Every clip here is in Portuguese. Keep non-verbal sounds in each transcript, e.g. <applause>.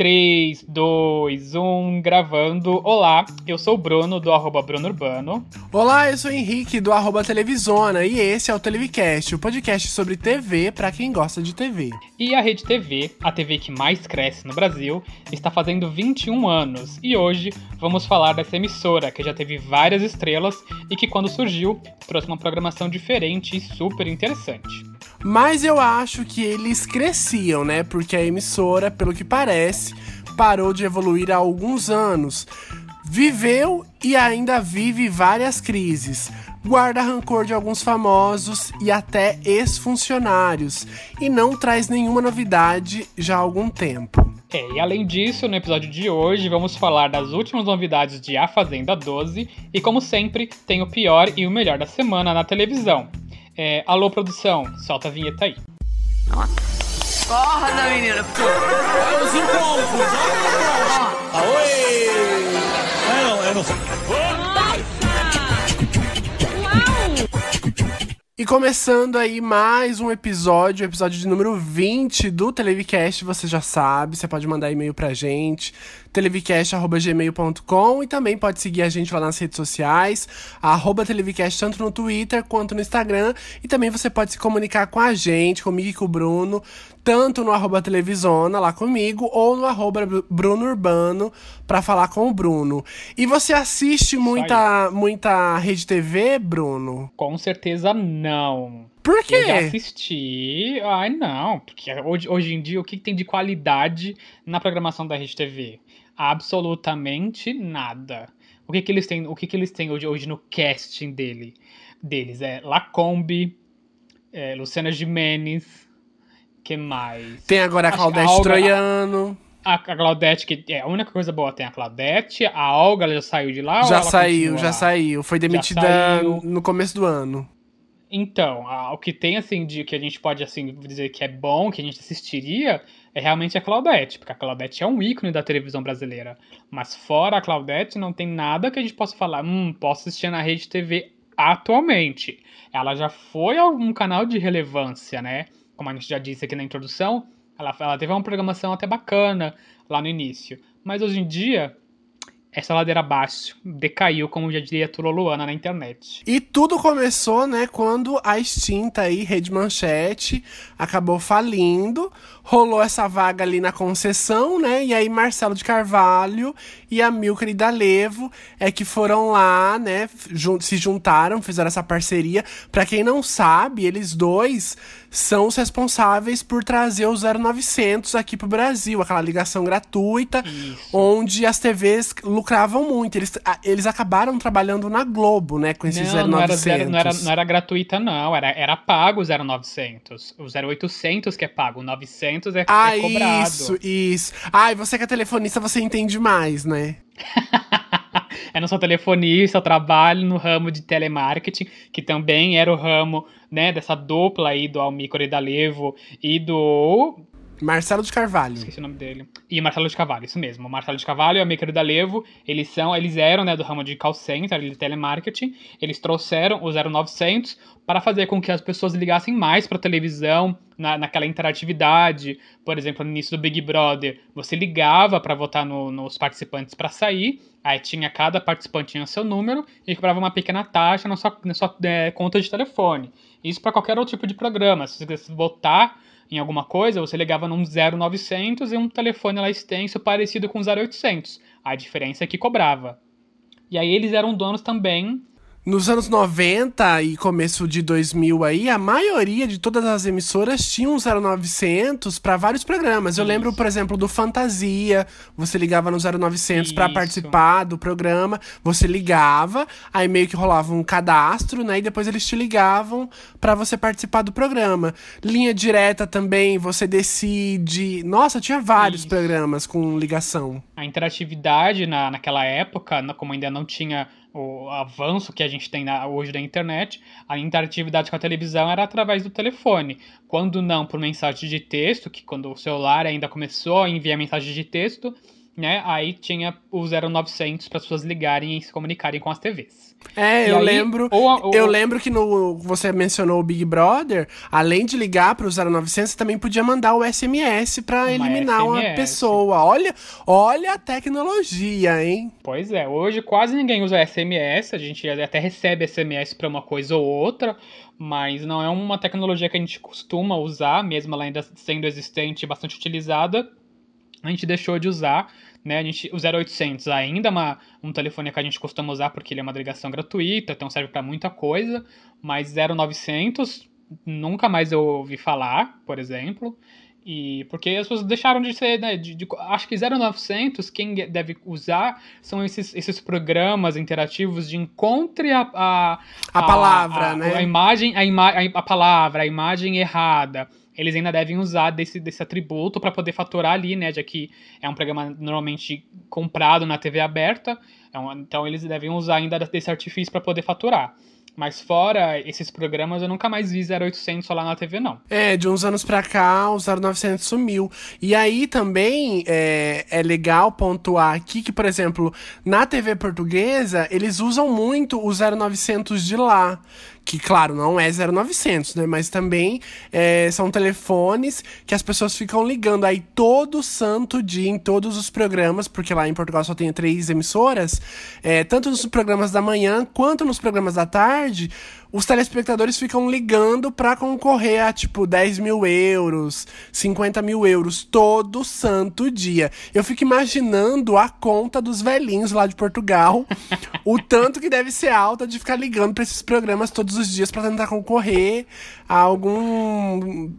3, 2, 1, gravando. Olá, eu sou o Bruno, do arroba Bruno Urbano. Olá, eu sou o Henrique, do arroba Televisona, e esse é o Televicast, o podcast sobre TV para quem gosta de TV. E a Rede TV, a TV que mais cresce no Brasil, está fazendo 21 anos, e hoje vamos falar dessa emissora que já teve várias estrelas e que quando surgiu trouxe uma programação diferente e super interessante. Mas eu acho que eles cresciam, né? Porque a emissora, pelo que parece, parou de evoluir há alguns anos. Viveu e ainda vive várias crises. Guarda rancor de alguns famosos e até ex-funcionários. E não traz nenhuma novidade já há algum tempo. É, e além disso, no episódio de hoje vamos falar das últimas novidades de A Fazenda 12 e, como sempre, tem o pior e o melhor da semana na televisão. É, alô, produção, solta a vinheta aí. Acorda, menina. Olha os encontros, olha Aoi! É, não, é não. E começando aí mais um episódio, episódio de número 20 do Televicast, você já sabe, você pode mandar e-mail pra gente, televicast.gmail.com e também pode seguir a gente lá nas redes sociais, arroba Televicast, tanto no Twitter quanto no Instagram. E também você pode se comunicar com a gente, comigo e com o Bruno, tanto no arroba Televisona, lá comigo, ou no arroba Bruno Urbano, pra falar com o Bruno. E você assiste muita, muita rede TV, Bruno? Com certeza não. Por quê? Eu já assisti. Ai, não. Porque hoje, hoje em dia, o que tem de qualidade na programação da Rede TV? Absolutamente nada. O que, que eles têm, o que, que eles têm hoje, hoje no casting dele, deles? É Lacombe, é, Luciana Gimenez, que mais? Tem agora a Claudete a Olga- Troiano. A, a Claudete, que é a única coisa boa, tem a Claudete. A Olga ela já saiu de lá? Já saiu, já lá? saiu. Foi demitida saiu. no começo do ano. Então, a- o que tem, assim, de que a gente pode, assim, dizer que é bom, que a gente assistiria, é realmente a Claudete, porque a Claudete é um ícone da televisão brasileira. Mas fora a Claudete, não tem nada que a gente possa falar, hum, posso assistir na Rede TV atualmente. Ela já foi um canal de relevância, né? Como a gente já disse aqui na introdução, ela, ela teve uma programação até bacana lá no início. Mas hoje em dia, essa ladeira abaixo decaiu, como já diria Tula Luana na internet. E tudo começou, né, quando a extinta aí, Rede Manchete, acabou falindo. Rolou essa vaga ali na concessão, né? E aí Marcelo de Carvalho e a Milker e D'Alevo é que foram lá, né? se juntaram, fizeram essa parceria. Pra quem não sabe, eles dois são os responsáveis por trazer o 0900 aqui pro Brasil, aquela ligação gratuita, Isso. onde as TVs lucravam muito. Eles, eles acabaram trabalhando na Globo, né, com esse Não, não era, 0900. zero- não, era, não era gratuita, não. Era, era pago o 0900. O 0800 que é pago. O 900 é, Ah, é cobrado. isso, isso. Ai, você que é telefonista, você entende mais, né? <laughs> eu não sou telefonista, eu trabalho no ramo de telemarketing, que também era o ramo né, dessa dupla aí do Almir Levo e do Marcelo de Carvalho. Esqueci o nome dele. E Marcelo de Cavalho, isso mesmo. O Marcelo de Cavalho e a Maker da Levo, eles são, eles eram, né, do ramo de call center, de telemarketing. Eles trouxeram o 0900 para fazer com que as pessoas ligassem mais para televisão, na, naquela interatividade. Por exemplo, no início do Big Brother, você ligava para votar no- nos participantes para sair. Aí tinha cada participante tinha seu número e cobrava uma pequena taxa na sua, na sua é, conta de telefone. Isso para qualquer outro tipo de programa. Se você quisesse votar em alguma coisa, você ligava num 0900 e um telefone lá extenso parecido com 0800. A diferença é que cobrava. E aí eles eram donos também Nos anos 90 e começo de 2000 aí, a maioria de todas as emissoras tinham um 0900 para vários programas. Eu Isso. lembro, por exemplo, do Fantasia. Você ligava no 0900 para participar do programa. Você ligava, aí meio que rolava um cadastro, né? E depois eles te ligavam para você participar do programa. Linha direta também, você decide. Nossa, tinha vários Isso. programas com ligação. a interatividade na, naquela época, como ainda não tinha o avanço que a gente tem na- hoje da internet, a interatividade com a televisão era através do telefone. Quando não por mensagem de texto, que quando o celular ainda começou a enviar mensagem de texto, né? Aí tinha o 0900 para as pessoas ligarem e se comunicarem com as TVs. É, E eu aí, lembro. ou- ou- eu lembro que no você mencionou o Big Brother, além de ligar pro 0900, você também podia mandar o SMS pra Uma eliminar uma SMS. pessoa. Olha, olha a tecnologia, hein? Pois é, hoje quase ninguém usa SMS, a gente até recebe SMS para uma coisa ou outra, mas não é uma tecnologia que a gente costuma usar, mesmo ela ainda sendo existente e bastante utilizada, a gente deixou de usar, né? A gente, o 0800 ainda é uma, um telefone que a gente costuma usar porque ele é uma ligação gratuita, então serve para muita coisa, mas 0900 nunca mais eu ouvi falar, por exemplo. E porque as pessoas deixaram de ser, né? de- de- acho que 0900, quem deve usar são esses, esses programas interativos de encontre a, a, A palavra, a, né? A imagem, a, ima, a, a palavra, a imagem errada. Eles ainda devem usar desse, desse atributo para poder faturar ali, né? Já que é um programa normalmente comprado na TV aberta. é então eles devem usar ainda desse artifício para poder faturar. Mas fora esses programas, eu nunca mais vi 0800 lá na TV, não. É, de uns anos pra cá, o 0900 sumiu. E aí também é, é legal pontuar aqui que, por exemplo, na TV portuguesa, eles usam muito o 0900 de lá. Que, claro, não é 0900, né? Mas também é, são telefones que as pessoas ficam ligando aí todo santo dia em todos os programas, porque lá em Portugal só tem três emissoras, é, tanto nos programas da manhã quanto nos programas da tarde, os telespectadores ficam ligando pra concorrer a, tipo, 10 mil euros, 50 mil euros todo santo dia. Eu fico imaginando a conta dos velhinhos lá de Portugal, o <laughs> tanto que deve ser alta de ficar ligando pra esses programas todos os dias pra tentar concorrer a algum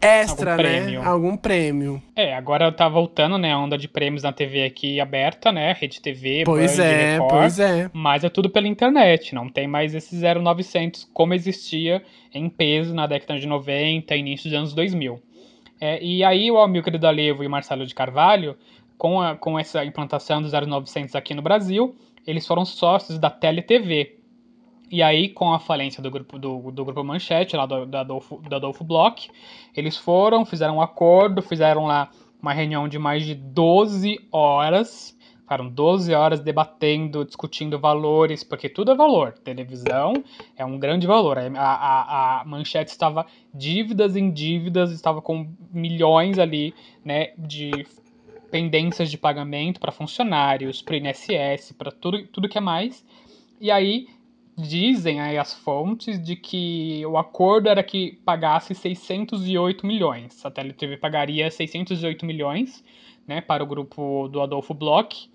extra, Algum né? prêmio. Algum prêmio. É, agora tá voltando, né, a onda de prêmios na TV aqui aberta, né, Rede TV, Pois Band, é, Record, pois é. mas é tudo pela internet, não tem mais esse 0900 como existia em peso na década de 90 início dos anos 2000. É, e aí o Almir da Levo e o Marcelo de Carvalho, com, a, com essa implantação do 0900 aqui no Brasil, eles foram sócios da TeleTV. E aí, com a falência do grupo, do, do grupo Manchete, lá do, do, Adolfo, do Adolfo Bloch, eles foram, fizeram um acordo, fizeram lá uma reunião de mais de 12 horas. Ficaram 12 horas debatendo, discutindo valores, porque tudo é valor. Televisão é um grande valor. A, a, a manchete estava dívidas em dívidas, estava com milhões ali, né, de pendências de pagamento para funcionários, para INSS, para tudo, tudo que é mais. E aí dizem aí as fontes de que o acordo era que pagasse 608 milhões. A TeleTV pagaria 608 milhões né, para o grupo do Adolfo Bloch,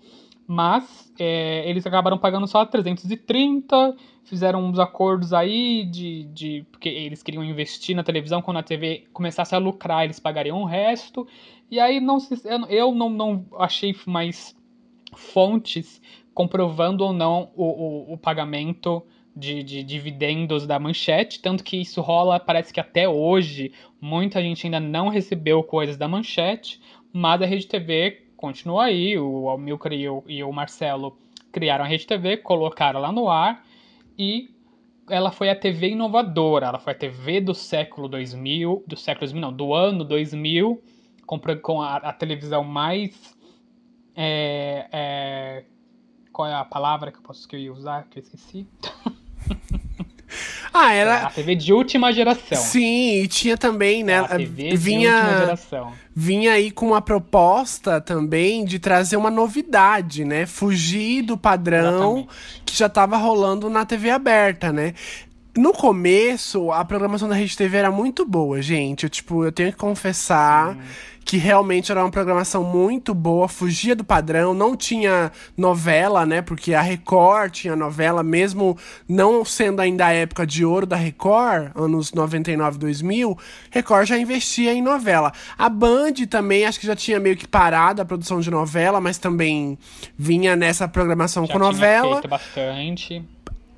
mas é, eles acabaram pagando só 330, fizeram uns acordos aí de, de. porque eles queriam investir na televisão, quando a TV começasse a lucrar, eles pagariam o resto. E aí não se, eu não, não achei mais fontes comprovando ou não o, o, o pagamento de, de, dividendos da manchete, tanto que isso rola, parece que até hoje muita gente ainda não recebeu coisas da manchete, mas a Rede TV continua aí, o Almilcar e o, e o Marcelo criaram a Rede TV, colocaram lá no ar e ela foi a TV inovadora, ela foi a TV do século 2000, do século 2000 não, do ano 2000, com, com a, a televisão mais é, é, qual é a palavra que eu posso que eu ia usar que eu esqueci? <laughs> Ah, era. É a TV de última geração. Sim, e tinha também, né? É a TV vinha, de última geração. vinha aí com uma proposta também de trazer uma novidade, né? Fugir do padrão Exatamente. que já tava rolando na TV aberta, né? No começo, a programação da Rede TV era muito boa, gente. Eu, tipo, eu tenho que confessar que realmente era uma programação muito boa, fugia do padrão, não tinha novela, né? Porque a Record tinha novela, mesmo não sendo ainda a época de ouro da Record, anos 99, 2000, Record já investia em novela. A Band também, acho que já tinha meio que parado a produção de novela, mas também vinha nessa programação Já com tinha novela. feito bastante.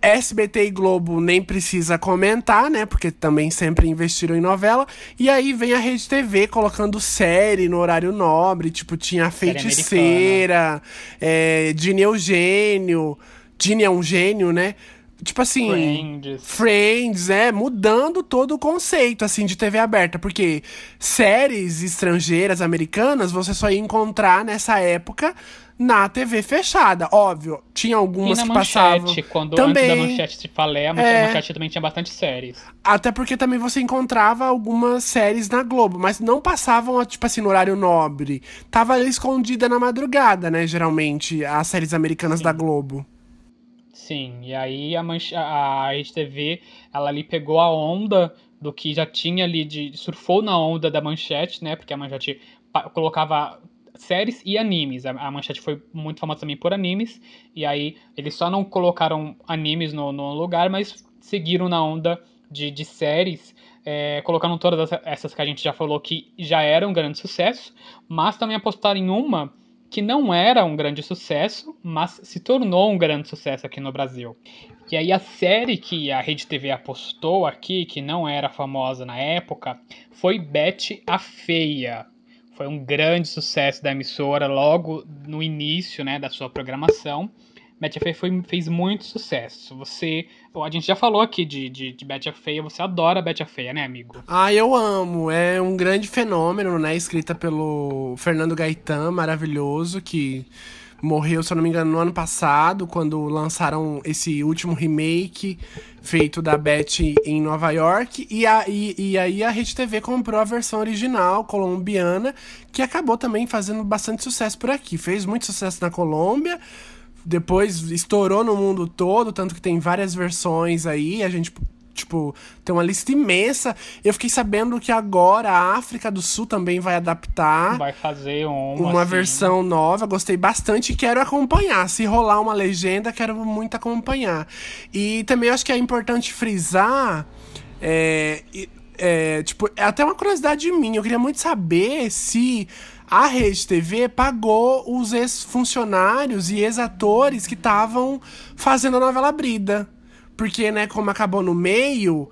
SBT e Globo nem precisa comentar, né? Porque também sempre investiram em novela. E aí vem a Rede TV colocando série no horário nobre. Tipo, tinha a Feiticeira, é, Dini Eugênio. Dini é um gênio, né? tipo assim, Friends. Friends, é, mudando todo o conceito, assim, de TV aberta. Porque séries estrangeiras, americanas, você só ia encontrar nessa época na TV fechada. Óbvio, tinha E algumas na que manchete, passavam. quando também, antes da manchete se falei, a É. manchete também tinha bastante séries. Até porque também você encontrava algumas séries na Globo, mas não passavam, tipo assim, no horário nobre. Tava ali escondida na madrugada, né, geralmente, as séries americanas da Globo. Sim, e aí a, manche... a Rede TV, ela ali pegou a onda do que já tinha ali de. surfou na onda da manchete, né? Porque a manchete colocava séries e animes. A, manchete foi muito famosa também por animes. E aí eles só não colocaram animes no, no lugar, mas seguiram na onda de, de séries. é, colocando todas essa- essas que a gente já falou que já eram um grande sucesso, mas também apostaram em uma que não era um grande sucesso, mas se tornou um grande sucesso aqui no Brasil. E aí a série que a Rede TV apostou aqui, que não era famosa na época, foi Betty a Feia. Foi um grande sucesso da emissora logo no início né, da sua programação. Betty Feia foi- fez muito sucesso. Você, a gente já falou aqui de, de, de Betty Feia, você adora Betty Feia, né, amigo? Ah, eu amo. É um grande fenômeno, né? Escrita pelo Fernando Gaetan, maravilhoso, que morreu, se eu não me engano, no ano passado, quando lançaram esse último remake feito da Betty em Nova York. E, a, e, e aí a Rede TV comprou a versão original colombiana, que acabou também fazendo bastante sucesso por aqui. Fez muito sucesso na Colômbia. Depois estourou no mundo todo, tanto que tem várias versões aí. A gente Tipo, tem uma lista imensa. Eu fiquei sabendo que agora a África do Sul também vai adaptar Vai fazer um, uma assim, versão nova. Gostei bastante e quero acompanhar. Se rolar uma legenda, quero muito acompanhar. E também acho que é importante frisar. É, é, tipo, é até uma curiosidade minha. Eu queria muito saber se a Rede TV pagou os ex-funcionários e ex-atores que estavam fazendo a novela Brida. Porque, né, como acabou no meio,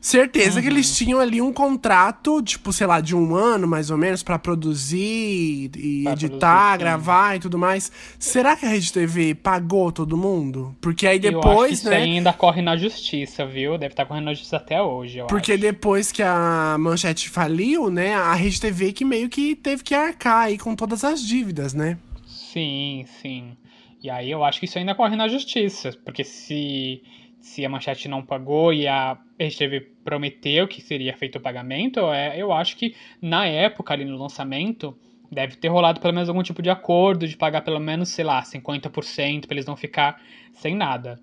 certeza que Uhum. eles tinham ali um contrato, tipo, sei lá, de um ano mais ou menos, pra produzir e Pra editar, produzir, gravar e tudo mais. Será que a Rede TV pagou todo mundo? Porque aí eu que depois, isso né? ainda corre na justiça, viu? Deve estar correndo na justiça até hoje, eu Porque acho. depois que a Manchete faliu, né, a Rede TV que meio que teve que arcar aí com todas as dívidas, né? Sim, sim. E aí eu acho que isso ainda corre na justiça, porque se, se a Manchete não pagou e a RTV prometeu que seria feito o pagamento, é, eu acho que na época, ali no lançamento, deve ter rolado pelo menos algum tipo de acordo de pagar pelo menos, sei lá, 50% para eles não ficar sem nada.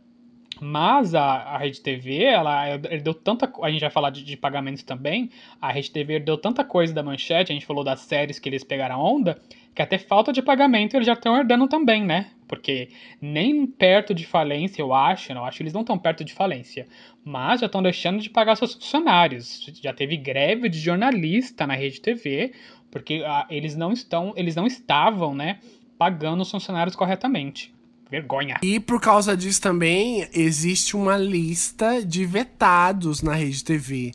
Mas a, a Rede TV, ela herdeu tanta. A gente vai falar de, de pagamentos também. A Rede TV herdeu tanta coisa da manchete, a gente falou das séries que eles pegaram a onda, que até falta de pagamento eles já estão herdando também, né? Porque nem perto de falência, eu acho, não acho que eles não estão perto de falência, mas já estão deixando de pagar seus funcionários. Já teve greve de jornalista na Rede TV, porque ah, eles não estão, eles não estavam, né, pagando os funcionários corretamente. Vergonha. E por causa disso também existe uma lista de vetados na Rede TV.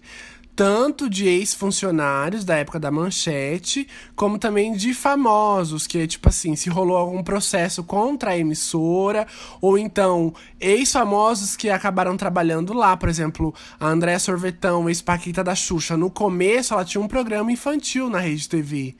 Tanto de ex-funcionários da época da manchete, como também de famosos, que tipo assim, se rolou algum processo contra a emissora, ou então ex-famosos que acabaram trabalhando lá. Por exemplo, a Andréa Sorvetão, ex-Paquita da Xuxa. No começo, ela tinha um programa infantil na Rede TV.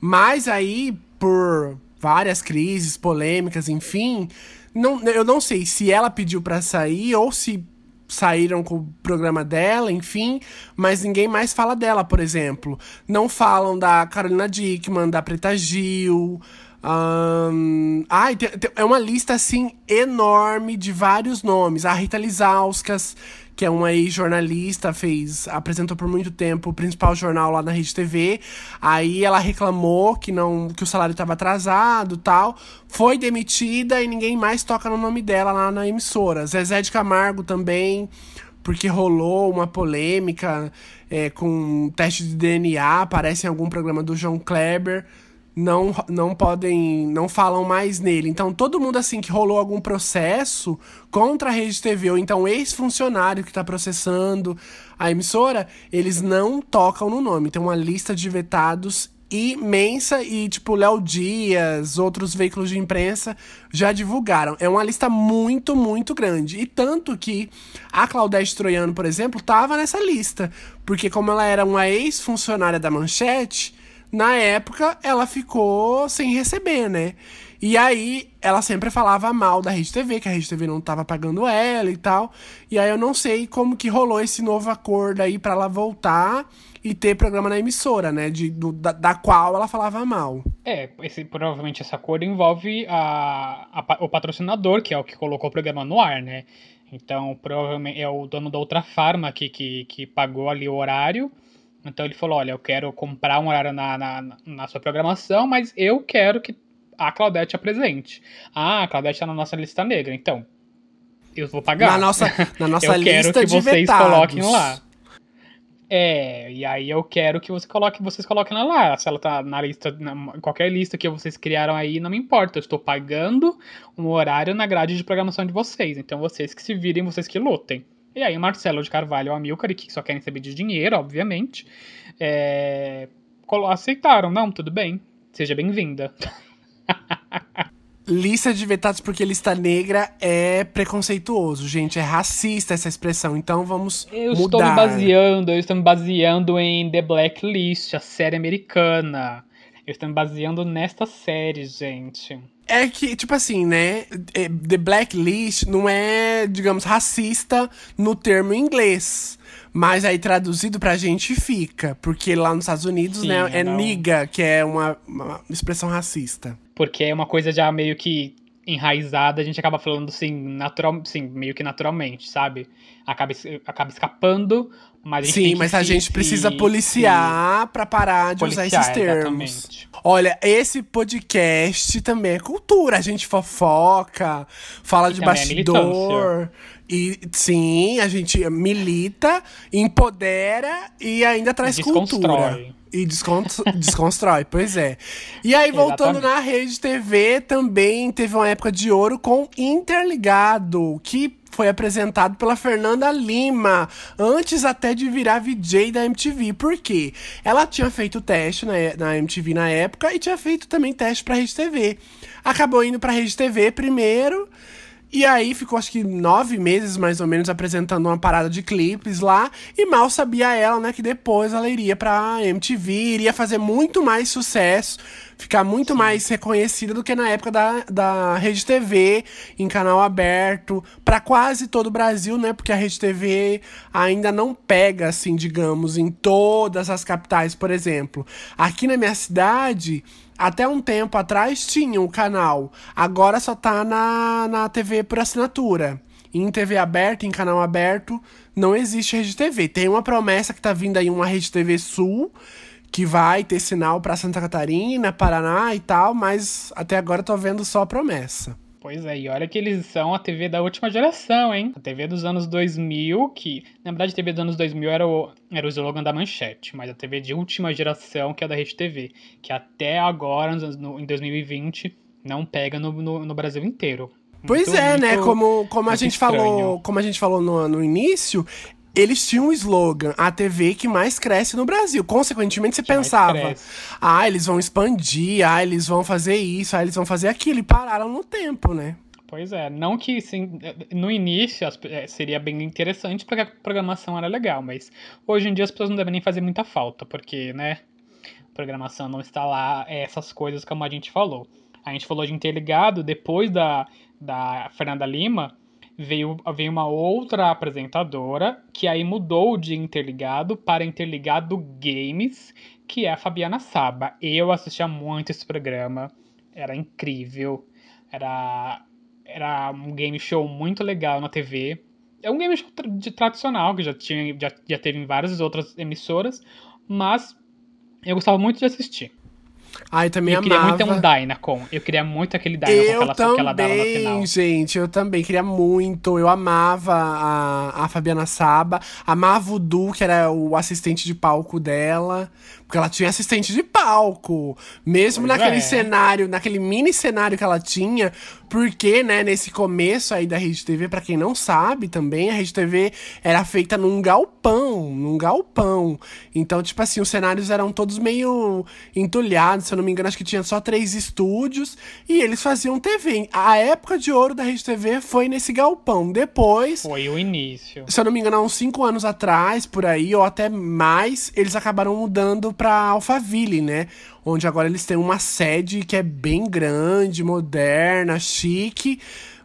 Mas aí, por várias crises, polêmicas, enfim. Não, eu não sei se ela pediu pra sair ou se saíram com o programa dela, enfim, mas ninguém mais fala dela, por exemplo. Não falam da Carolina Dickman, da Preta Gil. ahn, ai, tem- é uma lista assim enorme de vários nomes. A Rita Lizauskas, que é uma ex-jornalista, fez, apresentou por muito tempo o principal jornal lá na Rede TV. Aí ela reclamou que não, que o salário estava atrasado, tal. Foi demitida e ninguém mais toca no nome dela lá na emissora. Zezé de Camargo também, porque rolou uma polêmica é, com teste de DNA, aparece em algum programa do João Kleber não, não podem, não falam mais nele. Então, todo mundo assim que rolou algum processo contra a Rede TV, ou então ex-funcionário que está processando a emissora, eles não tocam no nome. Tem uma lista de vetados imensa e, tipo, Léo Dias, outros veículos de imprensa já divulgaram. É uma lista muito, muito grande. E tanto que a Claudete Troiano, por exemplo, tava nessa lista. Porque como ela era uma ex-funcionária da Manchete, na época ela ficou sem receber, né? E aí ela sempre falava mal da Rede TV, que a Rede TV não tava pagando ela e tal. E aí eu não sei como que rolou esse novo acordo aí para ela voltar e ter programa na emissora, né? De, do, da, da, qual ela falava mal. É, esse, provavelmente esse acordo envolve a, a, o patrocinador, que é o que colocou o programa no ar, né? Então, provavelmente é o dono da outra farma que, que, que pagou ali o horário. Então ele falou, olha, eu quero comprar um horário na, na, na sua programação, mas eu quero que a Claudete apresente. Ah, a Claudete está na nossa lista negra, então eu vou pagar. Na nossa, <laughs> na nossa eu lista quero que de vocês vetados. coloquem lá. É, e aí eu quero que você coloque, vocês coloquem ela lá. Se ela tá na lista, na, qualquer lista que vocês criaram aí, não me importa. Eu estou pagando um horário na grade de programação de vocês. Então vocês que se virem, vocês que lutem. E aí o Marcelo de Carvalho e o Amilcar, que só querem saber de dinheiro, obviamente, é, aceitaram. Não, tudo bem. Seja bem-vinda. <laughs> Lista de vetados porque lista negra é preconceituoso, gente. É racista essa expressão. Então vamos eu mudar. estou me baseando, eu estou me baseando em The Blacklist, a série americana. Eu estou me baseando nesta série, gente. É que, tipo assim, né? The Blacklist não é, digamos, racista no termo inglês. Mas aí traduzido pra gente fica. Porque lá nos Estados Unidos, Sim, né, é não. niga, que é uma, uma expressão racista. Porque é uma coisa já meio que enraizada, a gente acaba falando assim, natural, sim, meio que naturalmente, sabe? Acaba, acaba escapando, mas Sim, mas a se- gente precisa se- policiar pra parar de usar policiar, esses termos. exatamente. Olha, esse podcast também é cultura. A gente fofoca, fala de também é bastidor. E sim, a gente milita, empodera e ainda traz cultura. E descon <laughs> desconstrói, pois é. E aí, voltando Exatamente. na rede TV, também teve uma época de ouro com Interligado, que foi apresentado pela Fernanda Lima, antes até de virar VJ da MTV. Por quê? Ela tinha feito teste na, na MTV na época e tinha feito também teste pra Rede TV. Acabou indo pra Rede TV primeiro. E aí ficou acho que nove meses mais ou menos apresentando uma parada de clipes lá. E mal sabia ela, né, que depois ela iria pra MTV, iria fazer muito mais sucesso, ficar muito mais reconhecida do que na época da, da Rede TV, em canal aberto, pra quase todo o Brasil, né? Porque a Rede TV ainda não pega, assim, digamos, em todas as capitais, por exemplo. Aqui na minha cidade. Até um tempo atrás tinha o canal, agora só tá na, na TV por assinatura. Em TV aberta, em canal aberto, não existe rede TV. Tem uma promessa que tá vindo aí, uma rede TV Sul, que vai ter sinal pra Santa Catarina, Paraná e tal, mas até agora eu tô vendo só promessa. Pois é, e olha que eles são a TV da última geração, hein? A TV dos anos 2000, que na verdade a TV dos anos 2000 era o, era o slogan da manchete, mas a TV de última geração, que é a da Rede TV, que até agora, no- em 2020, não pega no, no, no Brasil inteiro. Pois Muito, é, né? Como, como a gente estranho. falou, como a gente falou no, no início, eles tinham um slogan, a TV que mais cresce no Brasil. Consequentemente, você Que pensava, ah, eles vão expandir, ah, eles vão fazer isso, ah, eles vão fazer aquilo, e pararam no tempo, né? Pois é, não que assim, no início eh, seria bem interessante porque a programação era legal, mas hoje em dia as pessoas não devem nem fazer muita falta, porque, né, a programação não está lá, é essas coisas como a gente falou. A gente falou de Interligado, depois da, da Fernanda Lima, veio, veio uma outra apresentadora que aí mudou de Interligado para Interligado Games, que é a Fabiana Saba. Eu assistia muito esse programa, era incrível, era, era um game show muito legal na TV. É um game show de tradicional, que já, tinha, já, já teve em várias outras emissoras, mas eu gostava muito de assistir. Ai, também eu queria muito ter amava. um Dynacon. Eu queria muito aquele Dynacon que Eu ela, que ela dava no final. também, gente, eu também queria muito. Eu amava a, a Fabiana Saba, amava o Du, que era o assistente de palco dela. Porque ela tinha assistente de palco. Mesmo Pois naquele é. cenário, naquele mini cenário que ela tinha. Porque, né, nesse começo aí da Rede TV, pra quem não sabe também, a Rede TV era feita num galpão. Num galpão. Então, tipo assim, os cenários eram todos meio entulhados. Se eu não me engano, acho que tinha só três estúdios. E eles faziam TV. A época de ouro da Rede TV foi nesse galpão. Depois. Foi o início. Se eu não me engano, há uns cinco anos atrás, por aí, ou até mais, eles acabaram mudando pra Alphaville, né? Onde agora eles têm uma sede que é bem grande, moderna, chique.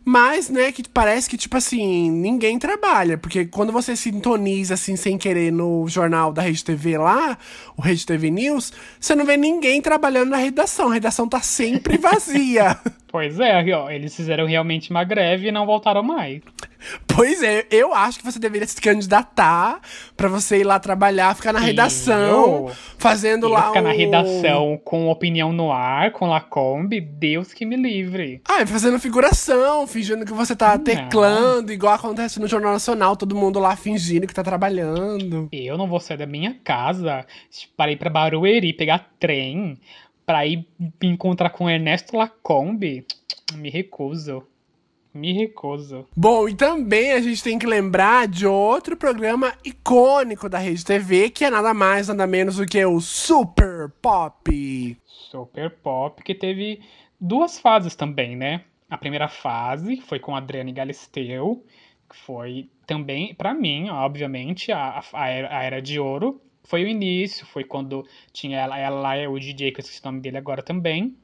Mas, né, que parece que, tipo assim, ninguém trabalha. Porque quando você sintoniza, assim, sem querer no jornal da Rede TV lá, o Rede TV News, você não vê ninguém trabalhando na redação. A redação tá sempre <laughs> vazia. Pois é, ó, eles fizeram realmente uma greve e não voltaram mais. Pois é, eu acho que você deveria se candidatar pra você ir lá trabalhar, ficar na redação, Eu? fazendo Eu lá ficar na o- redação com opinião no ar, com Lacombe, Deus que me livre. Ah, e fazendo figuração, fingindo que você tá Não. teclando, igual acontece no Jornal Nacional, todo mundo lá fingindo que tá trabalhando. Eu não vou sair da minha casa para ir pra Barueri pegar trem pra ir me encontrar com Ernesto Lacombe. Me recuso. Me recuso. Bom, e também a gente tem que lembrar de outro programa icônico da Rede TV, que é nada mais, nada menos do que o Super Pop. Super Pop, que teve duas fases também, né? A primeira fase foi com a Adriane Galisteu, que foi também, pra mim, obviamente, a, a, a era de ouro. Foi o início, foi quando tinha ela, ela é o DJ, que eu esqueci o nome dele agora também.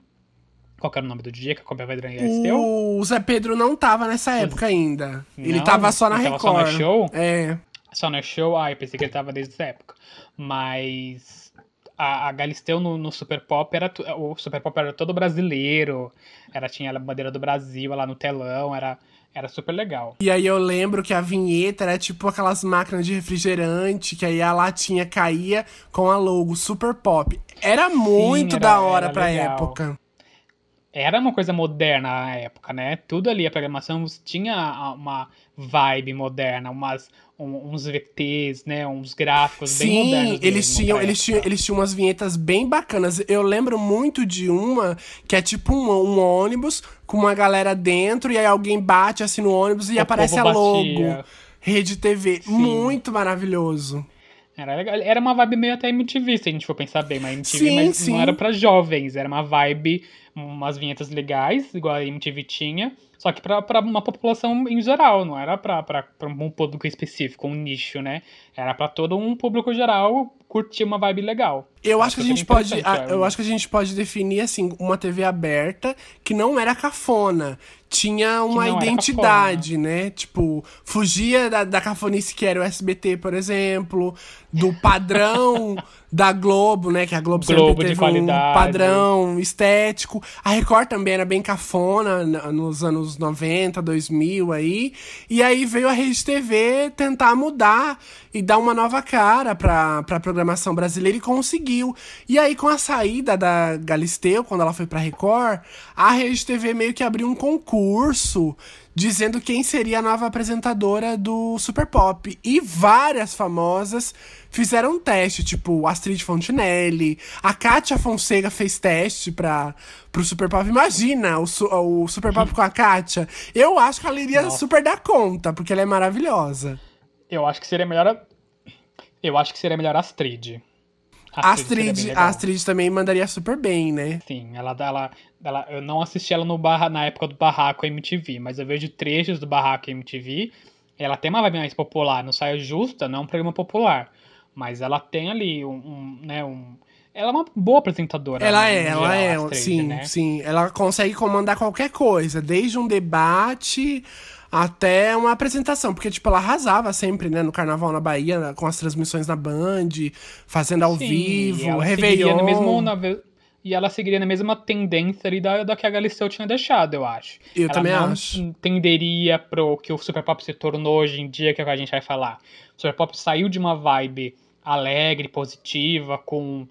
Qual que era o nome do DJ que a Galisteu? O Zé Pedro não tava nessa época ainda. Ele Não? tava só na Ele tava Record. só no show? É. Só no show? Ah, eu pensei que ele tava desde essa época. Mas a, a Galisteu no, no Super Pop era. O Super Pop era todo brasileiro. Era, tinha a bandeira do Brasil lá no telão, era, era super legal. E aí eu lembro que a vinheta era tipo aquelas máquinas de refrigerante, que aí a latinha caía com a logo Super Pop. Era muito era- da hora pra legal. época. Era uma coisa moderna na época, né? Tudo ali, a programação tinha uma vibe moderna, umas, um- uns VTs, né? Uns gráficos bem Sim, modernos. eles mesmo tinham, pra eles, tinham, eles tinham umas vinhetas bem bacanas. Eu lembro muito de uma que é tipo um, um ônibus com uma galera dentro, e aí alguém bate assim no ônibus e O aparece a logo. batia. Rede TV. Sim. Muito maravilhoso. Era, legal. era uma vibe meio até MTV, se a gente for pensar bem, mas MTV Sim, mas sim. não era pra jovens, era uma vibe, umas vinhetas legais, igual a MTV tinha, só que pra, pra uma população em geral, não era pra um público específico, um nicho, né? Era pra todo um público geral curtir uma vibe legal. Eu acho que a gente pode, a- eu acho que a gente pode definir assim uma TV aberta que não era cafona, tinha uma identidade, né? Tipo, fugia da, da cafonice que era o SBT, por exemplo, do padrão <laughs> da Globo, né? Que a Globo, Globo sempre teve qualidade. um padrão estético. A Record também era bem cafona na- nos anos 90, 2000 aí. E aí veio a Rede TV tentar mudar e dar uma nova cara pra, pra programação brasileira e conseguiu. E aí, com a saída da Galisteu, quando ela foi pra Record, a Rede TV meio que abriu um concurso dizendo quem seria a nova apresentadora do Super Pop. E várias famosas fizeram um teste, tipo Astrid Fontinelli, a Kátia Fonseca fez teste pra, pro Super Pop. Imagina o, o Super Pop com a Kátia. Eu acho que ela iria Nossa. super dar conta, porque ela é maravilhosa. Eu acho que seria melhor. a- Eu acho que seria melhor a Astrid. Astrid, Astrid também mandaria super bem, né? Sim, ela, ela, ela, eu não assisti ela no barra, na época do Barraco MTV, mas eu vejo trechos do Barraco MTV. Ela tem uma vibe mais popular, não Saia Justa, não é um programa popular. Mas ela tem ali um, um, né, um... Ela é uma boa apresentadora. Ela né, é, ela geral, é, Astrid, sim, né? sim. Ela consegue comandar qualquer coisa, desde um debate até uma apresentação, porque, tipo, ela arrasava sempre, né, no Carnaval na Bahia, com as transmissões na Band, fazendo ao Sim, vivo, Réveillon. mesmo, na e ela seguiria na mesma tendência ali da, da que a Galisteu tinha deixado, eu acho. Eu ela também acho. tenderia pro que o Super Pop se tornou hoje em dia, que é o que a gente vai falar. O Super Pop saiu de uma vibe alegre, positiva, com,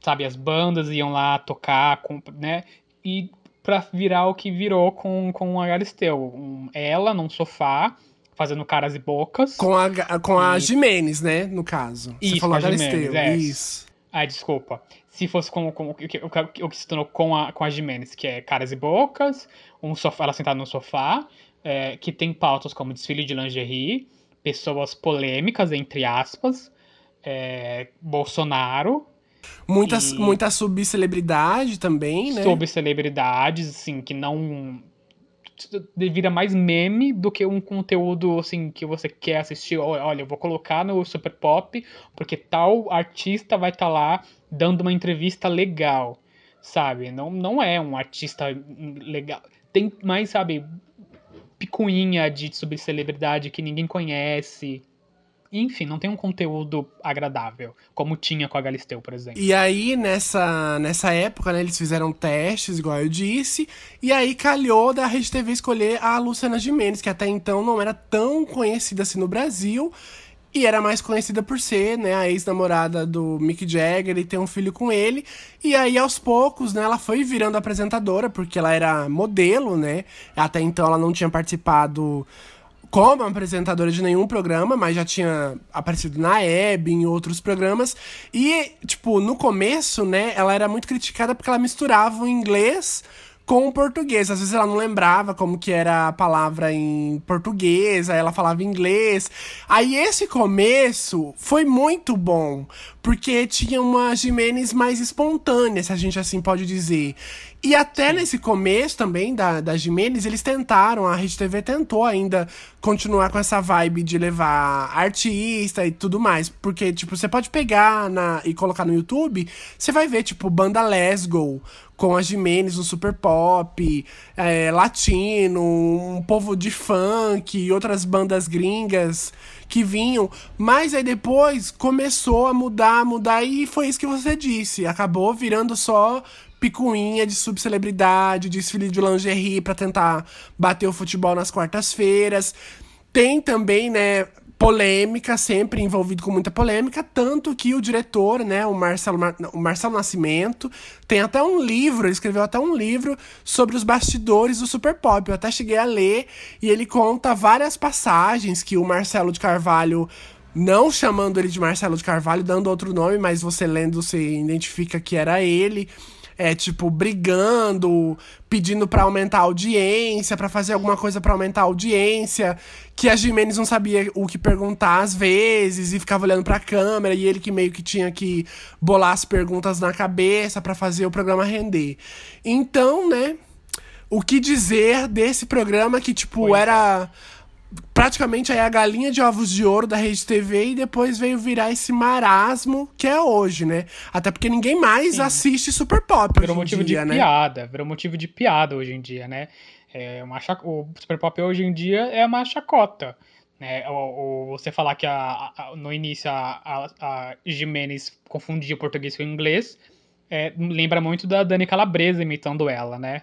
sabe, as bandas iam lá tocar, com, né? E pra virar o que virou com, com a Galisteu. Um- ela num sofá, fazendo caras e bocas. Com a, com a E- Jimenez, né, no caso. Você Isso, falou com a Galisteu, Jimenez, é. isso. Ah, desculpa. Se fosse com, com o, que, o, que- o que se tornou com a, com a Jimenez, que é Caras e Bocas, um sofá, ela sentada no sofá, é, que tem pautas como desfile de lingerie, pessoas polêmicas, entre aspas, é, Bolsonaro, Muita, E- muita subcelebridade também, né? sobre celebridades, assim, que não vira mais meme do que um conteúdo assim que você quer assistir. Olha, eu vou colocar no Super Pop porque tal artista vai estar lá dando uma entrevista legal, sabe? Não, não é um artista legal. Tem mais, sabe, picuinha de subcelebridade que ninguém conhece. Enfim, não tem um conteúdo agradável, como tinha com a Galisteu, por exemplo. E aí, nessa, nessa época, né, eles fizeram testes, igual eu disse, e aí calhou da Rede TV escolher a Luciana Gimenez, que até então não era tão conhecida assim no Brasil, e era mais conhecida por ser, né, a ex-namorada do Mick Jagger e ter um filho com ele. E aí, aos poucos, né, ela foi virando apresentadora, porque ela era modelo, né, até então ela não tinha participado como apresentadora de nenhum programa, mas já tinha aparecido na Hebe, em outros programas. E, tipo, no começo, né, ela era muito criticada porque ela misturava o inglês com o português. Às vezes ela não lembrava como que era a palavra em português, aí ela falava inglês. Aí esse começo foi muito bom, porque tinha uma Jimenez mais espontânea, se a gente assim pode dizer. E até nesse começo também da, da Jimenez, eles tentaram, a Rede TV tentou ainda continuar com essa vibe de levar artista e tudo mais. Porque, tipo, você pode pegar na, e colocar no YouTube, você vai ver, tipo, banda Lesgo com a Jimenez no Super Pop, é, latino, um povo de funk e outras bandas gringas que vinham. Mas aí depois começou a mudar, mudar, e foi isso que você disse. Acabou virando só picuinha de subcelebridade, desfile de lingerie pra tentar bater o futebol nas quartas-feiras. Tem também, né, polêmica, sempre envolvido com muita polêmica, tanto que o diretor, né, o Marcelo, o Marcelo Nascimento, tem até um livro, ele escreveu até um livro sobre os bastidores do Super Pop. Eu até cheguei a ler e ele conta várias passagens que o Marcelo de Carvalho não chamando ele de Marcelo de Carvalho, dando outro nome, mas você lendo, você identifica que era ele. É, tipo, brigando, pedindo pra aumentar a audiência, pra fazer alguma coisa pra aumentar a audiência. Que a Jimenez não sabia o que perguntar às vezes e ficava olhando pra câmera e ele que meio que tinha que bolar as perguntas na cabeça pra fazer o programa render. Então, né, o que dizer desse programa que, tipo, Pois é. era praticamente aí a galinha de ovos de ouro da Rede TV e depois veio virar esse marasmo que é hoje, né? Até porque ninguém mais Sim. assiste Super Pop Virou hoje em motivo dia, de né? piada, virou motivo de piada hoje em dia, né? É uma chac... O Super Pop hoje em dia é uma chacota. Né? O, o- você falar que a, a- no início a, a, a Jimenez confundia o português com o inglês, é, lembra muito da Dani Calabresa imitando ela, né?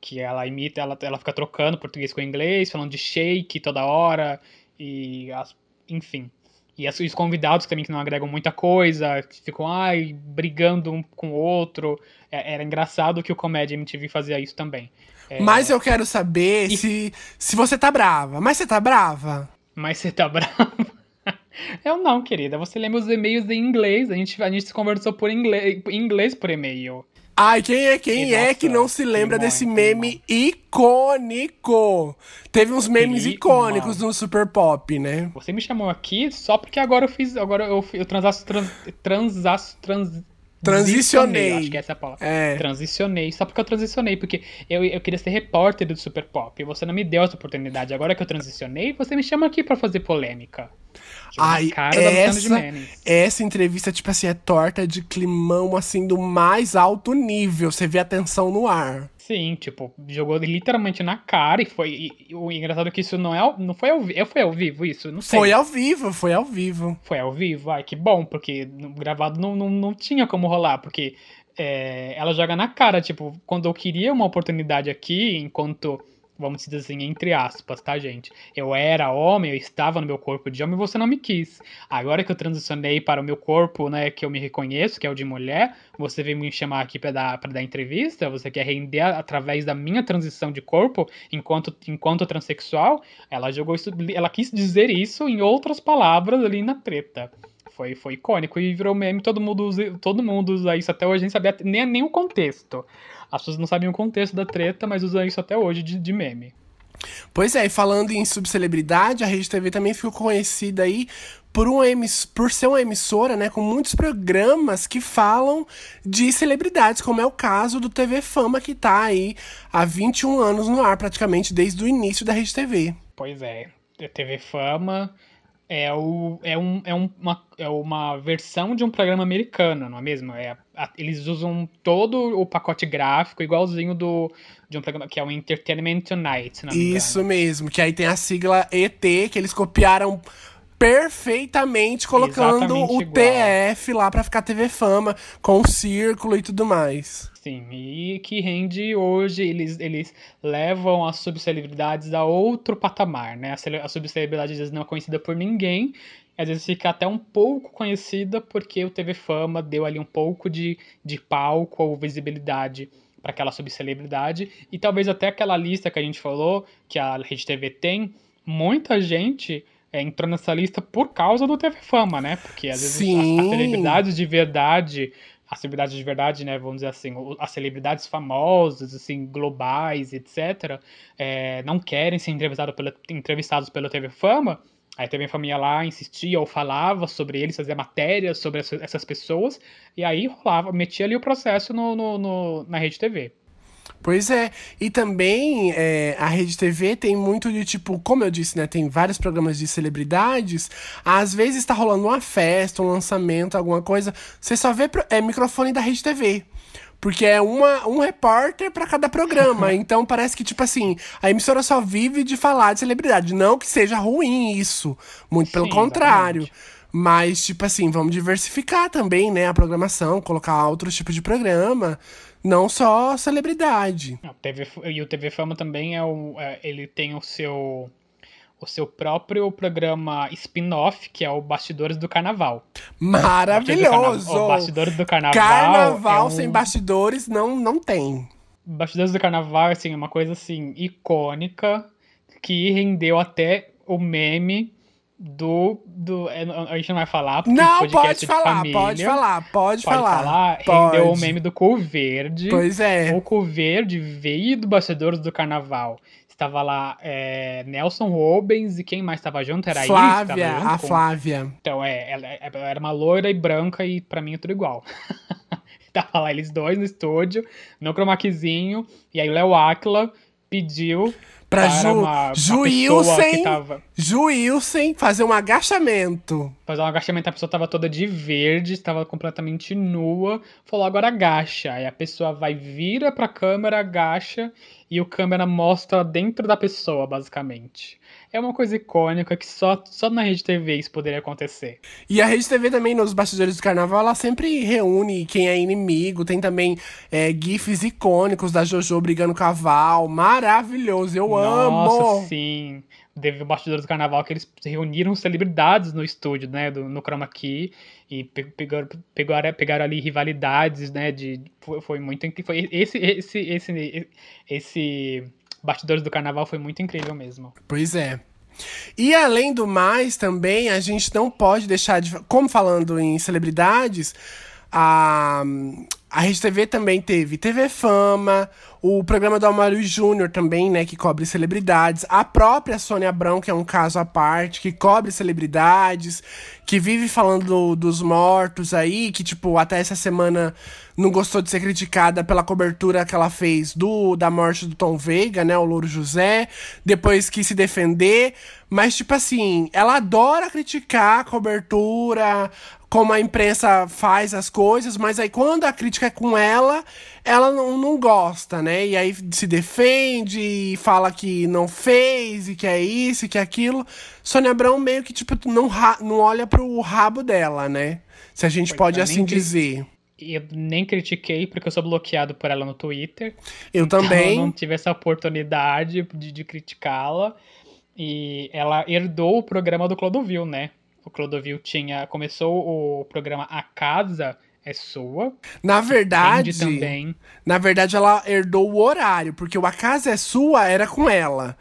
Que ela imita, ela, ela fica trocando português com inglês, falando de shake toda hora, e as- enfim. E as- os convidados também que não agregam muita coisa, que ficam ai, brigando um com o outro. É- era engraçado que o Comédia MTV fazia isso também. É, Mas eu quero saber E- se, se você tá brava. Mas você tá brava? Mas você tá <laughs> bravo? Eu não, querida. Você lê meus e-mails em inglês. A gente, a gente se conversou por inglês, inglês por e-mail. Ai, quem é quem Que é nossa, que não se lembra desse meme icônico? Teve uns memes icônicos no Super Pop, né? Você me chamou aqui só porque agora eu fiz. Agora eu, eu transaço. Trans, transaço. Trans, Transicionei. Acho que essa é a palavra. É. Transicionei. Só porque eu transicionei. Porque eu, eu queria ser repórter do Super Pop. E você não me deu essa oportunidade. Agora que eu transicionei, você me chama aqui pra fazer polêmica. Ai, essa, essa entrevista, tipo assim, é torta de climão, assim, do mais alto nível. Você vê a tensão no ar. Sim, tipo, jogou literalmente na cara e foi. E, e o engraçado é que isso não é. Não foi ao vivo. Foi ao vivo isso? Não sei. Foi ao vivo, foi ao vivo. Foi ao vivo? Ai, que bom, porque gravado não, não, não tinha como rolar, porque é, ela joga na cara, tipo, quando eu queria uma oportunidade aqui, enquanto, vamos dizer assim, entre aspas, tá, gente? Eu era homem, eu estava no meu corpo de homem e você não me quis. Agora que eu transicionei para o meu corpo, né, que eu me reconheço, que é o de mulher, você veio me chamar aqui pra dar, dar entrevista, você quer render através da minha transição de corpo enquanto, enquanto transexual, ela jogou isso, ela quis dizer isso em outras palavras ali na treta. Foi, foi icônico e virou meme, todo mundo usa, todo mundo usa isso até hoje, nem sabia nem, nem o contexto. As pessoas não sabiam o contexto da treta, mas usam isso até hoje de, de meme. Pois é, e falando em subcelebridade, a Rede TV também ficou conhecida aí por, um emiss por ser uma emissora, né, com muitos programas que falam de celebridades, como é o caso do TV Fama, que tá aí há 21 anos no ar, praticamente desde o início da Rede TV. Pois é, TV Fama é, o, é, um, é, um, uma, é uma versão de um programa americano, não é mesmo? É, a, eles usam todo o pacote gráfico igualzinho do, de um programa que é o Entertainment Tonight. Isso mesmo, que aí tem a sigla ET, que eles copiaram perfeitamente colocando Exatamente o igual. TF lá pra ficar TV Fama, com o círculo e tudo mais. Sim, e que rende hoje, eles, eles levam as subcelebridades a outro patamar, né? A, a subcelebridade às vezes não é conhecida por ninguém, às vezes fica até um pouco conhecida porque o TV Fama deu ali um pouco de, de palco ou visibilidade para aquela subcelebridade. E talvez até aquela lista que a gente falou, que a Rede TV tem, muita gente é, entrou nessa lista por causa do TV Fama, né? Porque às vezes as, as, celebridades de verdade, as celebridades de verdade, né? Vamos dizer assim, as celebridades famosas, assim, globais, etc., é, não querem ser entrevistados pelo, entrevistados pelo TV Fama. Aí a TV Fama ia lá, insistia ou falava sobre eles, fazia matérias sobre essas pessoas, e aí rolava, metia ali o processo no, no, no na rede TV. Pois é, e também é, a Rede TV tem muito de tipo, como eu disse, né? Tem vários programas de celebridades. Às vezes tá rolando uma festa, um lançamento, alguma coisa. Você só vê é, microfone da Rede TV. Porque é uma, um repórter para cada programa. <laughs> então parece que, tipo assim, a emissora só vive de falar de celebridade. Não que seja ruim isso. Muito pelo Sim, contrário. Exatamente. Mas, tipo assim, vamos diversificar também, né, a programação, colocar outros tipos de programa. Não só celebridade. Não, TV, e o TV Fama também é o. É, ele tem o seu. O seu próprio programa spin-off, que é o Bastidores do Carnaval. Maravilhoso! O, Bastidores do Carnaval. Carnaval é um... sem bastidores não, não tem. Bastidores do Carnaval, assim, é uma coisa assim, icônica, que rendeu até o meme do, do. É, a gente não vai falar, porque não, pode falar, família, pode falar, pode, pode falar. falar. Pode. Rendeu o meme do Cu Verde. Pois é. O Cu Verde veio do Bastidores do Carnaval. Estava lá é, Nelson Rubens e quem mais estava junto? Era Flávia, a, a Flávia. Então, é, ela, ela, era uma loira e branca e para mim é tudo igual. <laughs> tava lá eles dois no estúdio, no cromaquizinho, e aí o Léo Aquila pediu Pra Ju, uma, Juilson, tava... Juilson fazer um agachamento. Fazer um agachamento, a pessoa tava toda de verde, estava completamente nua. Falou, agora agacha. Aí a pessoa vai, vira pra câmera, agacha, e o câmera mostra dentro da pessoa, basicamente é uma coisa icônica que só, só na Rede TV isso poderia acontecer. E a Rede TV também, nos bastidores do carnaval, ela sempre reúne quem é inimigo. Tem também é, GIFs icônicos da JoJo brigando com a Val. Maravilhoso, eu Nossa, amo! Nossa, sim. Teve o bastidores do carnaval que eles reuniram celebridades no estúdio, né, do, no Chroma Key e pegaram, pegaram, pegaram ali rivalidades, né, de foi, foi muito foi esse esse esse esse Bastidores do Carnaval foi muito incrível mesmo. Pois é. E além do mais, também a gente não pode deixar de. Como falando em celebridades, a, a Rede TV também teve TV Fama, o programa do Amário Júnior também, né, que cobre celebridades. A própria Sônia Abrão, que é um caso à parte, que cobre celebridades, que vive falando do, dos mortos aí, que, tipo, até essa semana não gostou de ser criticada pela cobertura que ela fez do da morte do Tom Veiga, né, o Louro José, depois quis se defender, mas tipo assim, ela adora criticar a cobertura, como a imprensa faz as coisas, mas aí quando a crítica é com ela, ela não, não gosta, né? E aí se defende e fala que não fez e que é isso e que é aquilo. Sônia Abrão meio que tipo não, não olha pro rabo dela, né? Se a gente pode assim dizer eu nem critiquei porque eu sou bloqueado por ela no Twitter. Eu então também. Eu não tive essa oportunidade de, de criticá-la. E ela herdou o programa do Clodovil, né? O Clodovil tinha. Começou o programa A Casa é Sua. Na verdade. Também. Na verdade, ela herdou o horário, porque o A Casa é Sua era com ela.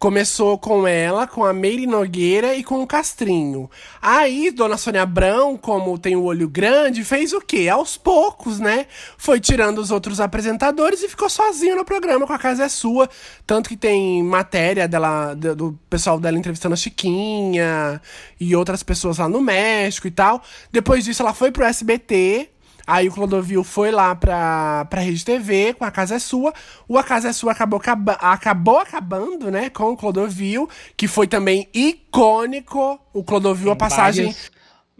Começou com ela, com a Meire Nogueira e com o Castrinho. Aí, Dona Sônia Abrão, como tem o olho grande, fez o quê? Aos poucos, né? Foi tirando os outros apresentadores e ficou sozinho no programa com A Casa é Sua. Tanto que tem matéria dela, do pessoal dela entrevistando a Chiquinha e outras pessoas lá no México e tal. Depois disso, ela foi pro SBT Aí o Clodovil foi lá pra, pra Rede TV com A Casa é Sua. O A Casa é Sua acabou, acabou acabando, né, com o Clodovil, que foi também icônico. O Clodovil, Tem a passagem. Vários,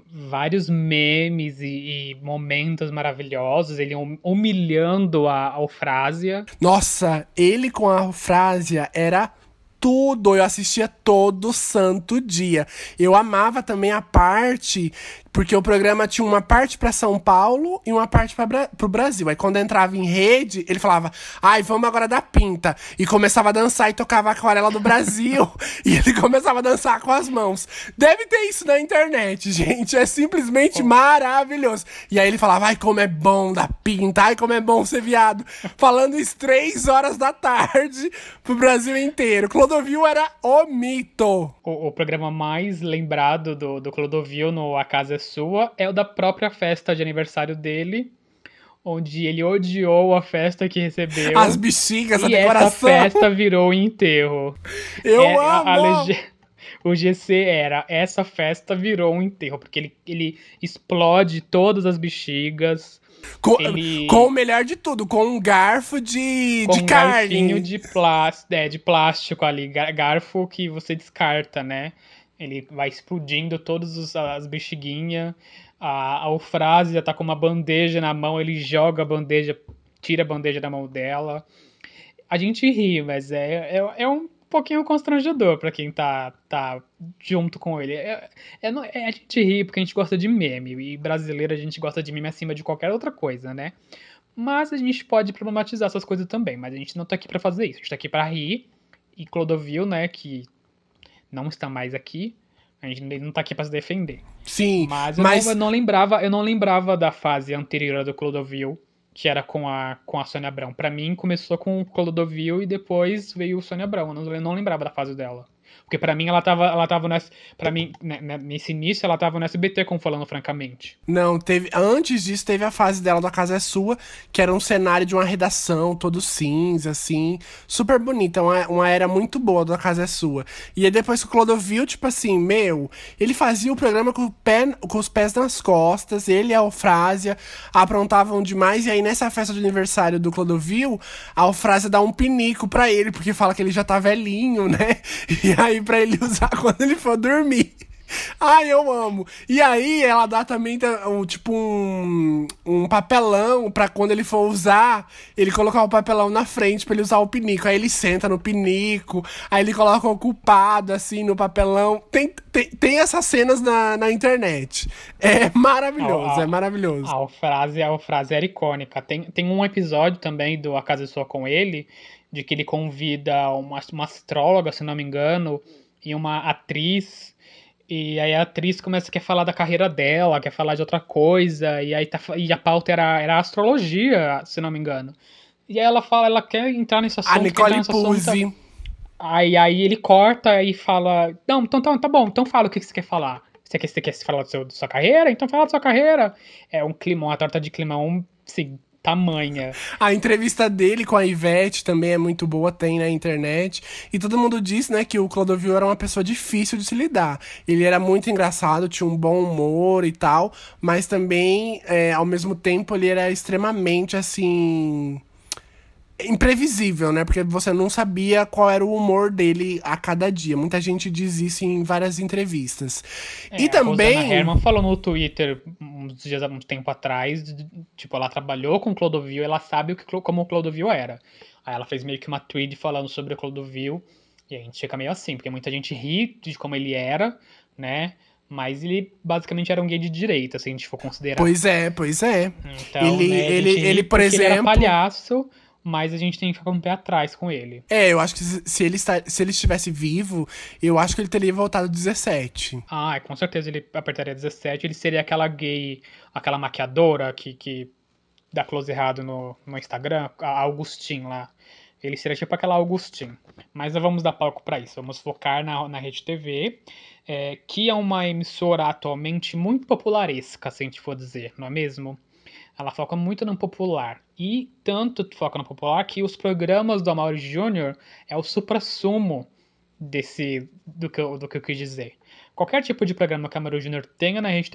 vários memes e, e, momentos maravilhosos. Ele humilhando a Eufrásia. Nossa, ele com a Eufrásia era tudo, eu assistia todo santo dia. Eu amava também a parte porque o programa tinha uma parte para São Paulo e uma parte para o Brasil. Aí quando entrava em rede, ele falava: "Ai, vamos agora dar pinta". E começava a dançar e tocava aquarela do Brasil, <laughs> e ele começava a dançar com as mãos. Deve ter isso na internet, <laughs> gente, é simplesmente maravilhoso. E aí ele falava: "Ai, como é bom dar pinta, ai como é bom ser viado". Falando isso três horas da tarde <laughs> pro Brasil inteiro. Clodovil era o mito. O, o programa mais lembrado do, do Clodovil no A Casa sua é o da própria festa de aniversário dele, onde ele odiou a festa que recebeu. As bexigas, a decoração. essa festa virou enterro. Eu é, amo! A, <laughs> o GC era, essa festa virou um enterro, porque ele, ele explode todas as bexigas. Com, ele... com o melhor de tudo, com um garfo de, com de um carne. de plástico, é, de plástico ali, garfo que você descarta, né? Ele vai explodindo todas as bexiguinhas. A, a Eufrásia tá com uma bandeja na mão, ele joga a bandeja, tira a bandeja da mão dela. A gente ri, mas é, é, é um pouquinho constrangedor para quem tá, tá junto com ele. É, é, é, a gente ri porque a gente gosta de meme. E brasileiro a gente gosta de meme acima de qualquer outra coisa, né? Mas a gente pode problematizar essas coisas também. Mas a gente não tá aqui para fazer isso. A gente tá aqui pra rir. E Clodovil, né, que não está mais aqui. A gente não tá aqui para se defender. Sim, mas eu, mas... Não, eu, Não, lembrava, eu não lembrava da fase anterior do Clodovil, que era com a, com a Sônia Abrão. Para mim começou com o Clodovil e depois veio o Sônia Abrão. Eu não, eu não lembrava da fase dela. Porque para mim ela tava, ela tava nesse, pra mim, né, né, nesse início ela tava no SBT, como falando francamente. Não, teve. Antes disso, teve a fase dela da Casa é Sua, que era um cenário de uma redação, todo cinza, assim. Super bonita, uma, uma era muito boa da Casa é Sua. E aí depois que o Clodovil, tipo assim, meu, ele fazia o programa com, o pé, com os pés nas costas, ele e a Eufrásia aprontavam demais. E aí nessa festa de aniversário do Clodovil, a Eufrásia dá um pinico pra ele, porque fala que ele já tá velhinho, né? <laughs> E aí para ele <laughs> usar quando ele for dormir. Ai, eu amo. E aí ela dá também um, tipo um, um papelão para quando ele for usar, ele colocar o papelão na frente para ele usar o pinico. Aí ele senta no pinico, aí ele coloca o culpado assim no papelão. Tem, tem, tem essas cenas na, na internet. É maravilhoso, a, é maravilhoso. A, a, frase, a frase era icônica. Tem, tem um episódio também do A Casa Sua com ele de que ele convida uma, uma astróloga, se não me engano, e uma atriz. E aí a atriz começa a quer falar da carreira dela, quer falar de outra coisa, e aí tá, e a pauta era, era astrologia, se não me engano. E aí ela fala, ela quer entrar nesse assunto. A Nicole Puzzi. Aí, aí ele corta e fala, não, então tá, tá bom, então fala o que você quer falar. Você quer, você quer falar do seu, da sua carreira? Então fala da sua carreira. É um climão, uma torta de climão, assim, tamanha. A entrevista dele com a Ivete também é muito boa, tem na internet. E todo mundo diz, né, que o Clodovil era uma pessoa difícil de se lidar. Ele era muito engraçado, tinha um bom humor e tal, mas também, é, ao mesmo tempo, ele era extremamente, assim imprevisível, né? Porque você não sabia qual era o humor dele a cada dia. Muita gente diz isso em várias entrevistas. É, e também. A Herman falou no Twitter uns dias, um tempo atrás, tipo, ela trabalhou com o Clodovil, ela sabe o que, como o Clodovil era. Aí ela fez meio que uma tweet falando sobre o Clodovil. E a gente fica meio assim, porque muita gente ri de como ele era, né? Mas ele basicamente era um gay de direita, se a gente for considerar. Pois é, pois é. Então, ele, né, ele, ele, por exemplo. Ele era palhaço, mas a gente tem que ficar com o pé atrás com ele. É, eu acho que se ele, está, se ele estivesse vivo, eu acho que ele teria voltado 17. Ah, com certeza ele apertaria 17. Ele seria aquela gay, aquela maquiadora que, que dá close errado no, no Instagram, a Augustin lá. Ele seria tipo aquela Augustin. Mas não vamos dar palco para isso. Vamos focar na, na Rede TV, é, que é uma emissora atualmente muito popularesca, se a gente for dizer, não é mesmo? Ela foca muito no popular. E tanto foca no popular que os programas do Amaury Júnior é o supra-sumo desse do que, eu, do que eu quis dizer. Qualquer tipo de programa que a Amaury Júnior tenha na Rede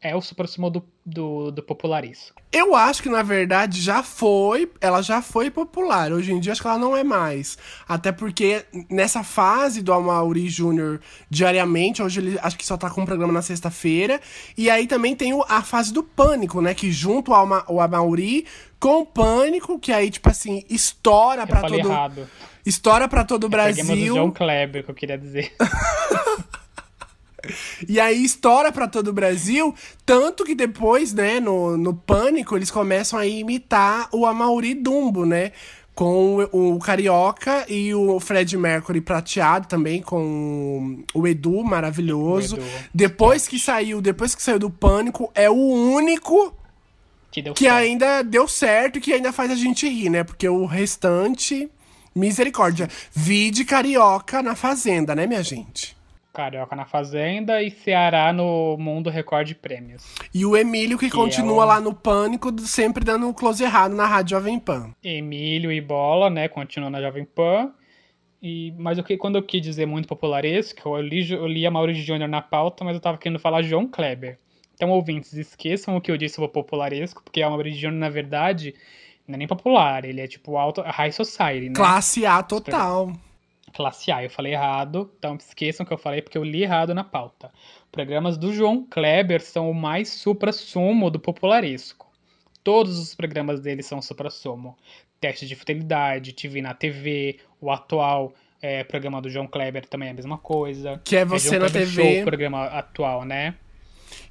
É o supra-sumo do, do, do popularismo. Eu acho que, na verdade, já foi. Ela já foi popular. Hoje em dia, acho que ela não é mais. Até porque nessa fase do Amaury Júnior diariamente, hoje ele acho que só tá com um programa na sexta-feira. E aí também tem o, a fase do pânico, né? Que junto ao o Amaury com o pânico, que aí, tipo assim, estoura falei todo. errado. Estoura pra todo o Peguemos o Brasil. João Kleber, que eu queria dizer. <laughs> E aí estoura pra todo o Brasil, tanto que depois, né, no, no Pânico, eles começam a imitar o Amaury Dumbo, né? Com o, Carioca e o Fred Mercury prateado também, com o Edu maravilhoso. O Edu. Depois que saiu, depois que saiu do Pânico, é o único Que deu que ainda deu certo e que ainda faz a gente rir, né? Porque o restante, misericórdia. Vide Carioca na Fazenda, né, minha gente? Carioca na Fazenda e Ceará no Mundo Record de Prêmios. E o Emílio que, Que continua é o- lá no pânico, sempre dando um close errado na Rádio Jovem Pan. Emílio e Bola, né? Continuam na Jovem Pan. E, mas o que, quando eu quis dizer muito popularesco, eu li, eu li a Maurício Júnior na pauta, mas eu tava querendo falar João Kleber. Então, ouvintes, esqueçam o que eu disse sobre popularesco, porque a Maurício Júnior, na verdade, não é nem popular, ele é tipo alto, high society, né? Classe A total. Classe A, eu falei errado, então esqueçam que eu falei porque eu li errado na pauta. Programas do João Kleber são o mais supra-sumo do popularesco. Todos os programas dele são supra-sumo. Teste de fidelidade, TV na TV, o atual é, programa do João Kleber também é a mesma coisa. Que é Você João na Kleber TV. Show, o programa atual, né?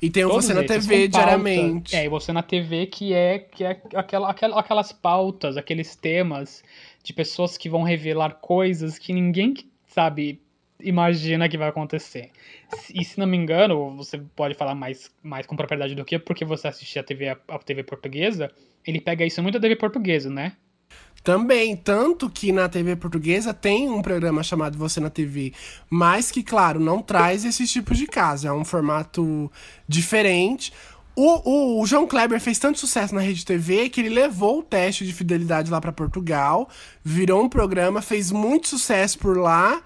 E tem Todos Você na TV pauta. diariamente. É, e você na TV que é, que é aquela, aquela, aquelas pautas, aqueles temas de pessoas que vão revelar coisas que ninguém sabe imagina que vai acontecer. E se não me engano, você pode falar mais, mais com propriedade do que porque você assistia a TV, a TV portuguesa, ele pega isso muito da TV portuguesa, né? Também, tanto que na TV portuguesa tem um programa chamado Você na TV, mas que, claro, não traz esse tipo de caso. É um formato diferente. O, o, o João Kleber fez tanto sucesso na Rede TV que ele levou o teste de fidelidade lá pra Portugal, virou um programa, fez muito sucesso por lá.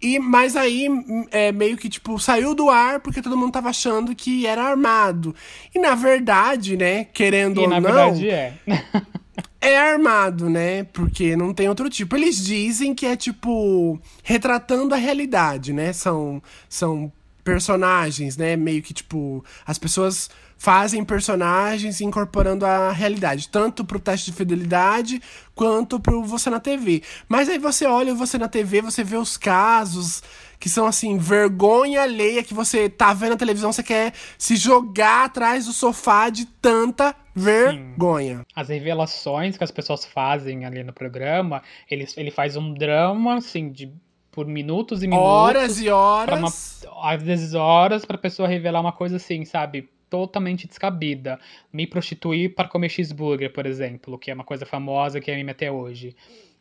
E, mas aí, é, meio que, tipo, saiu do ar porque todo mundo tava achando que era armado. E na verdade, né, querendo E ou na não, verdade é. <laughs> é armado, né? Porque não tem outro tipo. Eles dizem que é tipo retratando a realidade, né? São são personagens, né? Meio que tipo as pessoas fazem personagens incorporando a realidade, tanto pro teste de fidelidade quanto pro você na TV. Mas aí você olha você na TV, você vê os casos que são assim, vergonha alheia que você tá vendo na televisão, você quer se jogar atrás do sofá de tanta vergonha. as revelações que as pessoas fazem ali no programa, ele, ele faz um drama, assim, de, por minutos e minutos. Horas e horas. uma, às vezes horas pra pessoa revelar uma coisa assim, sabe? Totalmente descabida. Me prostituir para comer cheeseburger, por exemplo, que é uma coisa famosa que é meme até hoje.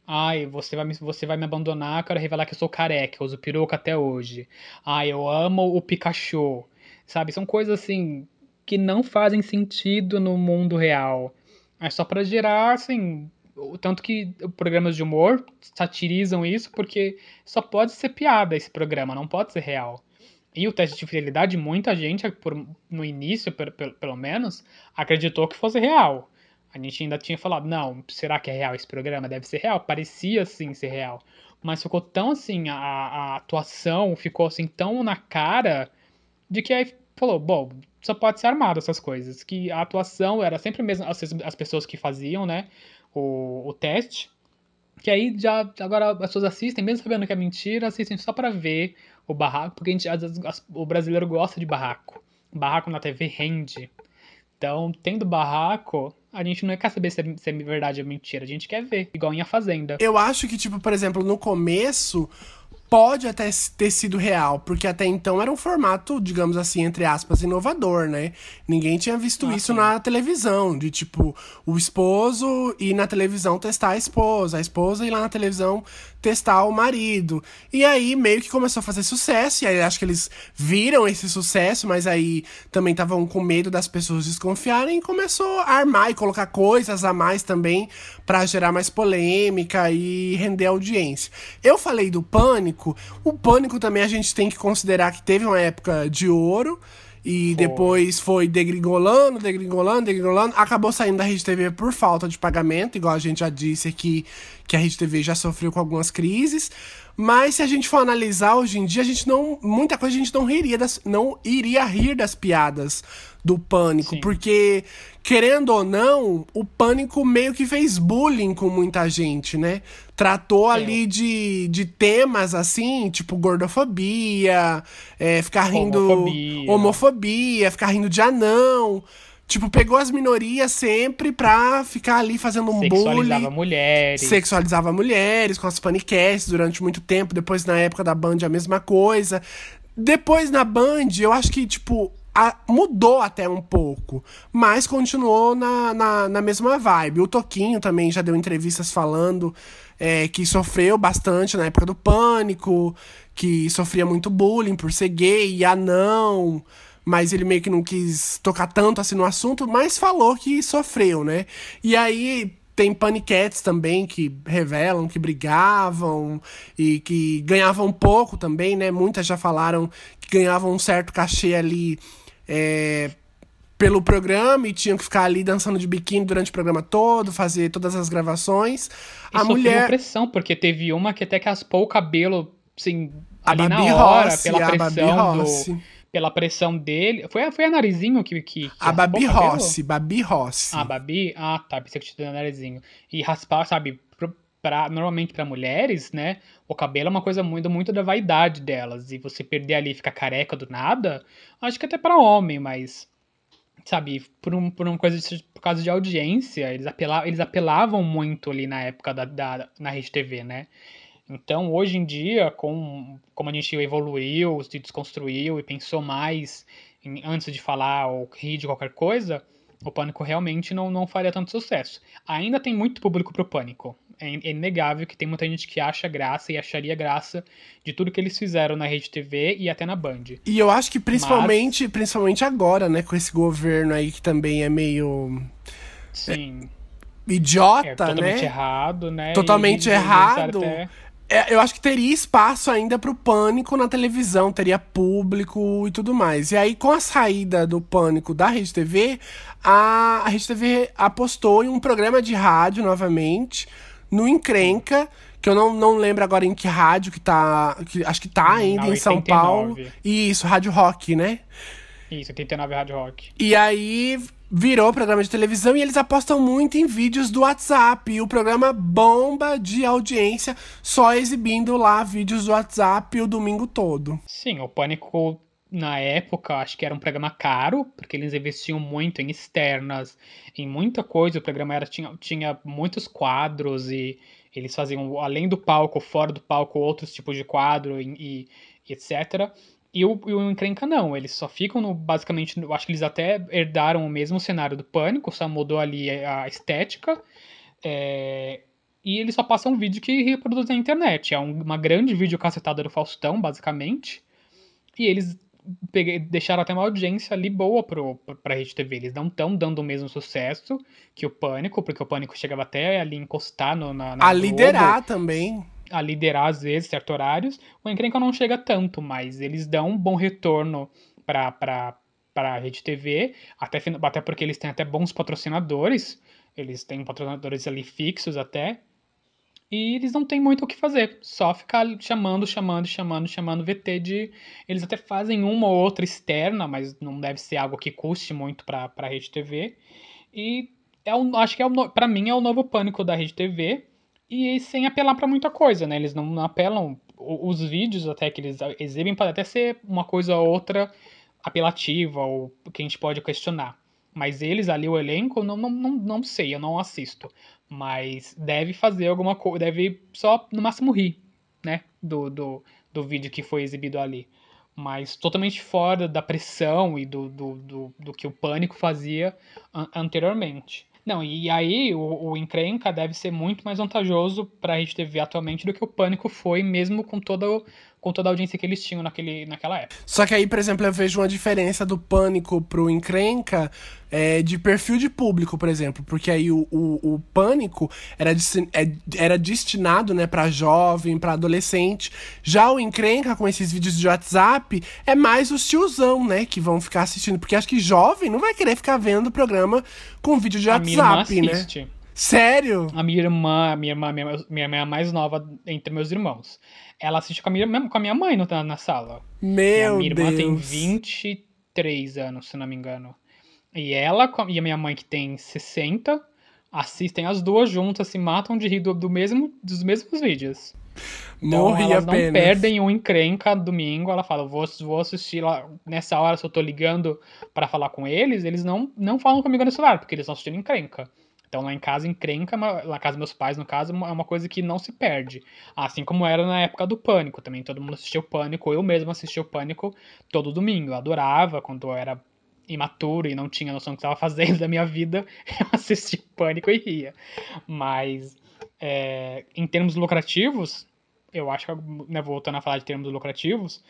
Ai, você vai, me, você vai me abandonar, eu quero revelar que eu sou careca, eu uso peruca até hoje. Ai, eu amo o Pikachu. Sabe? São coisas assim que não fazem sentido no mundo real. É só pra gerar, assim. Tanto que programas de humor satirizam isso porque só pode ser piada esse programa, não pode ser real. E o teste de fidelidade, muita gente, por, no início, per- pelo menos, acreditou que fosse real. A gente ainda tinha falado, não, será que é real esse programa? Deve ser real. Parecia sim ser real. Mas ficou tão assim, a, a atuação ficou assim tão na cara de que aí falou, bom, só pode ser armado essas coisas. Que a atuação era sempre mesmo as, as pessoas que faziam, né, o, o teste. Que aí já, agora as pessoas assistem, mesmo sabendo que é mentira, assistem só pra ver o barraco, porque a gente, vezes, as- o brasileiro gosta de barraco. Barraco na TV rende. Então, tendo barraco, a gente não quer saber se é, se é verdade ou mentira, a gente quer ver, igual em A Fazenda. Eu acho que, tipo, por exemplo, no começo pode até ter sido real, porque até então era um formato, digamos assim, entre aspas, inovador, né? Ninguém tinha visto Ah, isso na televisão, de tipo, o esposo ir na televisão testar a esposa, a esposa ir lá na televisão testar o marido. E aí meio que começou a fazer sucesso, e aí acho que eles viram esse sucesso, mas aí também estavam com medo das pessoas desconfiarem e começou a armar e colocar coisas a mais também para gerar mais polêmica e render audiência. Eu falei do pânico, o pânico também a gente tem que considerar que teve uma época de ouro. E foi. depois foi degringolando, degringolando, degringolando. Acabou saindo da Rede TV por falta de pagamento, igual a gente já disse aqui, que a Rede TV já sofreu com algumas crises. Mas se a gente for analisar hoje em dia, a gente não. Muita coisa a gente não riria das, não iria rir das piadas do pânico. Sim. Porque, querendo ou não, o pânico meio que fez bullying com muita gente, né? Tratou é. ali de, de temas assim, tipo gordofobia, é, ficar rindo. Homofobia. homofobia, ficar rindo de anão. Tipo, pegou as minorias sempre pra ficar ali fazendo um Sexualizava bullying. Sexualizava mulheres. Sexualizava mulheres com as panicasts durante muito tempo. Depois, na época da Band, a mesma coisa. Depois, na Band, eu acho que, tipo, a, mudou até um pouco. Mas continuou na, na, na, mesma vibe. O Toquinho também já deu entrevistas falando é, que sofreu bastante na época do pânico. Que sofria muito bullying por ser gay e anão mas ele meio que não quis tocar tanto assim no assunto, mas falou que sofreu, né? E aí tem paniquetes também que revelam que brigavam e que ganhavam pouco também, né? Muitas já falaram que ganhavam um certo cachê ali é, pelo programa e tinham que ficar ali dançando de biquíni durante o programa todo, fazer todas as gravações. E a mulher pressão, porque teve uma que até raspou o cabelo, assim, ali na hora, Rossi, pela pressão do pela pressão dele. Foi, foi a Narizinho que. que, que a Babi Rossi, Babi Rossi. Ah, Babi? Ah, tá. Pensei que tinha Narizinho. E raspar, sabe, pra, normalmente para mulheres, né? O cabelo é uma coisa muito, muito da vaidade delas. E você perder ali e ficar careca do nada, acho que até para homem, mas. Sabe, por, um, por uma coisa de, por causa de audiência, eles, apelavam, eles apelavam muito ali na época da, da na Rede TV, né? Então, hoje em dia, com como a gente evoluiu, se desconstruiu e pensou mais em, antes de falar ou rir de qualquer coisa, o Pânico realmente não, não faria tanto sucesso. Ainda tem muito público pro Pânico. É, é inegável que tem muita gente que acha graça e acharia graça de tudo que eles fizeram na Rede TV e até na Band. E eu acho que principalmente, Mas... principalmente agora, né, com esse governo aí que também é meio. Sim. É, idiota, é, totalmente né? Totalmente errado, né? Totalmente e, errado. Até... É, eu acho que teria espaço ainda pro pânico na televisão, teria público e tudo mais. E aí, com a saída do pânico da Rede TV, a, a Rede TV apostou em um programa de rádio novamente, no Encrenca, que eu não, não lembro agora em que rádio que tá. Que, acho que tá ainda em São Paulo. Isso, Rádio Rock, né? Isso, 89 Rádio Rock. E aí virou programa de televisão e eles apostam muito em vídeos do WhatsApp. E o programa bomba de audiência, só exibindo lá vídeos do WhatsApp o domingo todo. Sim, o Pânico na época, acho que era um programa caro, porque eles investiam muito em externas, em muita coisa. O programa era, tinha, tinha muitos quadros e eles faziam, além do palco, fora do palco, outros tipos de quadro e, e etc. E o, e o Encrenca não, eles só ficam no, basicamente, eu acho que eles até herdaram o mesmo cenário do Pânico, só mudou ali a estética, é, e eles só passam um vídeo que reproduz na internet. É um, uma grande vídeo cacetada do Faustão, basicamente, e eles peguei, deixaram até uma audiência ali boa pro, pra Rede TV. Eles não estão dando o mesmo sucesso que o Pânico, porque o Pânico chegava até ali encostar no, na, na A Globo. liderar também a liderar às vezes certos horários. O encrenca não chega tanto, mas eles dão um bom retorno para a Rede TV, até, até porque eles têm até bons patrocinadores, eles têm patrocinadores ali fixos até, e eles não têm muito o que fazer, só ficar chamando, chamando, chamando, chamando VT de. Eles até fazem uma ou outra externa, mas não deve ser algo que custe muito para a Rede TV. E é acho que é para mim é o novo pânico da Rede TV e sem apelar para muita coisa, né? Eles não, apelam. Os vídeos até que eles exibem pode até ser uma coisa ou outra apelativa ou que a gente pode questionar. Mas eles ali, o elenco, não, não, não, não sei, eu não assisto. Mas deve fazer alguma coisa, deve só no máximo rir, né? Do, do, do vídeo que foi exibido ali. Mas totalmente fora da pressão e do, do, do, do que o pânico fazia an anteriormente. Não, e aí o, o Encrenca deve ser muito mais vantajoso pra Rede TV atualmente do que o Pânico foi, mesmo com toda, com toda a audiência que eles tinham naquele, naquela época. Só que aí, por exemplo, eu vejo uma diferença do pânico pro encrenca é, de perfil de público, por exemplo. Porque aí o, o, o pânico era, é- era destinado né, para jovem, pra adolescente. Já o encrenca, com esses vídeos de WhatsApp, é mais os tiozão, né? Que vão ficar assistindo. Porque acho que jovem não vai querer ficar vendo o programa com vídeo de a WhatsApp, né? Sério? A minha irmã, a minha irmã, minha, minha irmã é a mais nova entre meus irmãos. Ela assiste com a minha, com a minha mãe no- na, na sala. A Meu minha irmã Deus. tem 23 anos, se não me engano. E ela e a minha mãe, que tem 60, assistem as duas juntas, se matam de rir do, do mesmo, dos mesmos vídeos. Então Morri elas não apenas. perdem o encrenca domingo. Ela fala, vou, vou assistir lá nessa hora, se eu tô ligando pra falar com eles, eles não, não falam comigo no celular, porque eles estão assistindo encrenca. Então lá em casa, encrenca, é lá na casa dos meus pais, no caso, é uma coisa que não se perde. Assim como era na época do Pânico também. Todo mundo assistia o Pânico, eu mesmo assistia o Pânico todo domingo. Eu adorava quando eu era imaturo e não tinha noção do que estava fazendo <laughs> da minha vida, <laughs> eu assistia Pânico e ria. Mas é, em termos lucrativos, eu acho que, né, voltando a falar de termos lucrativos,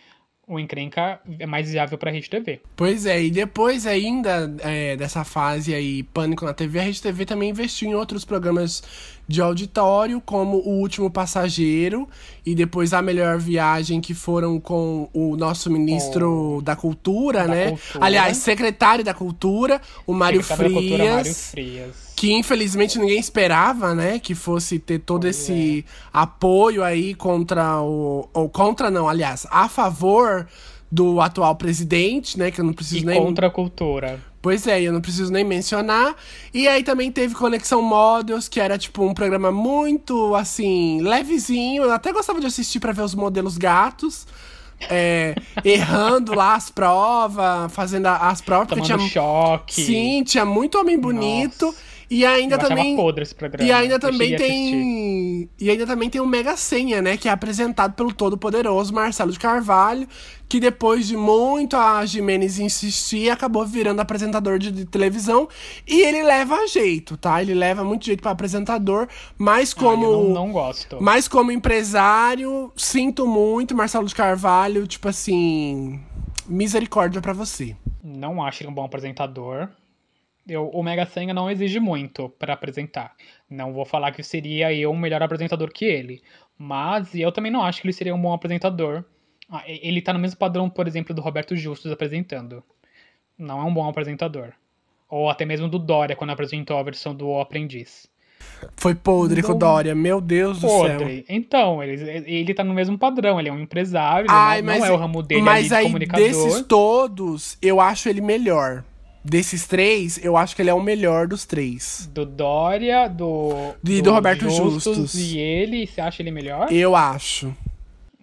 o encrenca é mais viável pra Rede TV. Pois é, e depois ainda é, dessa fase aí, Pânico na TV, a Rede TV também investiu em outros programas de auditório, como O Último Passageiro e depois A Melhor Viagem, que foram com o nosso ministro da Cultura, Da né? Cultura. Aliás, secretário da Cultura, o Mário Secretário da Cultura, Mário Frias. Que infelizmente ninguém esperava, né? Que fosse ter todo esse apoio aí contra o. Ou contra não, aliás, a favor do atual presidente, né? Que eu não E preciso nem. contra a cultura. Pois é, eu não preciso nem mencionar. E aí também teve Conexão Models, que era tipo um programa muito assim, levezinho. Eu até gostava de assistir pra ver os modelos gatos. é, <laughs> errando lá as provas, fazendo as provas, Tomando tinha. choque. Sim, tinha muito homem bonito. Nossa. E ainda eu também. podre esse programa. E ainda Eu também tem. E ainda também tem o Mega Senha, né? Que é apresentado pelo todo-poderoso Marcelo de Carvalho, que depois de muito a Jimenez insistir, acabou virando apresentador de, de televisão. E ele leva jeito, tá? Ele leva muito jeito pra apresentador, mas Ah, como. eu não, não gosto. Mas como empresário, sinto muito, Marcelo de Carvalho, tipo assim. Misericórdia pra você. Não acho ele um bom apresentador. Eu, o Mega Senha não exige muito pra apresentar. Não vou falar que seria eu um melhor apresentador que ele. Mas eu também não acho que ele seria um bom apresentador. Ah, Ele tá no mesmo padrão, por exemplo, do Roberto Justus apresentando. Não é um bom apresentador. Ou até mesmo do Dória, quando apresentou a versão do O Aprendiz. Foi podre com o Dória, meu Deus do céu. Podre. Então, ele, ele tá no mesmo padrão. Ele é um empresário, Ai, não, mas, não é o ramo dele ali mas de aí, comunicador. desses todos, eu acho ele melhor. Desses três, eu acho que ele é o melhor dos três. Do Dória, do. E do Roberto Justus. E ele, você acha ele melhor? Eu acho.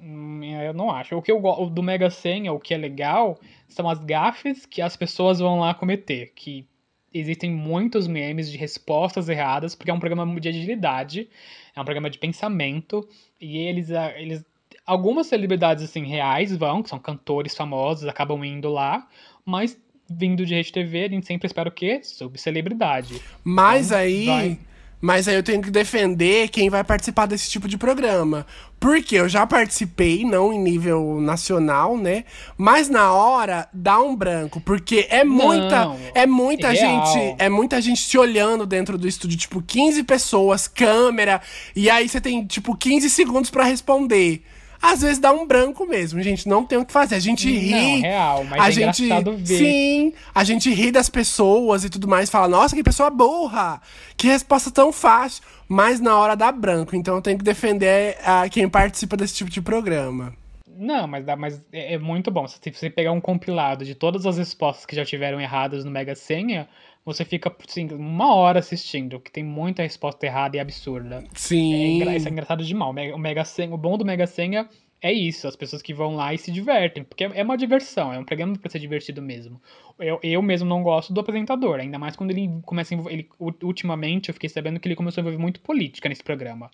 Hum, Eu não acho. O que eu gosto do Mega Senha, o que é legal, são as gafes que as pessoas vão lá cometer. Que existem muitos memes de respostas erradas, porque é um programa de agilidade, é um programa de pensamento, e eles. ah, eles algumas celebridades assim reais vão, que são cantores famosos, acabam indo lá, mas vindo de Rede TV, a gente sempre espera o quê? Subcelebridade. Mas Então, aí. vai. Mas aí eu tenho que defender quem vai participar desse tipo de programa. Porque eu já participei, não em nível nacional, né? Mas na hora dá um branco. Porque é muita. Não, é muita real. gente. É muita gente te olhando dentro do estúdio. Tipo, 15 pessoas, câmera. E aí você tem, tipo, 15 segundos pra responder. Às vezes dá um branco mesmo, gente. Não tem o que fazer. A gente ri. Não, real, mas a é gente, ver. Sim, a gente ri das pessoas e tudo mais, fala, nossa, que pessoa burra, que resposta tão fácil, mas na hora dá branco, então eu tenho que defender a quem participa desse tipo de programa. Não, mas, dá, mas é, é muito bom. Se você pegar um compilado de todas as respostas que já tiveram erradas no Mega Senha, você fica assim, uma hora assistindo, que tem muita resposta errada e absurda. É, Sim. engra- isso é engraçado demais. O Mega, o Mega Senha, o bom do Mega Senha é isso, as pessoas que vão lá e se divertem, porque é uma diversão, é um programa pra ser divertido mesmo. Eu, eu mesmo não gosto do apresentador, ainda mais quando ele começa a envol- ele ultimamente eu fiquei sabendo que ele começou a envolver muito política nesse programa.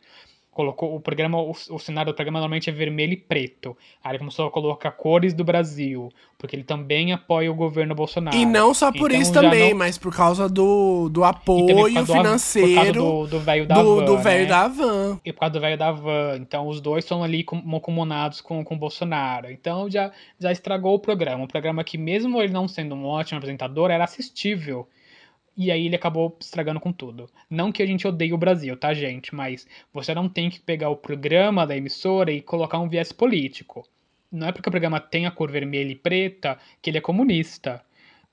Colocou o programa, o, o, cenário do programa normalmente é vermelho e preto. Aí ele começou a colocar cores do Brasil, porque ele também apoia o governo Bolsonaro. E não só por Então, isso também, não- mas por causa do, do apoio do- financeiro do velho da do, van, do velho né? da van. E por causa do velho da van. Então os dois estão ali com- comunados com com o Bolsonaro. Então já, já estragou o programa. Um programa que, mesmo ele não sendo um ótimo apresentador, era assistível. E aí ele acabou estragando com tudo. Não que a gente odeie o Brasil, tá, gente? Mas você não tem que pegar o programa da emissora e colocar um viés político. Não é porque o programa tem a cor vermelha e preta que ele é comunista.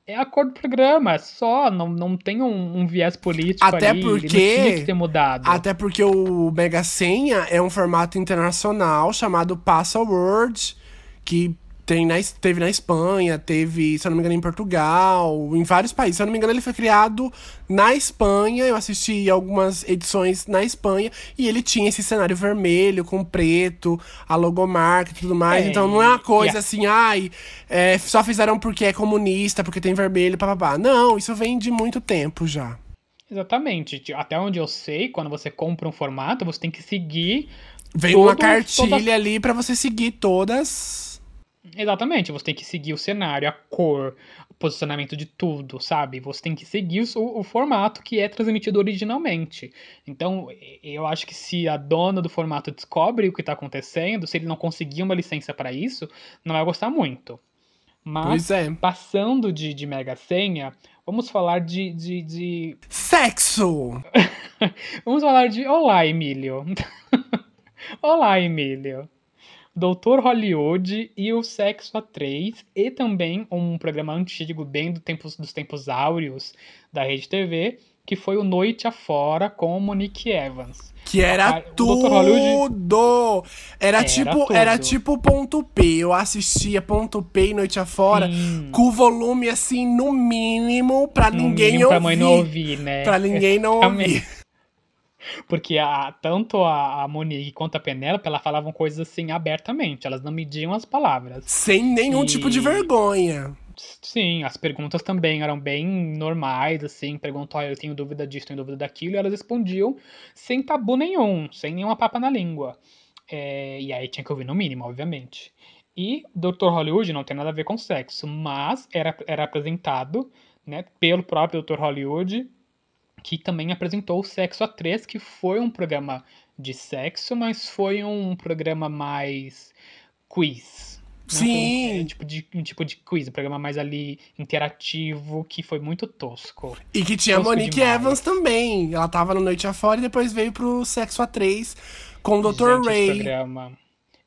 É a cor do programa, é só. Não, não tem um, um viés político Até ali. ele porque- não tinha que ter mudado. Até porque o Mega Senha é um formato internacional chamado Password, que tem na, teve na Espanha, teve, se eu não me engano, em Portugal, em vários países. Se eu não me engano, ele foi criado na Espanha. Eu assisti algumas edições na Espanha e ele tinha esse cenário vermelho com preto, a logomarca e tudo mais. É, então não é uma coisa a- assim, ai, é, só fizeram porque é comunista, porque tem vermelho, papapá. Não, isso vem de muito tempo já. Exatamente. Até onde eu sei, quando você compra um formato, você tem que seguir. Vem uma todo- cartilha toda- ali pra você seguir todas. Exatamente, você tem que seguir o cenário, a cor, o posicionamento de tudo, sabe? Você tem que seguir o, o formato que é transmitido originalmente. Então, eu acho que se a dona do formato descobre o que tá acontecendo, se ele não conseguir uma licença para isso, não vai gostar muito. Mas, é. passando de, de Mega Senha, vamos falar de, de, de Sexo! <laughs> Vamos falar de Olá, Emílio. <laughs> Olá, Emílio. Doutor Hollywood e o Sexo a 3 e também um programa antigo bem do tempos, dos tempos áureos da Rede TV, que foi o Noite Afora com Monique Evans. Que era Ah, tudo! Era, Era tipo, tudo. era tipo ponto P. Eu assistia ponto P e noite afora Sim. com o volume assim no mínimo pra No ninguém mínimo ouvir. pra mãe não ouvir, né? Pra ninguém não <laughs> ouvir. Porque a, tanto a, a Monique quanto a Penélope, elas falavam coisas assim abertamente, elas não mediam as palavras. Sem nenhum E- tipo de vergonha. Sim, as perguntas também eram bem normais, assim, perguntou, ah, eu tenho dúvida disso, tenho dúvida daquilo, e elas respondiam sem tabu nenhum, sem nenhuma papa na língua. É, e aí tinha que ouvir no mínimo, obviamente. E Dr. Hollywood não tem nada a ver com sexo, mas era, era apresentado né, pelo próprio Dr. Hollywood, que também apresentou o Sexo a 3, que foi um programa de sexo, mas foi um programa mais quiz. Não foi um- Sim. é, tipo de, um tipo de quiz, um programa mais ali interativo, que foi muito tosco. E que tinha a Tosco Monique demais. Evans também. Ela tava no Noite Afora e depois veio pro Sexo A3 com o Dr. Gente, Esse Ray. programa.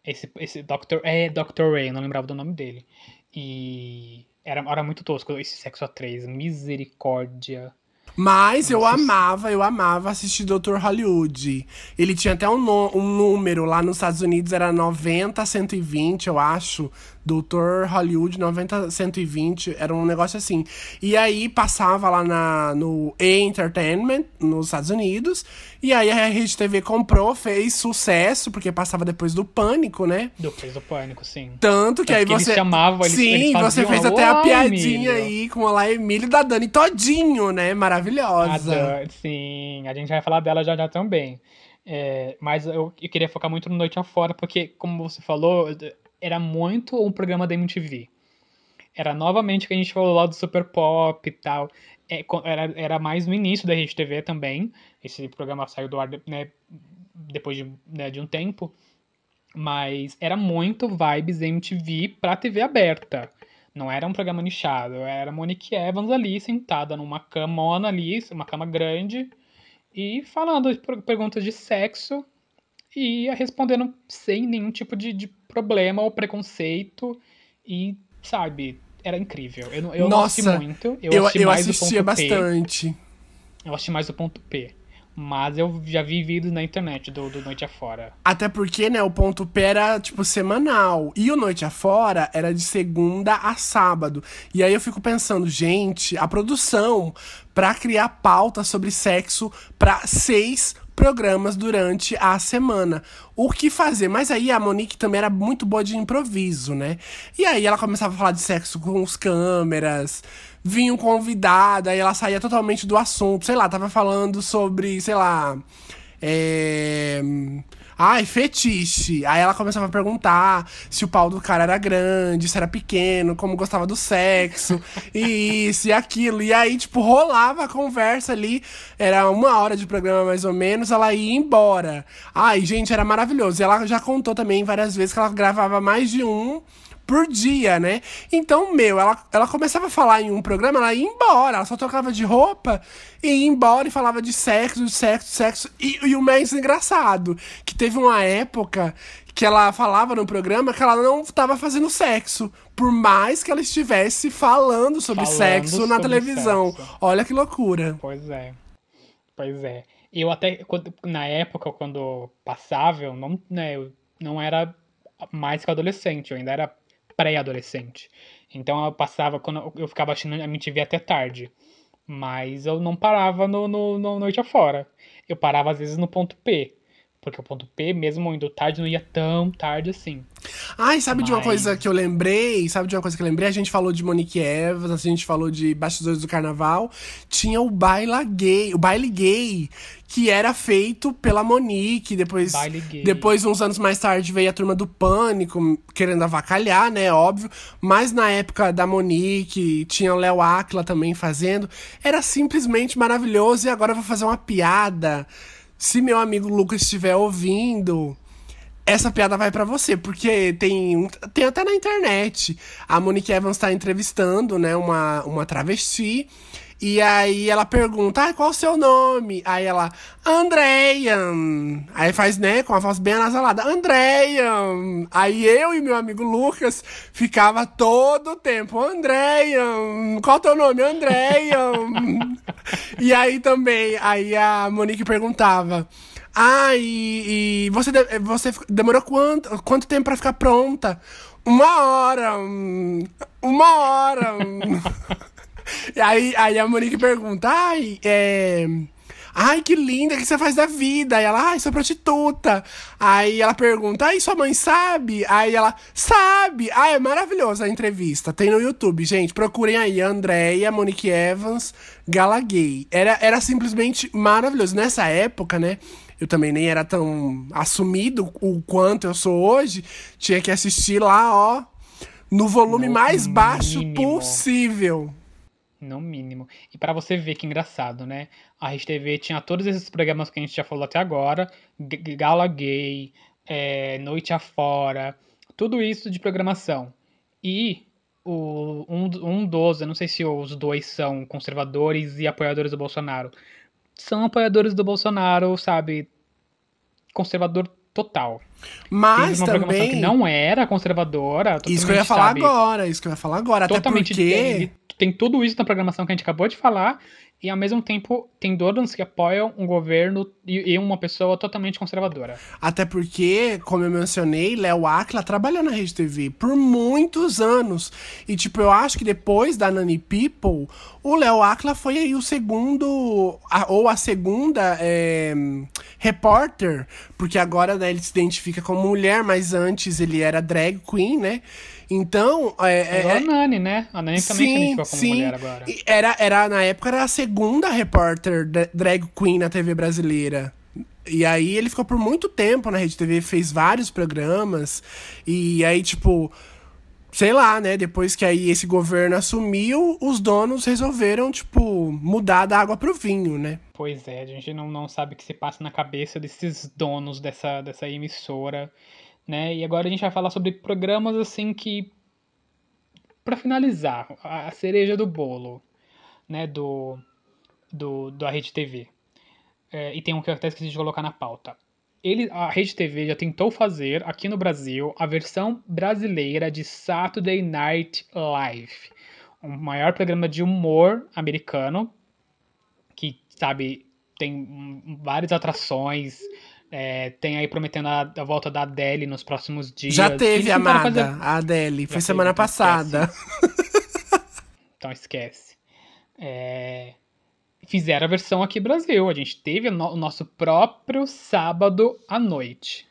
Esse, esse Dr. É, Dr. Ray, não lembrava do nome dele. E era, era muito tosco esse sexo a 3. Misericórdia. Mas eu amava, eu amava assistir Dr. Hollywood. Ele tinha até um, um número lá nos Estados Unidos, era 90 120, eu acho. Dr. Hollywood 90 120, era um negócio assim. E aí passava lá na, no E! Entertainment, nos Estados Unidos. E aí a Rede TV comprou, fez sucesso, porque passava depois do Pânico, né? Depois do pânico, sim. Tanto que Tanto aí que eles você. chamavam, eles- Sim, eles você fez até a "Olá, piadinha Emílio." aí com o Olá Emílio da Dani Todinho, né? A Maravilhosa. Sim, a gente vai falar dela já já também. É, mas eu, eu queria focar muito no Noite Afora, porque, como você falou, era muito um programa da MTV. Era novamente o que a gente falou lá do Super Pop e tal. É, era, era mais no início da Rede TV também. Esse programa saiu do ar né, depois de, né, de um tempo. Mas era muito vibes MTV pra TV aberta. Não era um programa nichado. Era Monique Evans ali, sentada numa camona ali, uma cama grande, e falando perguntas de sexo e respondendo sem nenhum tipo de, de problema ou preconceito. E, sabe, era incrível. Eu, não- eu não assisti Nossa, muito. Eu, Eu, assisti eu o assistia ponto P. bastante. Eu assisti mais o ponto P. Mas eu já vi vídeos na internet do, do Noite Afora. Até porque, né, o ponto P era, tipo, semanal. E o Noite Afora era de segunda a sábado. E aí eu fico pensando, gente, a produção pra criar pauta sobre sexo pra seis programas durante a semana. O que fazer? Mas aí a Monique também era muito boa de improviso, né? E aí ela começava a falar de sexo com os câmeras, vinha um convidado, aí ela saía totalmente do assunto. Sei lá, tava falando sobre, sei lá. É... Ai, fetiche. Aí ela começava a perguntar se o pau do cara era grande, se era pequeno, como gostava do sexo, <laughs> e isso e aquilo. E aí, tipo, rolava a conversa ali. Era uma hora de programa mais ou menos, ela ia embora. Ai, gente, era maravilhoso. E ela já contou também várias vezes que ela gravava mais de um por dia, né? Então, meu, ela, ela começava a falar em um programa, ela ia embora, ela só trocava de roupa e ia embora e falava de sexo, de sexo, sexo. E, e o mais engraçado, que teve uma época que ela falava no programa que ela não estava fazendo sexo, por mais que ela estivesse falando sobre Falando sexo na sobre televisão. sexo. Olha que loucura. Pois é. Pois é. Eu até, quando- na época, quando passava, eu não, né, eu não era mais que adolescente, eu ainda era pré-adolescente. Então eu passava, quando eu- ficava assistindo a MTV até tarde. Mas eu não parava no, no, no Noite Afora. Eu parava às vezes no ponto P. Porque o ponto P, mesmo indo tarde, não ia tão tarde assim. Ai, sabe de uma Mas- coisa que eu lembrei? Sabe de uma coisa que eu lembrei? A gente falou de Monique Evans, a gente falou de Bastidores do Carnaval. Tinha o baila gay, o baile gay, que era feito pela Monique. Depois, Baile depois uns anos mais tarde, veio a turma do Pânico, querendo avacalhar, né? Óbvio. Mas na época da Monique, tinha o Léo Aquila também fazendo. Era simplesmente maravilhoso. E agora eu vou fazer uma piada. Se meu amigo Lucas estiver ouvindo, essa piada vai pra você, porque tem, tem até na internet. A Monique Evans tá entrevistando, né, uma, uma travesti. E aí ela pergunta, ah, qual o seu nome? Aí ela, Andréian. Aí faz, né, com a voz bem anasalada, Andréian. Aí eu e meu amigo Lucas ficava todo o tempo, Andréian. Qual o teu nome? Andréian. <laughs> e aí também, aí a Monique perguntava, ah, e, e você, de- você demorou quanto, quanto tempo pra ficar pronta? Uma hora. Uma hora. <laughs> aí, aí a Monique pergunta, ai, é. Ai, que linda, o que você faz da vida? Aí ela, ai, sou prostituta. Aí ela pergunta, ai, sua mãe sabe? Aí ela, sabe. Ai, é maravilhosa a entrevista. Tem no YouTube, gente. Procurem aí, Andréia, Monique Evans, Gala Gay. Era, era simplesmente maravilhoso. Nessa época, né? Eu também nem era tão assumido o quanto eu sou hoje. Tinha que assistir lá, ó, no volume No mais baixo mínimo. possível. No mínimo. E pra você ver que engraçado, né? A Rede TV tinha todos esses programas que a gente já falou até agora: Gala Gay, é, Noite Afora, tudo isso de programação. E o, um, um dos, eu não sei se os dois são conservadores e apoiadores do Bolsonaro. São apoiadores do Bolsonaro, sabe? Conservador total. Mas Teve uma programação também. que não era conservadora. Isso que eu ia falar sabe, agora, isso que eu ia falar agora. Até totalmente porque. tem, tem tudo isso na programação que a gente acabou de falar e ao mesmo tempo tem donos que apoiam um governo e, uma pessoa totalmente conservadora. Até porque, como eu mencionei, Léo Aquila trabalhou na Rede TV por muitos anos. E, tipo, eu acho que depois da Nani People, o Léo Aquila foi aí o segundo, a- ou a segunda é, repórter, porque agora né, ele se identifica como mulher, mas antes ele era drag queen, né? Então, é, É, é- a Nani, né? A Nani também se identificou como mulher agora. Era, era, na época, era a segunda repórter dra- drag queen na TV brasileira. E aí ele ficou por muito tempo na Rede TV, fez vários programas. E aí, tipo, sei lá, né? Depois que aí esse governo assumiu, os donos resolveram, tipo, mudar da água pro vinho, né? Pois é, a gente não, não sabe o que se passa na cabeça desses donos dessa, dessa emissora, né? E agora a gente vai falar sobre programas assim que, Pra finalizar, a cereja do bolo, né, do, do da Rede TV. É, e tem um que eu até esqueci de colocar na pauta. Ele, a Rede TV já tentou fazer aqui no Brasil a versão brasileira de Saturday Night Live, o maior programa de humor americano que, sabe, tem várias atrações. É, tem aí prometendo a, a volta da Adele nos próximos dias. Já teve, amada, fazer- a Adele. Foi Já semana teve, então passada. <laughs> Então esquece. É, Fizeram a versão aqui Brasil. A gente teve o, no- o nosso próprio sábado à noite.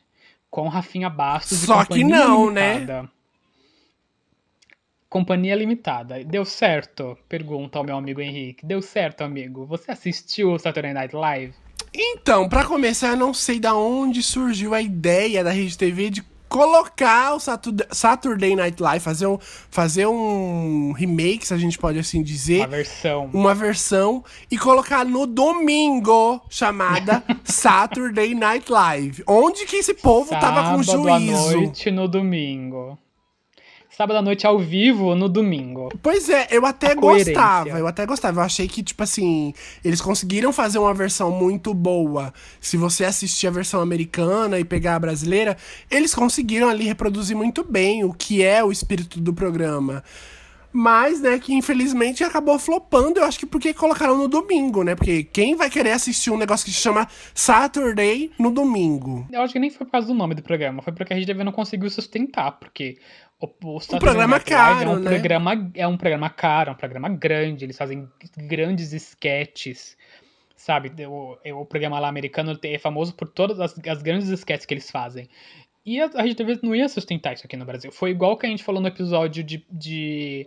Com Rafinha Bastos Só e que não, né? Limitada. Companhia Limitada. Deu certo? Pergunta ao meu amigo Henrique. Deu certo, amigo? Você assistiu o Saturday Night Live? Então, pra começar, eu não sei da onde surgiu a ideia da Rede TV de colocar o Saturday, Night Live, fazer um, fazer um remake, se a gente pode assim dizer. Uma versão. Uma versão e colocar no domingo, chamada <laughs> Saturday Night Live. Onde que esse povo tava com Sábado à juízo? noite no domingo. Sábado à noite ao vivo no domingo. Pois é, eu até A coerência. gostava, eu até gostava. Eu achei que, tipo assim, eles conseguiram fazer uma versão muito boa. Se você assistir a versão americana e pegar a brasileira, eles conseguiram ali reproduzir muito bem o que é o espírito do programa. Mas, né, que infelizmente acabou flopando, eu acho que porque colocaram no domingo, né? Porque quem vai querer assistir um negócio que se chama Saturday no domingo? Eu acho que nem foi por causa do nome do programa, foi porque a gente não conseguiu sustentar, porque o, o, Saturday programa Night Live caro, é um né? programa é um programa caro, é um programa grande, eles fazem grandes esquetes, sabe? O, o programa lá americano é famoso por todas as, as grandes esquetes que eles fazem. E a, a não ia sustentar isso aqui no Brasil. Foi igual que a gente falou no episódio de, de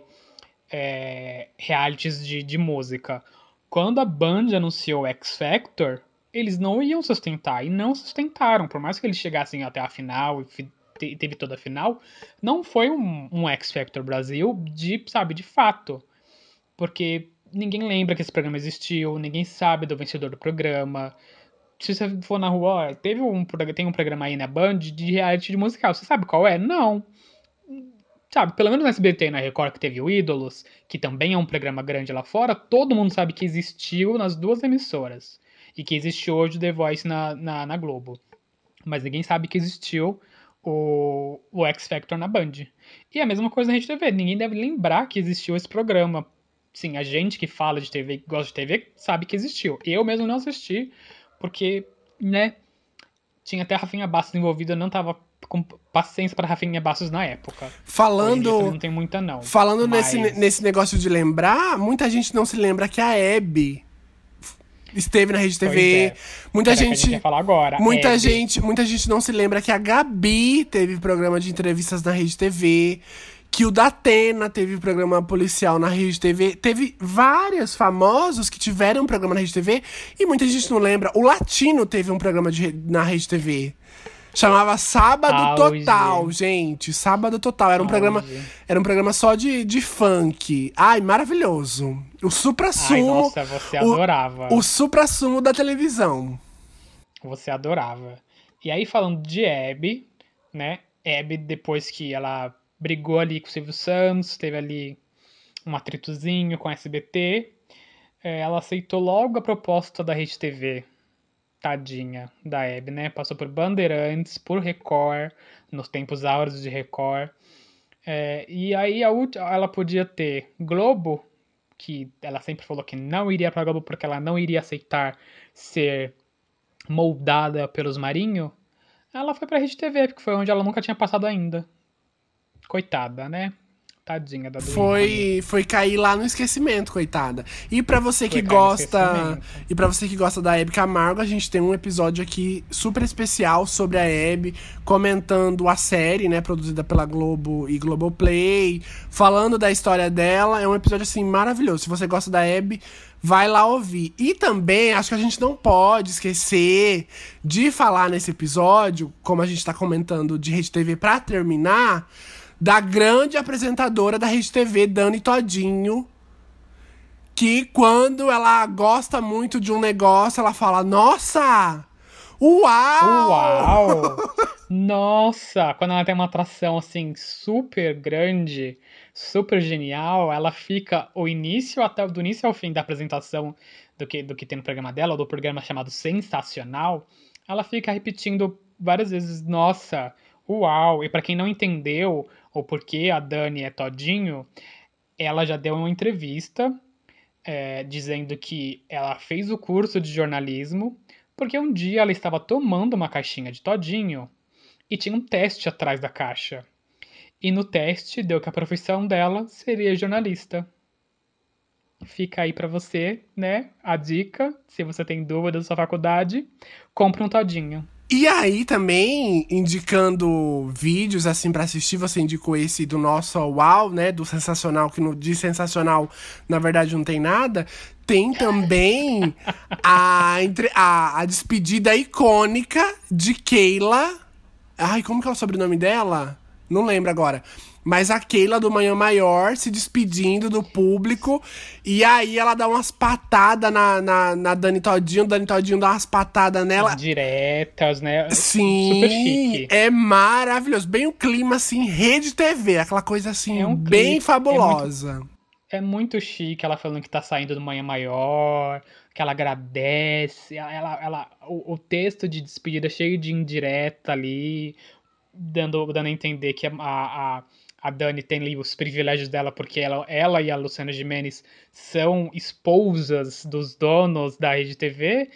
é, realities de, de música. Quando a Band anunciou X Factor, eles não iam sustentar e não sustentaram. Por mais que eles chegassem até a final e teve toda a final, não foi um, um X Factor Brasil de, sabe, de fato. Porque ninguém lembra que esse programa existiu, ninguém sabe do vencedor do programa. Se você for na rua, ó, teve um, tem um programa aí na Band de reality de musical. Você sabe qual é? Não. Sabe, pelo menos no SBT e na Record que teve o Ídolos, que também é um programa grande lá fora, todo mundo sabe que existiu nas duas emissoras. E que existe hoje o The Voice na, na, na Globo. Mas ninguém sabe que existiu o, o X Factor na Band. E a mesma coisa na Rede TV. Ninguém deve lembrar que existiu esse programa. Sim, a gente que fala de TV, que gosta de TV, sabe que existiu. Eu mesmo não assisti, porque, né, tinha até a Rafinha Bastos envolvida, não tava paciência para Rafinha Bastos na época. Falando. não tem muita, não. Falando Mas- nesse, nesse negócio de lembrar, muita gente não se lembra que a Hebe esteve na Rede TV. é. Muita Era o que a gente. falar agora. Muita Hebe. gente, muita gente não se lembra que a Gabi teve programa de entrevistas na Rede TV, que o Datena teve programa policial na Rede TV, teve vários famosos que tiveram programa na Rede TV e muita gente não lembra. O Latino teve um programa de, na Rede TV. Chamava Sábado Auge. Total, gente. Sábado Total. Era um Auge. programa, era um programa só de, de funk. Ai, maravilhoso. O supra-sumo. nossa, você o- adorava. O supra-sumo da televisão. Você adorava. E aí, falando de Abby, né? Abby, depois que ela brigou ali com o Silvio Santos, teve ali um atritozinho com a SBT, eh, ela aceitou logo a proposta da Rede TV. Tadinha da Abby, né? Passou por Bandeirantes, por Record, nos tempos áureos de Record. Eh, e aí a ulti- ela podia ter Globo, que ela sempre falou que não iria pra Globo porque ela não iria aceitar ser moldada pelos Marinho, ela foi pra Rede TV, porque foi onde ela nunca tinha passado ainda. Coitada, né? Tadinha da Duíma. Foi, foi cair lá no esquecimento, coitada. E pra você que Foi no gosta, e para você que gosta da Hebe Camargo, a gente tem um episódio aqui super especial sobre a Hebe, comentando a série, né, produzida pela Globo e Globoplay, falando da história dela. É um episódio assim maravilhoso. Se você gosta da Hebe, vai lá ouvir. E também acho que a gente não pode esquecer de falar nesse episódio, como a gente tá comentando de Rede TV pra terminar, da grande apresentadora da Rede TV, Dani Todinho, que quando ela gosta muito de um negócio, ela fala: Nossa! Uau! Uau! <laughs> Nossa! Quando ela tem uma atração assim super grande, super genial, ela fica o início até do início ao fim da apresentação do que, do que tem no programa dela, ou do programa chamado Sensacional, ela fica repetindo várias vezes, nossa, uau! E pra quem não entendeu o porquê a Dani é todinho, ela já deu uma entrevista é, dizendo que ela fez o curso de jornalismo porque um dia ela estava tomando uma caixinha de todinho e tinha um teste atrás da caixa. E no teste deu que a profissão dela seria jornalista. Fica aí pra você, né? A dica, se você tem dúvida da sua faculdade, compre um todinho. E aí também, indicando vídeos assim pra assistir, você indicou esse do nosso Uau, né? Do Sensacional, que no de Sensacional, na verdade, não tem nada. tem também a, entre, a, a despedida icônica de Keila. Ai, como que é o sobrenome dela? Não lembro agora. Mas a Keila do Manhã Maior se despedindo do público. E aí ela dá umas patadas na, na, na Dani Todinho. Dani Todinho dá umas patadas nela. Diretas, né? <laughs> Sim, Super chique. é maravilhoso. Bem o clima, assim, rede TV. Aquela coisa, assim, É um bem fabulosa. É muito chique ela falando que tá saindo do Manhã Maior, que ela agradece. Ela, ela, ela- o, o texto de despedida é cheio de indireta ali, dando, dando a entender que a, a, a Dani tem ali os privilégios dela, porque ela, ela e a Luciana Gimenez são esposas dos donos da Rede TV.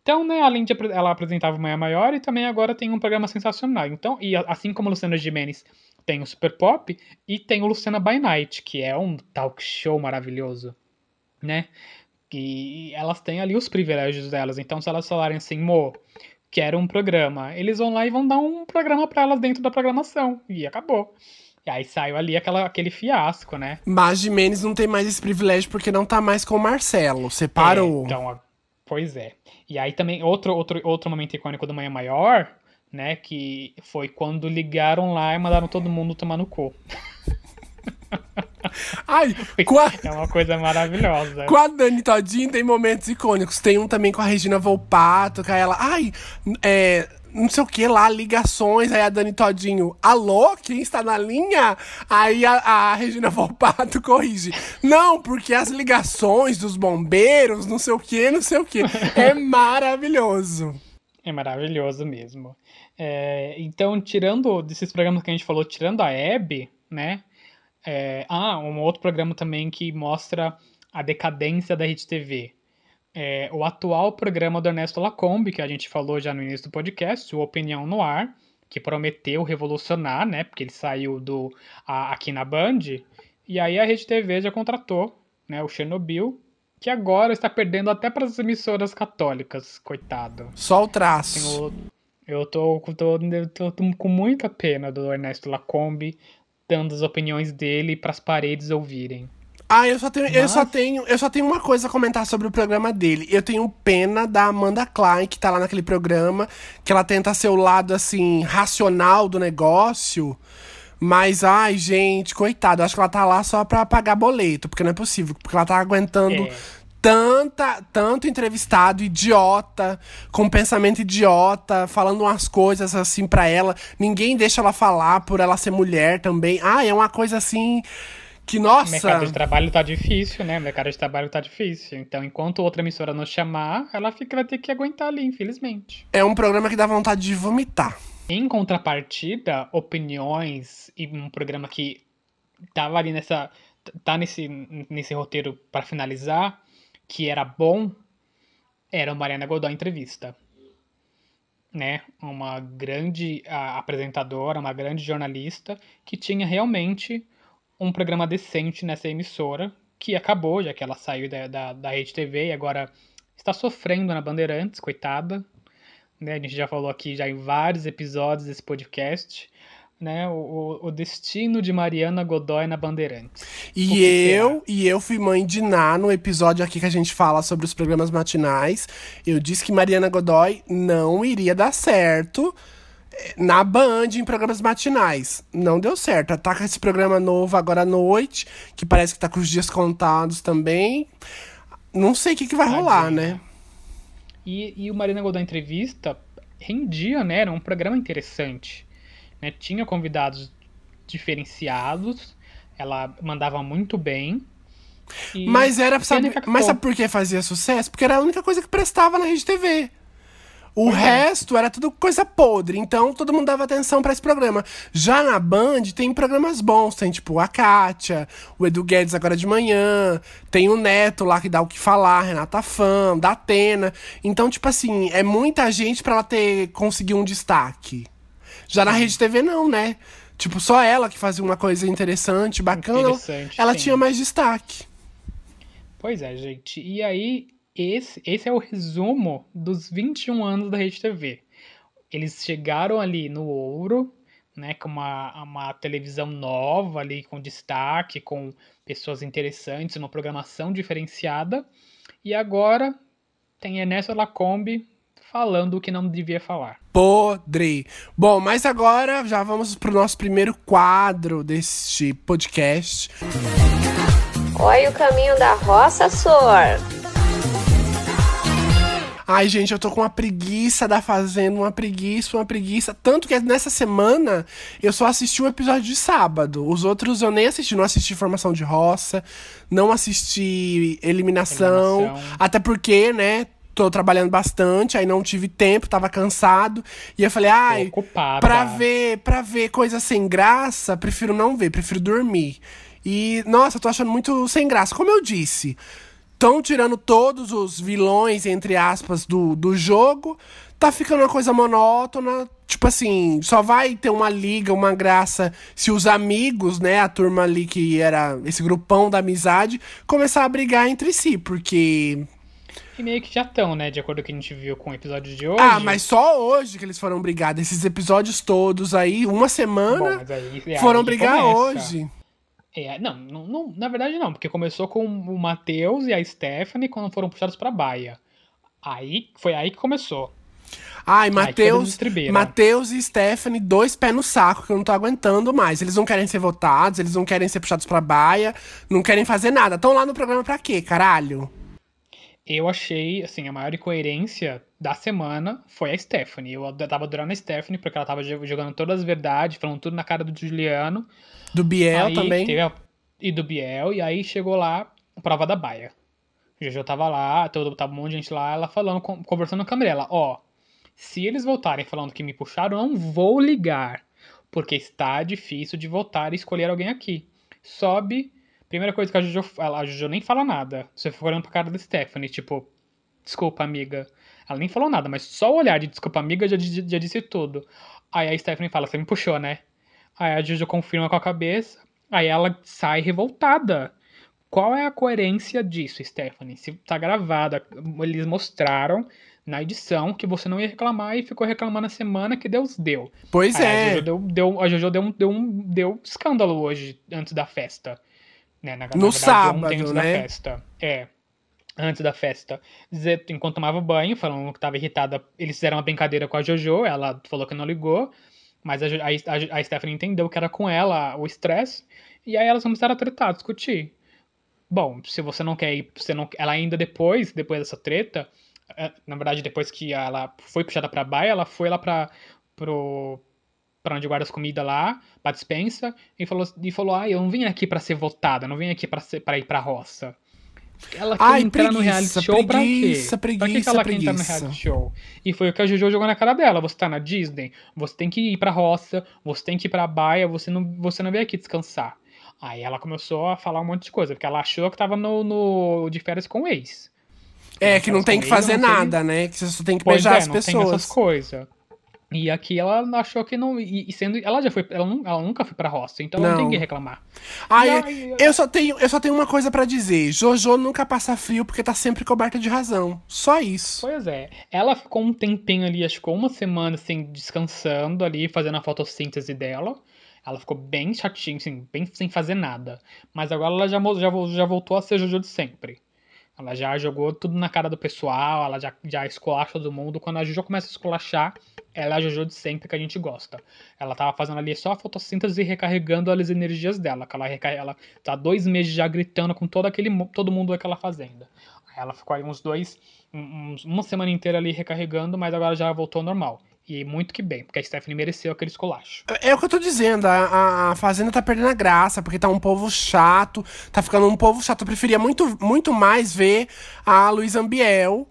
Então, né, além de ela apresentava o Manhã Maior e também agora tem um programa sensacional. Então, e assim como a Luciana Gimenez tem o Super Pop e tem o Luciana by Night, que é um talk show maravilhoso, né? E elas têm ali os privilégios delas. Então, se elas falarem assim, Mo, quero um programa, eles vão lá e vão dar um programa pra elas dentro da programação. E acabou. E aí saiu ali aquela, aquele fiasco, né? Mas Jimenez não tem mais esse privilégio porque não tá mais com o Marcelo. Separou. É, então, pois é. E aí também, outro, outro, outro momento icônico do Manhã Maior, né? Que foi quando ligaram lá e mandaram todo mundo tomar no cu. <laughs> Ai, com a, <laughs> É uma coisa maravilhosa. com a Dani Todinho tem momentos icônicos. Tem um também com a Regina Volpato, aí ela. Ai, é. Não sei o que lá, ligações. Aí a Dani Todinho, alô, quem está na linha? Aí a, a Regina <laughs> Volpato corrige. Não, porque as ligações dos bombeiros, não sei o que, não sei o que. É <laughs> maravilhoso. É maravilhoso mesmo. É, então, tirando desses programas que a gente falou, tirando a Hebe, né? é, ah, um outro programa também que mostra a decadência da Rede TV. É, o atual programa do Ernesto Lacombe, que a gente falou já no início do podcast, o Opinião no Ar, que prometeu revolucionar, né? Porque ele saiu do a- aqui na Band. E aí a Rede TV já contratou, né? O Chernobyl, que agora está perdendo até para as emissoras católicas, coitado. Só o traço. Eu, eu, tô, tô, tô, tô com muita pena do Ernesto Lacombe dando as opiniões dele para as paredes ouvirem. Ah, eu só tenho, eu só tenho, eu só tenho uma coisa a comentar sobre o programa dele. Eu tenho pena da Amanda Klein, que tá lá naquele programa, que ela tenta ser o lado assim racional do negócio. Mas, ai, gente, coitada, acho que ela tá lá só pra pagar boleto, porque não é possível, porque ela tá aguentando É. tanta, tanto entrevistado idiota, com pensamento idiota, falando umas coisas assim pra ela. Ninguém deixa ela falar por ela ser mulher também. Ai, é uma coisa assim que O nossa. mercado de trabalho tá difícil, né? O mercado de trabalho tá difícil. Então, enquanto outra emissora não chamar, ela fica, vai ter que aguentar ali, infelizmente. É um programa que dá vontade de vomitar. Em contrapartida, opiniões e um programa que tava ali nessa. tá nesse, nesse roteiro para finalizar, que era bom, era o Mariana Godoy Entrevista. Né? Uma grande ah, apresentadora, uma grande jornalista, que tinha realmente um programa decente nessa emissora, que acabou, já que ela saiu da, da, da Rede TV e agora está sofrendo na Bandeirantes, coitada né? A gente já falou aqui já em vários episódios desse podcast, né? O, o- destino de Mariana Godoy na Bandeirantes. E eu, e eu fui mãe de Ná no episódio aqui que a gente fala sobre os programas matinais. Eu disse que Mariana Godoy não iria dar certo na Band em programas matinais. Não deu certo. Com esse programa novo agora à noite, que parece que tá com os dias contados também. Não sei o que, que vai rolar, Tadinha. né? E, e o Mariana Godoy Entrevista rendia, né? Era um programa interessante. Né? Tinha convidados diferenciados, ela mandava muito bem. Mas era, sabe, mas sabe por que fazia sucesso? Porque era a única coisa que prestava na Rede TV. O é. resto era tudo coisa podre, então todo mundo dava atenção pra esse programa. Já na Band tem programas bons, tem tipo a Kátia, o Edu Guedes agora de manhã, tem o Neto lá que dá o que falar, Renata Fã, da Atena. Então, tipo assim, é muita gente pra ela ter conseguir um destaque. Já na Rede TV não, né? Tipo, só ela que fazia uma coisa interessante, bacana, Interessante, ela sim. tinha mais destaque. Pois é, gente. E aí, esse, esse é o resumo dos 21 anos da Rede TV. Eles chegaram ali no ouro, né, com uma, uma televisão nova ali, com destaque, com pessoas interessantes, uma programação diferenciada. E agora tem Ernesto Lacombe falando o que não devia falar. Podre. Bom, mas agora já vamos pro nosso primeiro quadro deste podcast. Olha o caminho da roça, Sor. Ai, gente, eu tô com uma preguiça da Fazenda, uma preguiça, uma preguiça. Tanto que nessa semana eu só assisti o um episódio de sábado. Os outros eu nem assisti. Não assisti Formação de Roça, não assisti Eliminação. Eliminação. Até porque, né, tô trabalhando bastante, aí não tive tempo, tava cansado. E eu falei, ai, pra ver, pra ver coisa sem graça, prefiro não ver, prefiro dormir. E, nossa, tô achando muito sem graça. Como eu disse, estão tirando todos os vilões, entre aspas, do, do jogo. Tá ficando uma coisa monótona. Tipo assim, só vai ter uma liga, uma graça se os amigos, né, a turma ali que era esse grupão da amizade, começar a brigar entre si, porque e meio que já estão, né? De acordo com o que a gente viu com o episódio de hoje. Ah, mas só hoje que eles foram brigar. Esses episódios todos aí, uma semana, Bom, aí, foram brigar começa. hoje. É, não, não, não, na verdade não, porque começou com o Matheus e a Stephanie quando foram puxados pra baia. Aí, foi aí que começou. Ai, Matheus, Matheus e Stephanie, dois pés no saco, que eu não tô aguentando mais. Eles não querem ser votados, eles não querem ser puxados pra baia, não querem fazer nada. Estão lá no programa pra quê, caralho? Eu achei, assim, a maior incoerência da semana foi a Stephanie. Eu tava adorando a Stephanie, porque ela tava jogando todas as verdades, falando tudo na cara do Juliano. Do Biel aí, também. A... E do Biel, e aí chegou lá a prova da baia. O Jojo tava lá, todo, tava um monte de gente lá, ela falando, conversando com a Camila. Ó, se eles voltarem falando que me puxaram, eu não vou ligar. Porque está difícil de votar e escolher alguém aqui. Sobe. Primeira coisa que a Jojo fala, a Jojo nem fala nada. Você fica olhando pra cara da Stephanie, tipo, desculpa, amiga. Ela nem falou nada, mas só o olhar de desculpa, amiga, já, já, já disse tudo. Aí a Stephanie fala, você me puxou, né? Aí a Jojo confirma com a cabeça. Aí ela sai revoltada. Qual é a coerência disso, Stephanie? Se tá gravada, eles mostraram na edição que você não ia reclamar e ficou reclamando a semana que Deus deu. Pois Aí é. A Jojo, deu, deu, a Jojo deu, um, deu, um, deu escândalo hoje, antes da festa. Né? Na, no na verdade, sábado, antes né? da festa. É. Antes da festa. Dizer, enquanto tomava banho, falando que tava irritada, eles fizeram uma brincadeira com a Jojo, ela falou que não ligou. Mas a, a, a Stephanie entendeu que era com ela o estresse. E aí elas começaram a tratar, a discutir. Bom, se você não quer ir, você não, ela ainda depois, depois dessa treta, é, na verdade, depois que ela foi puxada pra baia, ela foi lá pra, pro, pra onde guarda as comidas lá, pra dispensa, e falou, e falou, ah, eu não vim aqui para ser votada, não vim aqui para pra ir pra roça. Ela quer Ai, entrar preguiça, no reality show preguiça, pra quê? Preguiça, pra que, que ela preguiça. quer entrar no reality show? E foi o que a Jojo jogou na cara dela. Você tá na Disney, você tem que ir pra roça, você tem que ir pra baia, você não, você não veio aqui descansar. Aí ela começou a falar um monte de coisa, porque ela achou que tava no, no de férias com o ex. É, que não tem que fazer nada, né? Que você só tem que pois beijar é, as não pessoas. Tem essas coisas. E aqui ela achou que não. E, sendo. Ela já foi. Ela, não, ela nunca foi pra roça, então não, não tem que reclamar. Ai, aí, eu, só tenho, eu só tenho uma coisa para dizer. Jojo nunca passa frio porque tá sempre coberta de razão. Só isso. Pois é. Ela ficou um tempinho ali, acho que uma semana, assim, descansando ali, fazendo a fotossíntese dela. Ela ficou bem chatinha, assim, bem sem fazer nada. Mas agora ela já, já, já voltou a ser Jojo de sempre. Ela já jogou tudo na cara do pessoal, ela já, já esculacha todo mundo. Quando a Jojo começa a esculachar, ela é a Jojo de sempre que a gente gosta. Ela tava fazendo ali só a fotossíntese e recarregando as energias dela. Que ela, recarrega, ela tá dois meses já gritando com todo, aquele, todo mundo daquela fazenda. Ela ficou ali uns dois, uns, uma semana inteira ali recarregando, mas agora já voltou ao normal. E muito que bem, porque a Stephanie mereceu aquele esculacho. É, é o que eu tô dizendo, a, a, Fazenda tá perdendo a graça, porque tá um povo chato, tá ficando um povo chato. Eu preferia muito, muito mais ver a Luísa Ambiel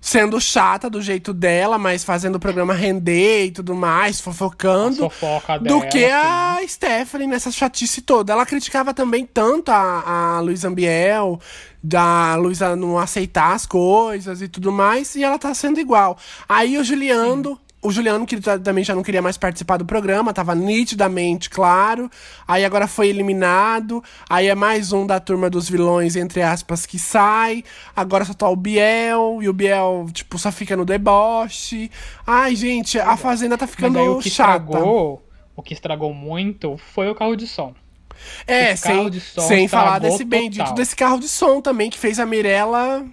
sendo chata do jeito dela, mas fazendo o programa render e tudo mais, fofocando. A fofoca do dela, que a Stephanie nessa chatice toda. Ela criticava também tanto a, a Luísa Ambiel, da Luísa não aceitar as coisas e tudo mais, e ela tá sendo igual. Aí o Juliano. O Juliano, que também já não queria mais participar do programa, tava nitidamente claro. Aí agora foi eliminado. Aí é mais um da turma dos vilões, entre aspas, que sai. Agora só tá o Biel. E o Biel, tipo, só fica no deboche. Ai, gente, a Fazenda tá ficando Mas aí, o que chata. Estragou, o que estragou muito foi o carro de som. É, sem, sem falar desse bendito desse carro de som também, que fez a Mirella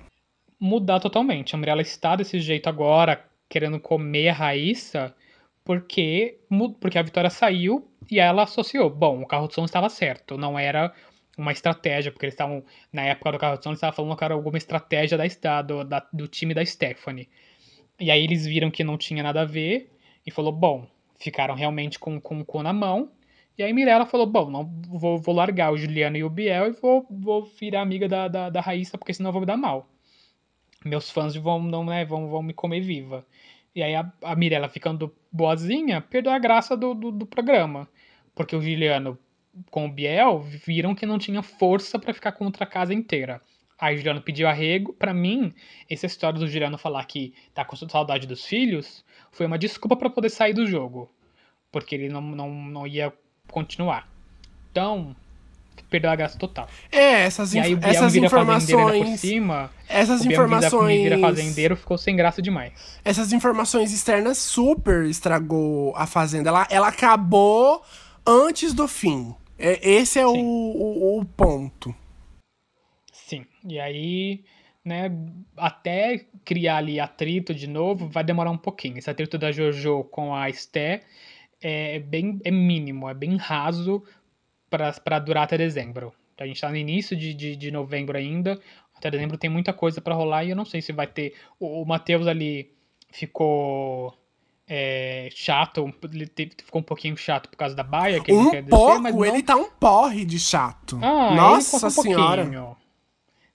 mudar totalmente. A Mirella está desse jeito agora, querendo comer a Raíssa, porque, porque a Vitória saiu e ela associou. Bom, o carro de som estava certo, não era uma estratégia, porque eles estavam, na época do carro de som, eles estavam falando que era alguma estratégia da, do, da- do time da Stephanie. E aí eles viram que não tinha nada a ver e falou, bom, ficaram realmente com, com o cu na mão. E aí Mirella falou, bom, não vou, vou largar o Juliano e o Biel e vou, vou virar amiga da, da, da Raíssa, porque senão eu vou me dar mal. Meus fãs vão, não, né, vão, vão me comer viva. E aí a, a Mirella ficando boazinha, perdeu a graça do, do, do programa. Porque o Juliano com o Biel viram que não tinha força pra ficar contra a casa inteira. Aí o Juliano pediu arrego. Pra mim, essa história do Juliano falar que tá com saudade dos filhos foi uma desculpa pra poder sair do jogo. Porque ele não, não, não ia continuar. Então, perdeu a graça total. É, essas, aí inf Biel essas informações. cima. Essas informações. vira fazendeiro ficou sem graça demais. Essas informações externas super estragou a Fazenda. Ela, ela acabou antes do fim. É, esse é o, o, o ponto. Sim. E aí, né, até criar ali atrito de novo, vai demorar um pouquinho. Esse atrito da Jojo com a Esté é bem é mínimo, é bem raso para durar até dezembro. A gente tá no início de, de, de novembro ainda. Até dezembro tem muita coisa para rolar e eu não sei se vai ter. O, o Matheus ali ficou é, chato, ele ficou um pouquinho chato por causa da baia que ele Um quer descer, pouco, mas não ele tá um porre de chato. ah, Nossa ele um senhora. pouquinho.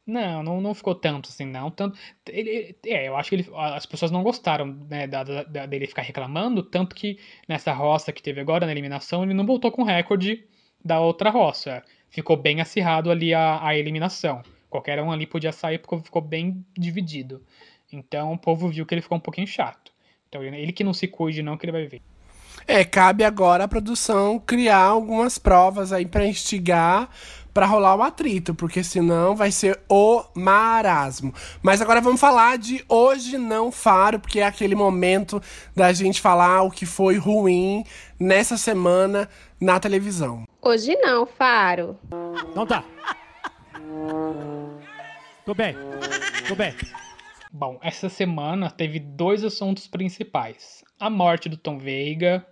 Não, não, não ficou tanto assim, não. Tanto, ele, é, eu acho que ele, as pessoas não gostaram né, da- da- dele ficar reclamando, tanto que nessa roça que teve agora na eliminação, ele não voltou com recorde da outra roça. Ficou bem acirrado ali a, a eliminação. Qualquer um ali podia sair porque ficou bem dividido. Então o povo viu que ele ficou um pouquinho chato. Então ele que não se cuide, não, que ele vai ver. É, cabe agora a produção criar algumas provas aí pra instigar pra rolar o atrito, porque senão vai ser o marasmo. Mas agora vamos falar de hoje não faro, porque é aquele momento da gente falar o que foi ruim nessa semana na televisão. Hoje não, Faro. Então tá. Tô bem. Tô bem. Bom, essa semana teve dois assuntos principais: a morte do Tom Veiga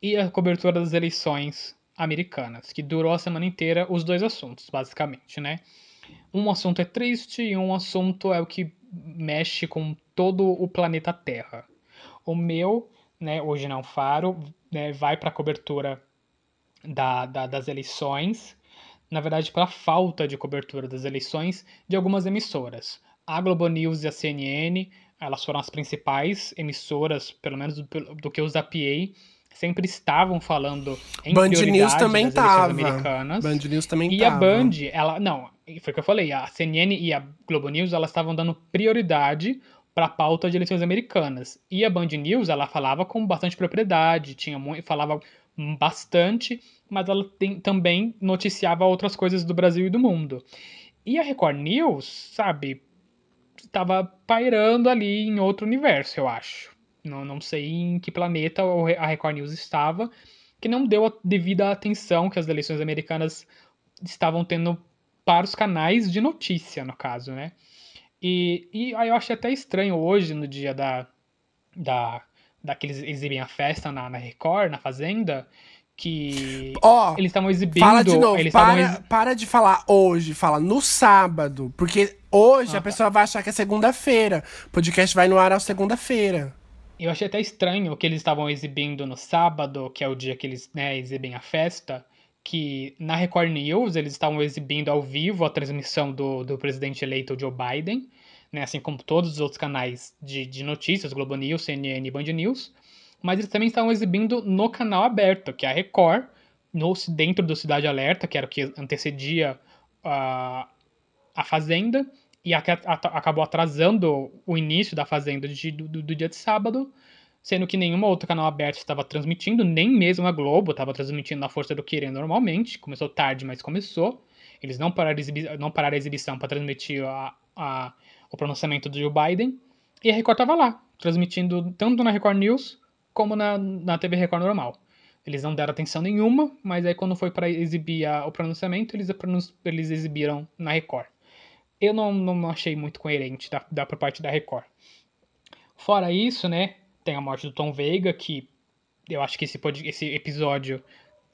e a cobertura das eleições americanas, que durou a semana inteira os dois assuntos, basicamente, né? Um assunto é triste e um assunto é o que mexe com todo o planeta Terra. O meu, né, hoje não faro, né, vai para a cobertura da, da- das eleições, na verdade, para a falta de cobertura das eleições de algumas emissoras. A Globo News e a CNN, elas foram as principais emissoras, pelo menos do, do que eu zapiei, sempre estavam falando em Band News também tava. americanas. Band News também E tava. a Band, ela. Não, foi o que eu falei. A CNN e a Globo News, elas estavam dando prioridade para a pauta de eleições americanas. E a Band News, ela falava com bastante propriedade, tinha muito, falava bastante, mas ela tem- também noticiava outras coisas do Brasil e do mundo. E a Record News, sabe, estava pairando ali em outro universo, eu acho. Não, não sei em que planeta a Record News estava, que não deu a devida atenção que as eleições americanas estavam tendo para os canais de notícia, no caso, né? E, e aí eu achei até estranho hoje, no dia da, da, daqueles exibem a festa na, na Record, na Fazenda, que Ó, eles estavam exibindo. Fala de novo, para, exi- para de falar hoje, fala no sábado. Porque hoje Ah, a tá. pessoa vai achar que é segunda-feira. O podcast vai no ar à segunda-feira. Eu achei até estranho que eles estavam exibindo no sábado, que é o dia que eles né, exibem a festa, que na Record News eles estavam exibindo ao vivo a transmissão do, do presidente eleito Joe Biden, né, assim como todos os outros canais de, de notícias, Globo News, CNN Band News, mas eles também estavam exibindo no canal aberto, que é a Record, no, dentro do Cidade Alerta, que era o que antecedia a, a Fazenda, e aca- ata- acabou atrasando o início da Fazenda de- do, do- dia de sábado, sendo que nenhuma outro canal aberto estava transmitindo, nem mesmo a Globo estava transmitindo na Força do Querer normalmente. Começou tarde, mas começou. Eles não pararam, a não pararam a exibição para transmitir a- a- o pronunciamento do Joe Biden. E a Record estava lá, transmitindo tanto na Record News como na, na TV Record normal. Eles não deram atenção nenhuma, mas aí quando foi para exibir a- o pronunciamento, eles, eles exibiram na Record. eu não, não achei muito coerente da, da por parte da Record. Fora isso, né, tem a morte do Tom Veiga, que eu acho que esse, esse episódio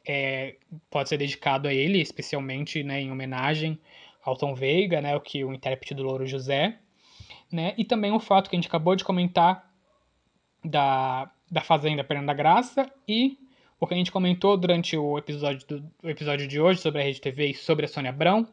é, pode ser dedicado a ele, especialmente né, em homenagem ao Tom Veiga, né, o que o intérprete do Louro José, né, e também o fato que a gente acabou de comentar da, da Fazenda Fernanda Graça e o que a gente comentou durante o episódio, do, o episódio de hoje sobre a Rede TV e sobre a Sônia Abrão,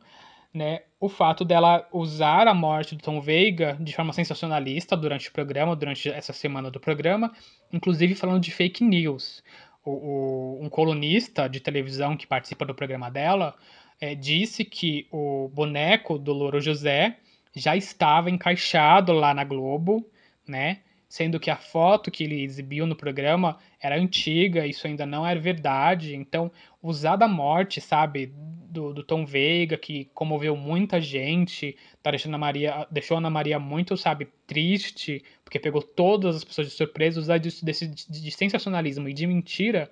né, o fato dela usar a morte do Tom Veiga de forma sensacionalista durante o programa, durante essa semana do programa, inclusive falando de fake news. O, o, um colunista de televisão que participa do programa dela é, disse que o boneco do Louro José já estava encaixado lá na Globo, né? sendo que a foto que ele exibiu no programa era antiga, isso ainda não era verdade. Então, usar da morte, sabe, do, do Tom Veiga, que comoveu muita gente, tá deixando a Maria, deixou a Ana Maria muito, sabe, triste, porque pegou todas as pessoas de surpresa, usar disso, desse, de, sensacionalismo e de mentira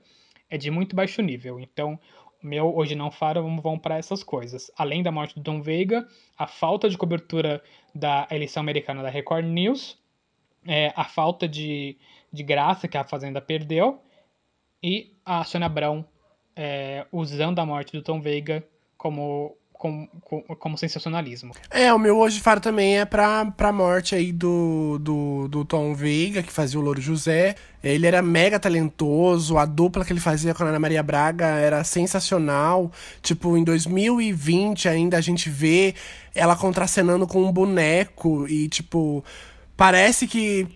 é de muito baixo nível. Então, meu Hoje Não Fara vão, para essas coisas. Além da morte do Tom Veiga, a falta de cobertura da eleição americana da Record News, é, a falta de, de graça que a Fazenda perdeu e a Sônia Abrão é, usando a morte do Tom Veiga como, como, como, sensacionalismo. É, o meu hoje faro também é pra, pra morte aí do, do, do Tom Veiga, que fazia o Louro José. Ele era mega talentoso, a dupla que ele fazia com a Ana Maria Braga era sensacional. Tipo, em 2020 ainda a gente vê ela contracenando com um boneco e, tipo parece que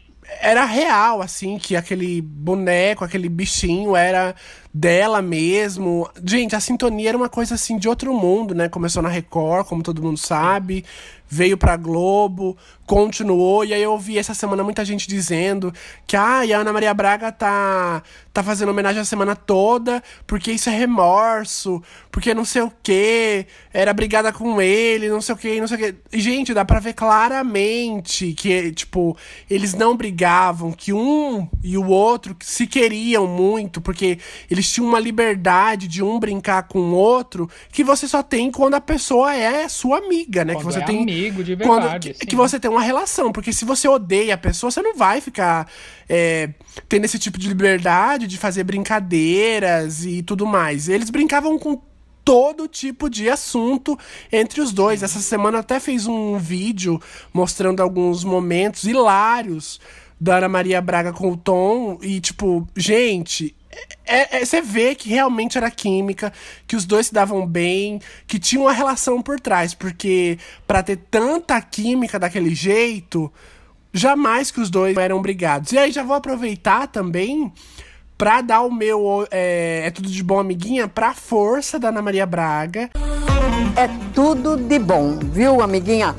era real, assim, que aquele boneco, aquele bichinho era dela mesmo. Gente, a sintonia era uma coisa assim de outro mundo, né? Começou na Record, como todo mundo sabe veio pra Globo, continuou, e aí eu ouvi essa semana muita gente dizendo que ah, a Ana Maria Braga tá, tá fazendo homenagem a semana toda, porque isso é remorso, porque não sei o que, era brigada com ele, não sei o que, não sei o que. E, gente, dá pra ver claramente que, tipo, eles não brigavam, que um e o outro se queriam muito, porque eles tinham uma liberdade de um brincar com o outro que você só tem quando a pessoa é sua amiga, né? Quando que você é tem amigo de verdade. Quando, que, que, você tem uma relação. Porque se você odeia a pessoa, você não vai ficar é, tendo esse tipo de liberdade de fazer brincadeiras e tudo mais. Eles brincavam com todo tipo de assunto entre os dois. Essa semana até fez um vídeo mostrando alguns momentos hilários da Ana Maria Braga com o Tom. E, tipo, gente, é, é, você vê que realmente era química, que os dois se davam bem, que tinha uma relação por trás, porque para ter tanta química daquele jeito, jamais que os dois eram brigados. E aí já vou aproveitar também pra dar o meu é, é tudo de bom, amiguinha, pra força da Ana Maria Braga. É tudo de bom, viu, amiguinha?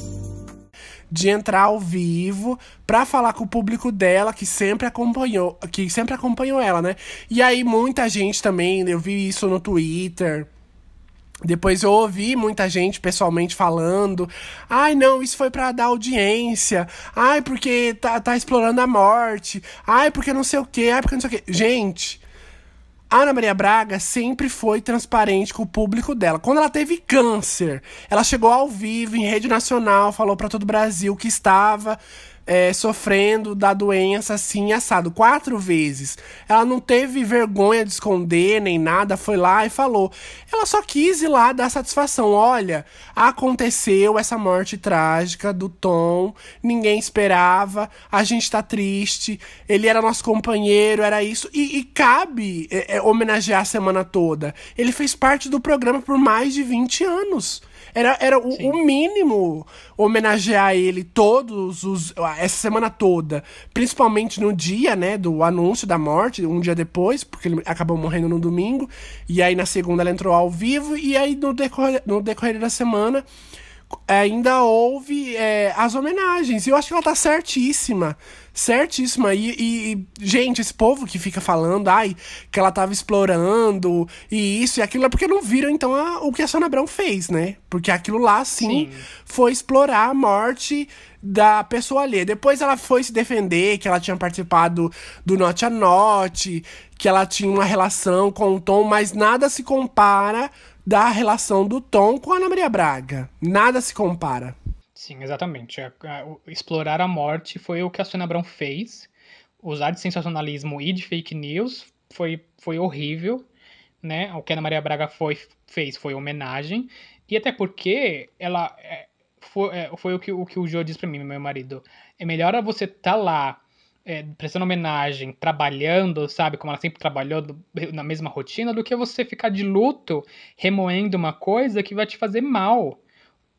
De entrar ao vivo para falar com o público dela que sempre acompanhou, que sempre acompanhou ela, né? E aí muita gente também, eu vi isso no Twitter, depois eu ouvi muita gente pessoalmente falando: ai, não, isso foi para dar audiência. Ai, porque tá, tá explorando a morte. Ai, porque não sei o quê. Ai, porque não sei o quê. Gente, a Ana Maria Braga sempre foi transparente com o público dela. Quando ela teve câncer, ela chegou ao vivo em rede nacional, falou para todo o Brasil que estava é, sofrendo da doença assim, assado, quatro vezes. Ela não teve vergonha de esconder nem nada, foi lá e falou. Ela só quis ir lá dar satisfação. Olha, aconteceu essa morte trágica do Tom, ninguém esperava, a gente tá triste, ele era nosso companheiro, era isso. E, e cabe é, é, homenagear a semana toda. Ele fez parte do programa por mais de 20 anos. Era, era o, o, mínimo homenagear ele todos os. essa semana toda. Principalmente no dia, né, do anúncio da morte, um dia depois, porque ele acabou morrendo no domingo. E aí na segunda ela entrou ao vivo, e aí no decorrer, no decorrer da semana ainda houve é, as homenagens. E eu acho que ela tá certíssima. Certíssima. E, e, gente, esse povo que fica falando, ai, que ela tava explorando e isso e aquilo, é porque não viram, então, a, o que a Sônia Abrão fez, né? Porque aquilo lá, sim, sim, foi explorar a morte da pessoa ali. Depois ela foi se defender, que ela tinha participado do Note a Note, que ela tinha uma relação com o Tom, mas nada se compara da relação do Tom com a Ana Maria Braga. Nada se compara. Sim, exatamente. A- o- explorar a morte foi o que a Sônia Abrão fez. Usar de sensacionalismo e de fake news foi, foi horrível, né? O que a Ana Maria Braga foi, fez foi homenagem. E até porque ela. é, foi, é, foi o, que, o que o Jô disse pra mim, meu marido. É melhor você estar lá é, prestando homenagem, trabalhando, sabe? Como ela sempre trabalhou do- na mesma rotina, do que você ficar de luto remoendo uma coisa que vai te fazer mal.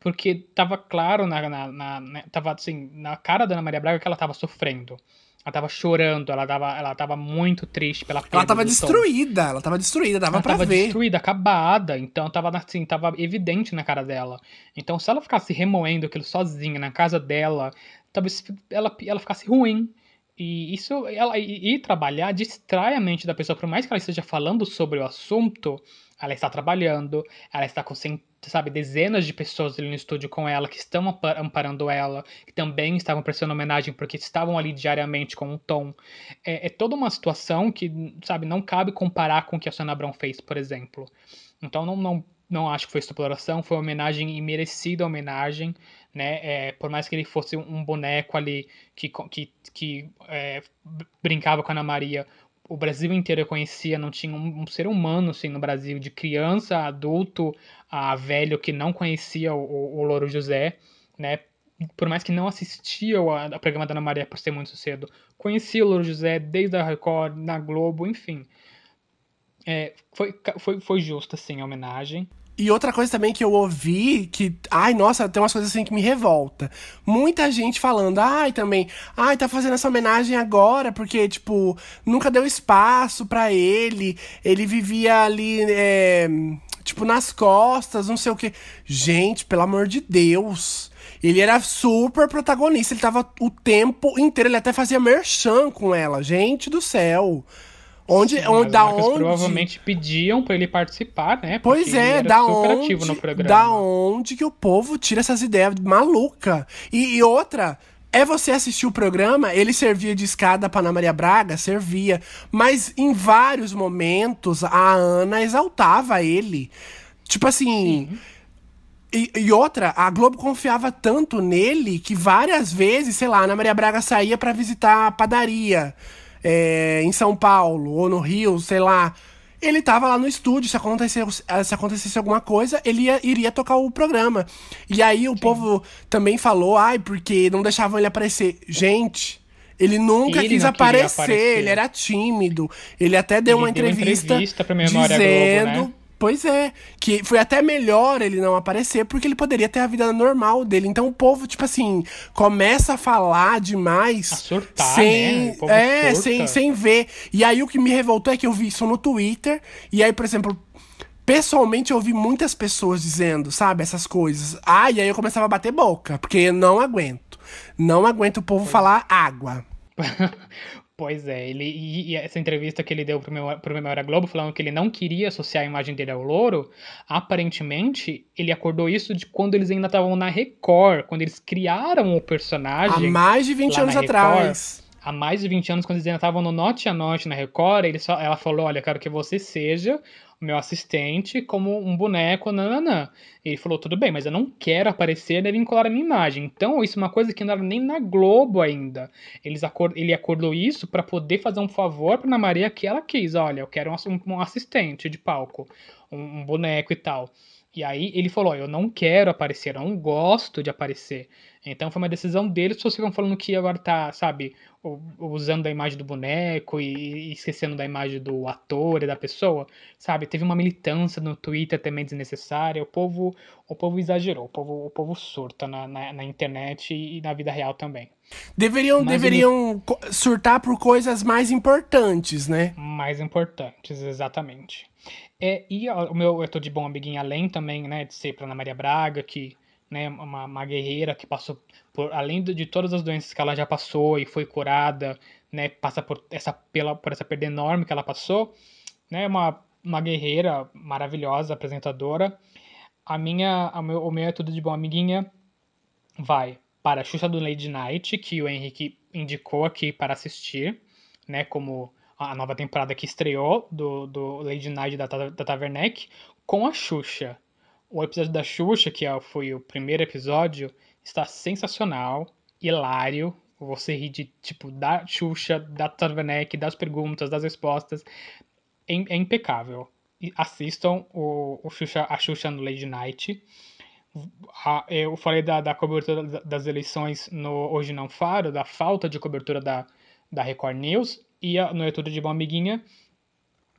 Porque tava claro na, na, na- né, tava assim, na cara da Ana Maria Braga que ela tava sofrendo. Ela tava chorando, ela tava, ela tava muito triste pela perda Ela tava do Tom. destruída, ela tava destruída, dava Ela pra tava ver. destruída, acabada. Então tava assim, tava evidente na cara dela. Então se ela ficasse remoendo aquilo sozinha na casa dela, talvez ela, ela ficasse ruim. E isso, ela e trabalhar distrai a mente da pessoa, por mais que ela esteja falando sobre o assunto, ela está trabalhando, ela está com, sabe, dezenas de pessoas ali no estúdio com ela, que estão ampa- amparando ela, que também estavam prestando homenagem porque estavam ali diariamente com o Tom. É, é toda uma situação que, sabe, não cabe comparar com o que a Sônia Abrão fez, por exemplo. Então não, não, não acho que foi exploração, foi uma homenagem e merecida homenagem, né? É, por mais que ele fosse um boneco ali que, que, que é, br- brincava com a Ana Maria, o Brasil inteiro conhecia, não tinha um, um ser humano assim no Brasil, de criança, adulto, a velho que não conhecia o, o, Louro José, né? Por mais que não assistia ao, ao programa da Ana Maria por ser muito cedo, conhecia o Louro José desde a Record, na Globo, enfim. É, foi, foi, foi justa, assim, a homenagem. E outra coisa também que eu ouvi, que, ai, nossa, tem umas coisas assim que me revolta. Muita gente falando, ai, também, ai, tá fazendo essa homenagem agora, porque, tipo, nunca deu espaço pra ele, ele vivia ali, é, tipo, nas costas, não sei o quê. Gente, pelo amor de Deus. Ele era super protagonista, ele tava o tempo inteiro, ele até fazia merchan com ela. Gente do céu. Onde, Sim, onde da onde? provavelmente pediam pra ele participar, né? Pois é, da onde, da onde que o povo tira essas ideias maluca? E, e outra, é você assistir o programa, ele servia de escada pra Ana Maria Braga, servia, mas em vários momentos a Ana exaltava ele. Tipo assim, e, e outra, a Globo confiava tanto nele que várias vezes, sei lá, Ana Maria Braga saía pra visitar a padaria é, em São Paulo ou no Rio, sei lá. Ele tava lá no estúdio, se acontecesse, se acontecesse alguma coisa, ele ia- iria tocar o programa. E aí o povo também falou, ai, porque não deixavam ele aparecer. Gente, ele nunca Ele quis aparecer, aparecer. ele era tímido. Ele até deu Ele uma deu uma entrevista, entrevista pra Memória Globo, dizendo né? Pois é, que foi até melhor ele não aparecer, porque ele poderia ter a vida normal dele. Então o povo, tipo assim, começa a falar demais. A surtar, sem, né? É, surta. sem, sem ver. E aí o que me revoltou é que eu vi isso no Twitter. E aí, por exemplo, pessoalmente eu ouvi muitas pessoas dizendo, sabe, essas coisas. Ah, e aí eu começava a bater boca, porque eu não aguento. Não aguento o povo falar água. <laughs> Pois é, ele, e, e essa entrevista que ele deu pro, meu, pro Memória Globo, falando que ele não queria associar a imagem dele ao louro, aparentemente ele acordou isso de quando eles ainda estavam na Record, quando eles criaram o Há personagem. mais de 20 lá anos Record, atrás. há mais de 20 anos, quando eles ainda estavam no Note a Note na Record, ele só, ela falou: Olha, eu quero que você seja meu assistente como um boneco, nananã. Ele falou: Tudo bem, mas eu não quero aparecer nem vincular a minha imagem. Então, isso é uma coisa que não era nem na Globo ainda. Eles acor ele acordou isso para poder fazer um favor pra Ana Maria que ela quis: Olha, eu quero um, ass- assistente de palco, um boneco e tal. E aí ele falou: Eu não quero aparecer, eu não gosto de aparecer. Então foi uma decisão deles, as pessoas ficam falando que agora tá, sabe, usando a imagem do boneco e, esquecendo da imagem do ator e da pessoa, sabe? Teve uma militância no Twitter também desnecessária, o povo, o povo exagerou, o povo, o povo surta na, na, na internet e, na vida real também. Deveriam, Mas deveriam co- surtar por coisas mais importantes, né? Mais importantes, exatamente. É, e o meu Eu Tô de Bom Amiguinho, além também, né, de ser pra Ana Maria Braga, que, né, uma, uma guerreira que passou por, além de, de todas as doenças que ela já passou e foi curada, né, passa por essa, pela, por essa perda enorme que ela passou, né, uma, uma guerreira maravilhosa, apresentadora. A minha, a meu, o meu É Tudo de Bom Amiguinha vai para a Xuxa do Lady Night, que o Henrique indicou aqui para assistir, né, como a nova temporada que estreou do, do Lady Night da, da Taverneck, com a Xuxa. O episódio da Xuxa, que é- foi o primeiro episódio, está sensacional, hilário. Você ri de, tipo, da Xuxa, da Tarvanek, das perguntas, das respostas. É, é impecável. E assistam o, o Xuxa, a Xuxa no Lady Night. A, eu falei da, da cobertura das eleições no Hoje Não Faro, da falta de cobertura da, da Record News. E a, no É Tudo de Bom Amiguinha,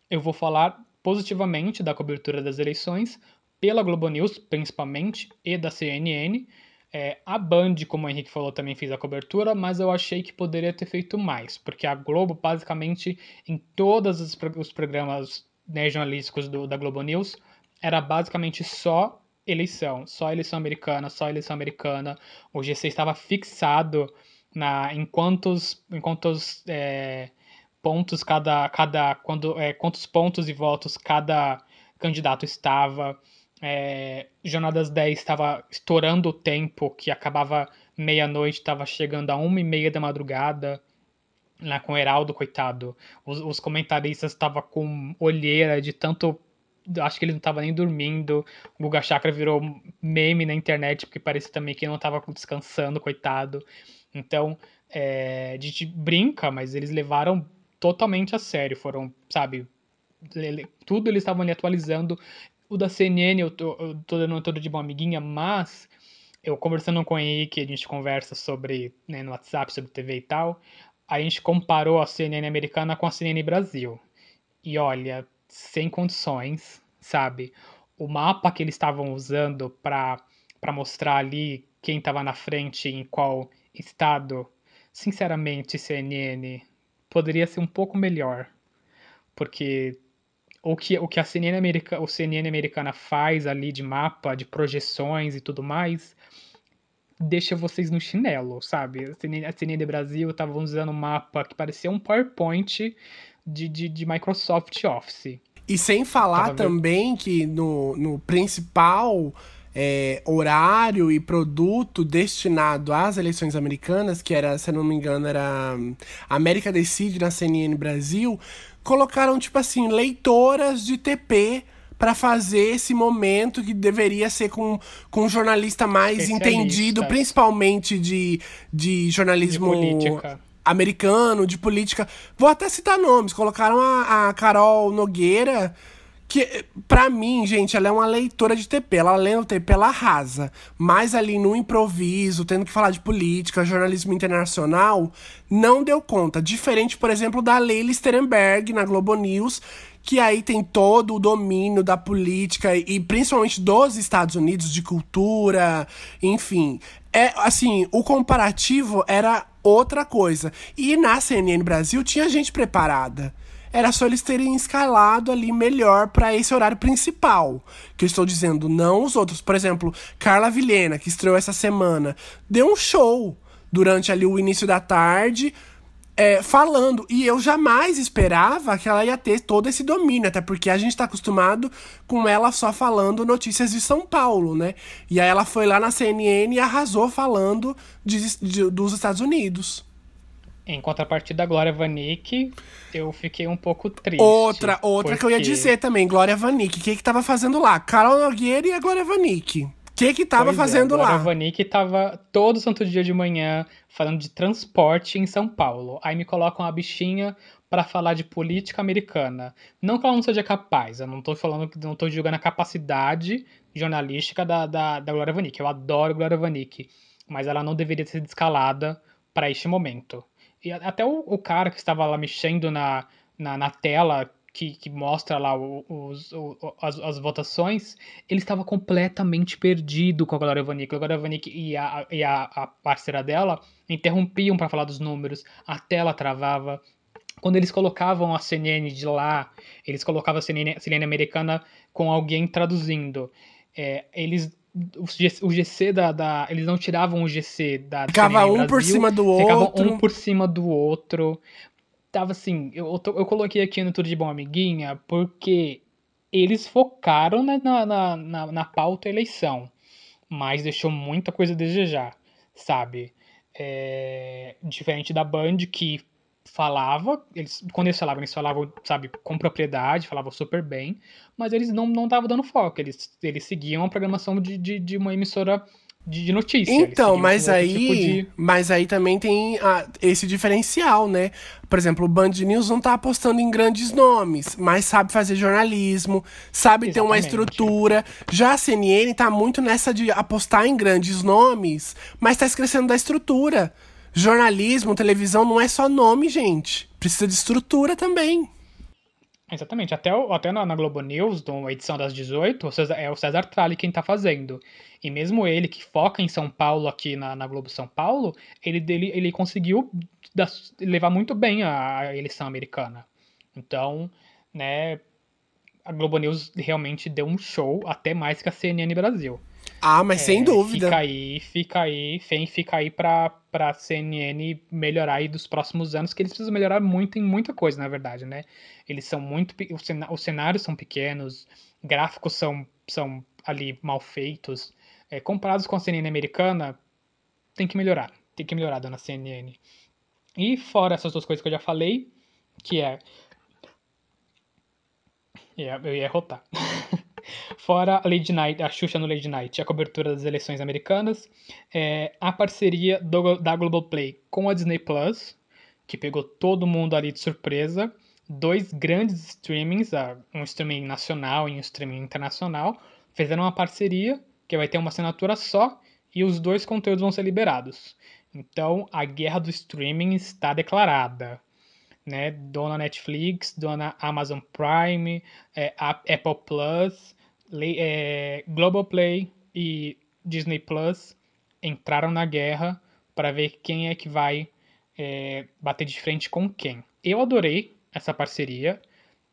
eu vou falar positivamente da cobertura das eleições, pela Globo News, principalmente, e da CNN. É, a Band, como o Henrique falou, também fez a cobertura, mas eu achei que poderia ter feito mais, porque a Globo, basicamente, em todos os, os programas né, jornalísticos do, da Globo News, era basicamente só eleição, só eleição americana, só eleição americana. O GC estava fixado na, em quantos, em quantos é, pontos cada, cada quando, é, quantos pontos e votos cada candidato estava. É, Jornada das 10 estava estourando o tempo, que acabava meia-noite, estava chegando a uma e meia da madrugada, lá com o Heraldo, coitado. Os, os comentaristas estavam com olheira de tanto. Acho que ele não estava nem dormindo. O Guga Chakra virou meme na internet, porque parecia também que ele não estava descansando, coitado. Então, é, a gente brinca, mas eles levaram totalmente a sério. Foram, sabe, tudo eles estavam ali atualizando. O da CNN eu tô, eu tô dando todo de boa amiguinha, mas eu conversando com o Henrique, a gente conversa sobre, né, no WhatsApp, sobre TV e tal, a gente comparou a CNN americana com a CNN Brasil. E olha, sem condições, sabe? O mapa que eles estavam usando para mostrar ali quem estava na frente em qual estado, sinceramente, CNN poderia ser um pouco melhor. Porque o que, o que a CNN, america, o CNN americana faz ali de mapa, de projeções e tudo mais, deixa vocês no chinelo, sabe? A CNN, a CNN Brasil estava usando um mapa que parecia um PowerPoint de, de, de Microsoft Office. E sem falar também que no, no principal é, horário e produto destinado às eleições americanas, que era, se eu não me engano, era América Decide na CNN Brasil, colocaram, tipo assim, leitoras de TP para fazer esse momento que deveria ser com, com um jornalista mais entendido, principalmente de, de jornalismo de americano, de política. Vou até citar nomes. Colocaram a, a Carol Nogueira que, pra mim, gente, ela é uma leitora de TP. Ela lendo TP, ela arrasa. Mas ali no improviso, tendo que falar de política, jornalismo internacional, não deu conta. Diferente, por exemplo, da Leila Sterenberg na Globo News, que aí tem todo o domínio da política e principalmente dos Estados Unidos, de cultura, enfim. É assim, o comparativo era outra coisa. E na CNN Brasil tinha gente preparada era só eles terem escalado ali melhor para esse horário principal. Que eu estou dizendo, não os outros. Por exemplo, Carla Vilhena, que estreou essa semana, deu um show durante ali o início da tarde. É, falando, e eu jamais esperava que ela ia ter todo esse domínio, até porque a gente está acostumado com ela só falando notícias de São Paulo, né? E aí ela foi lá na CNN e arrasou falando de, de, dos Estados Unidos. Em contrapartida, a Glória Vanik, eu fiquei um pouco triste. Outra, outra porque... que eu ia dizer também, Glória Vanik. O que que tava fazendo lá? Carol Nogueira e a Glória Vanik. O que que tava pois é, fazendo é, a Glória lá? Vanik tava todo santo dia de manhã falando de transporte em São Paulo. Aí me colocam uma bichinha para falar de política americana. Não que ela não seja capaz, eu não tô falando, não tô julgando a capacidade jornalística da, da, da Glória Vanik. Eu adoro Glória Vanik, mas ela não deveria ser descalada para este momento. E até o, o cara que estava lá mexendo na, na, na tela que, que, mostra lá os, os, as, as, votações, ele estava completamente perdido com a Glória Vanik. A Glória Vanik e, a, e a, a parceira dela interrompiam para falar dos números, a tela travava. Quando eles colocavam a CNN de lá, eles colocavam a CNN, a CNN americana com alguém traduzindo. É, eles o GC da, da, Eles não tiravam o GC da. Ficava um Brasil, por cima do outro. um por cima do outro. Tava assim. Eu, eu coloquei aqui no Tudo de Bom Amiguinha porque eles focaram na, na, na, na pauta eleição. Mas deixou muita coisa a desejar, sabe? É, diferente da Band, que falava, eles, quando eles falavam, eles falavam, sabe, com propriedade, falavam super bem, mas eles não estavam dando foco, eles, eles seguiam a programação de, de, de, uma emissora de, de notícia. Então, mas aí, tipo de- mas aí também tem a- esse diferencial, né? Por exemplo, o Band News não tá apostando em grandes nomes, mas sabe fazer jornalismo, sabe ter uma Exatamente. estrutura. Já a CNN tá muito nessa de apostar em grandes nomes, mas tá esquecendo da estrutura. Jornalismo, televisão não é só nome, gente. Precisa de estrutura também. Exatamente. Até, até na, Globo News, na edição das 18, o César- é o César Tralli quem tá fazendo. E mesmo ele, que foca em São Paulo, aqui na, na Globo São Paulo, ele, dele, ele conseguiu levar muito bem a, a eleição americana. Então, né, a Globo News realmente deu um show, até mais que a CNN Brasil. Ah, mas sem É, dúvida. Fica aí, fica aí, FEM fica aí pra, pra CNN melhorar aí dos próximos anos, que eles precisam melhorar muito em muita coisa, na verdade, né? Eles são muito. Os cenários são pequenos, gráficos são, são ali mal feitos. É, comparados com a CNN americana, tem que melhorar. Tem que melhorar, dona CNN. E fora essas duas coisas que eu já falei, que é. Ia- Eu ia rotar. <laughs> Fora a Lady Night, a Xuxa no Lady Night, a cobertura das eleições americanas, é, a parceria do- da Globoplay com a Disney Plus, que pegou todo mundo ali de surpresa, dois grandes streamings, um streaming nacional e um streaming internacional, fizeram uma parceria que vai ter uma assinatura só e os dois conteúdos vão ser liberados. Então, a guerra do streaming está declarada né? Dona Netflix, dona Amazon Prime, é, Apple Plus, é, Globoplay e Disney Plus entraram na guerra para ver quem é que vai é, bater de frente com quem. Eu adorei essa parceria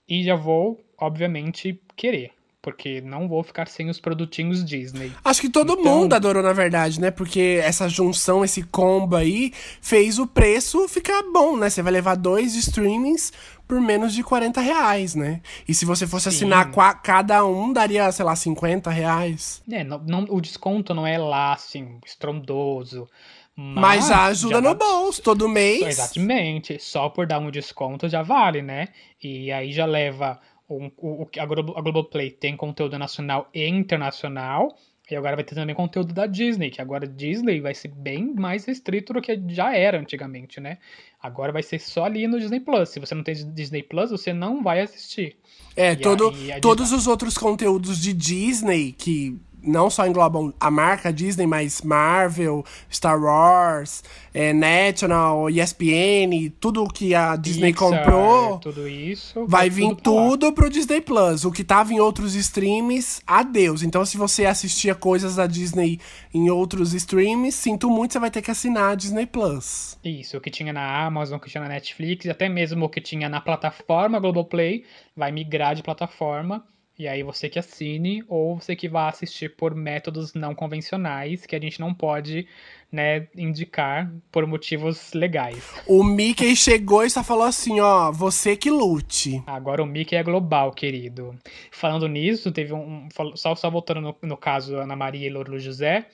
e já vou, obviamente, querer. Porque não vou ficar sem os produtinhos Disney. Acho que todo Então- mundo adorou, na verdade, né? Porque essa junção, esse combo aí, fez o preço ficar bom, né? Você vai levar dois streamings por menos de 40 reais, né? E se você fosse Sim. assinar cada um, daria, sei lá, 50 reais. É, não, não- o desconto não é lá, assim, estrondoso. Mas, já ajuda no dá- bolso, todo mês. Exatamente. Só por dar um desconto já vale, né? E aí já leva. O, o- a, Globo, a Globoplay tem conteúdo nacional e internacional. E agora vai ter também conteúdo da Disney, que agora Disney vai ser bem mais restrito do que já era antigamente, né? Agora vai ser só ali no Disney Plus. Se você não tem Disney Plus, você não vai assistir. É, E todo, aí a todos os outros conteúdos de Disney, que não só englobam a marca Disney, mas Marvel, Star Wars, é, National, ESPN, tudo que a Disney comprou, Tudo isso. vai vir pra lá. tudo pro Disney Plus. O que tava em outros streams, adeus. Então, se você assistia coisas da Disney em outros streams, sinto muito, você vai ter que assinar a Disney Plus. Isso, o que tinha na Amazon, o que tinha na Netflix, e até mesmo o que tinha na plataforma Globoplay, vai migrar de plataforma. E aí você que assine, ou você que vá assistir por métodos não convencionais, que a gente não pode, né, indicar por motivos legais. O Mickey chegou e só falou assim, ó, você que lute. Agora o Mickey é global, querido. Falando nisso, teve um. Só, só voltando no, no caso Ana Maria e Louro José.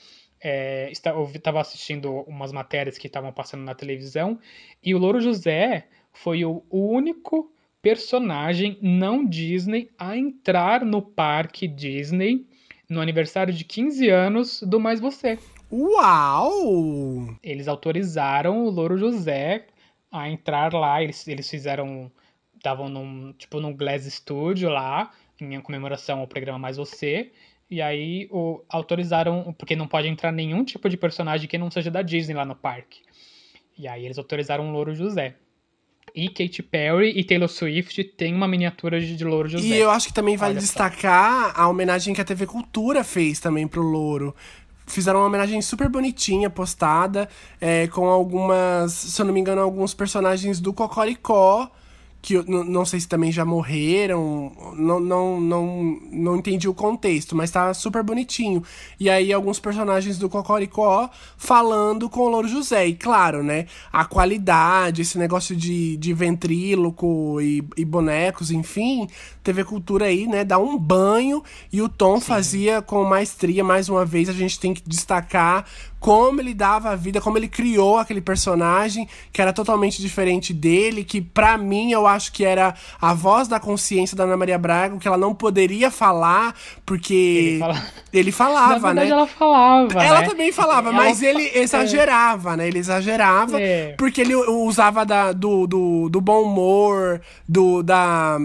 É, eu estava assistindo umas matérias que estavam passando na televisão. E o Louro José foi o único personagem não Disney a entrar no parque Disney no aniversário de 15 anos do Mais Você. Uau! Eles autorizaram o Louro José a entrar lá. Eles, eles fizeram. Estavam num. Tipo num Glass Studio lá, em comemoração ao programa Mais Você. E aí o, autorizaram. Porque não pode entrar nenhum tipo de personagem que não seja da Disney lá no parque. E aí eles autorizaram o Louro José. E Katy Perry e Taylor Swift tem uma miniatura de, de Louro José. E eu acho que também vale Olha só. destacar a homenagem que a TV Cultura fez também pro Louro. Fizeram uma homenagem super bonitinha, postada, é, com algumas, se eu não me engano, alguns personagens do Cocoricó, que não sei se também já morreram, não, não, não, não entendi o contexto, mas tá super bonitinho. E aí alguns personagens do Cocoricó falando com o Louro José. E claro, né, a qualidade, esse negócio de, de ventríloco e, e bonecos, enfim, TV Cultura aí, né, dá um banho e o Tom fazia com maestria, mais uma vez, a gente tem que destacar como ele dava a vida, como ele criou aquele personagem que era totalmente diferente dele, que pra mim eu acho que era a voz da consciência da Ana Maria Braga, que ela não poderia falar, porque Ele fala- ele falava, Na verdade, né? ela falava. Ela né? também falava, Ela mas fa- ele exagerava, né? Ele exagerava É. porque ele usava da- do, do, do bom humor, do, da,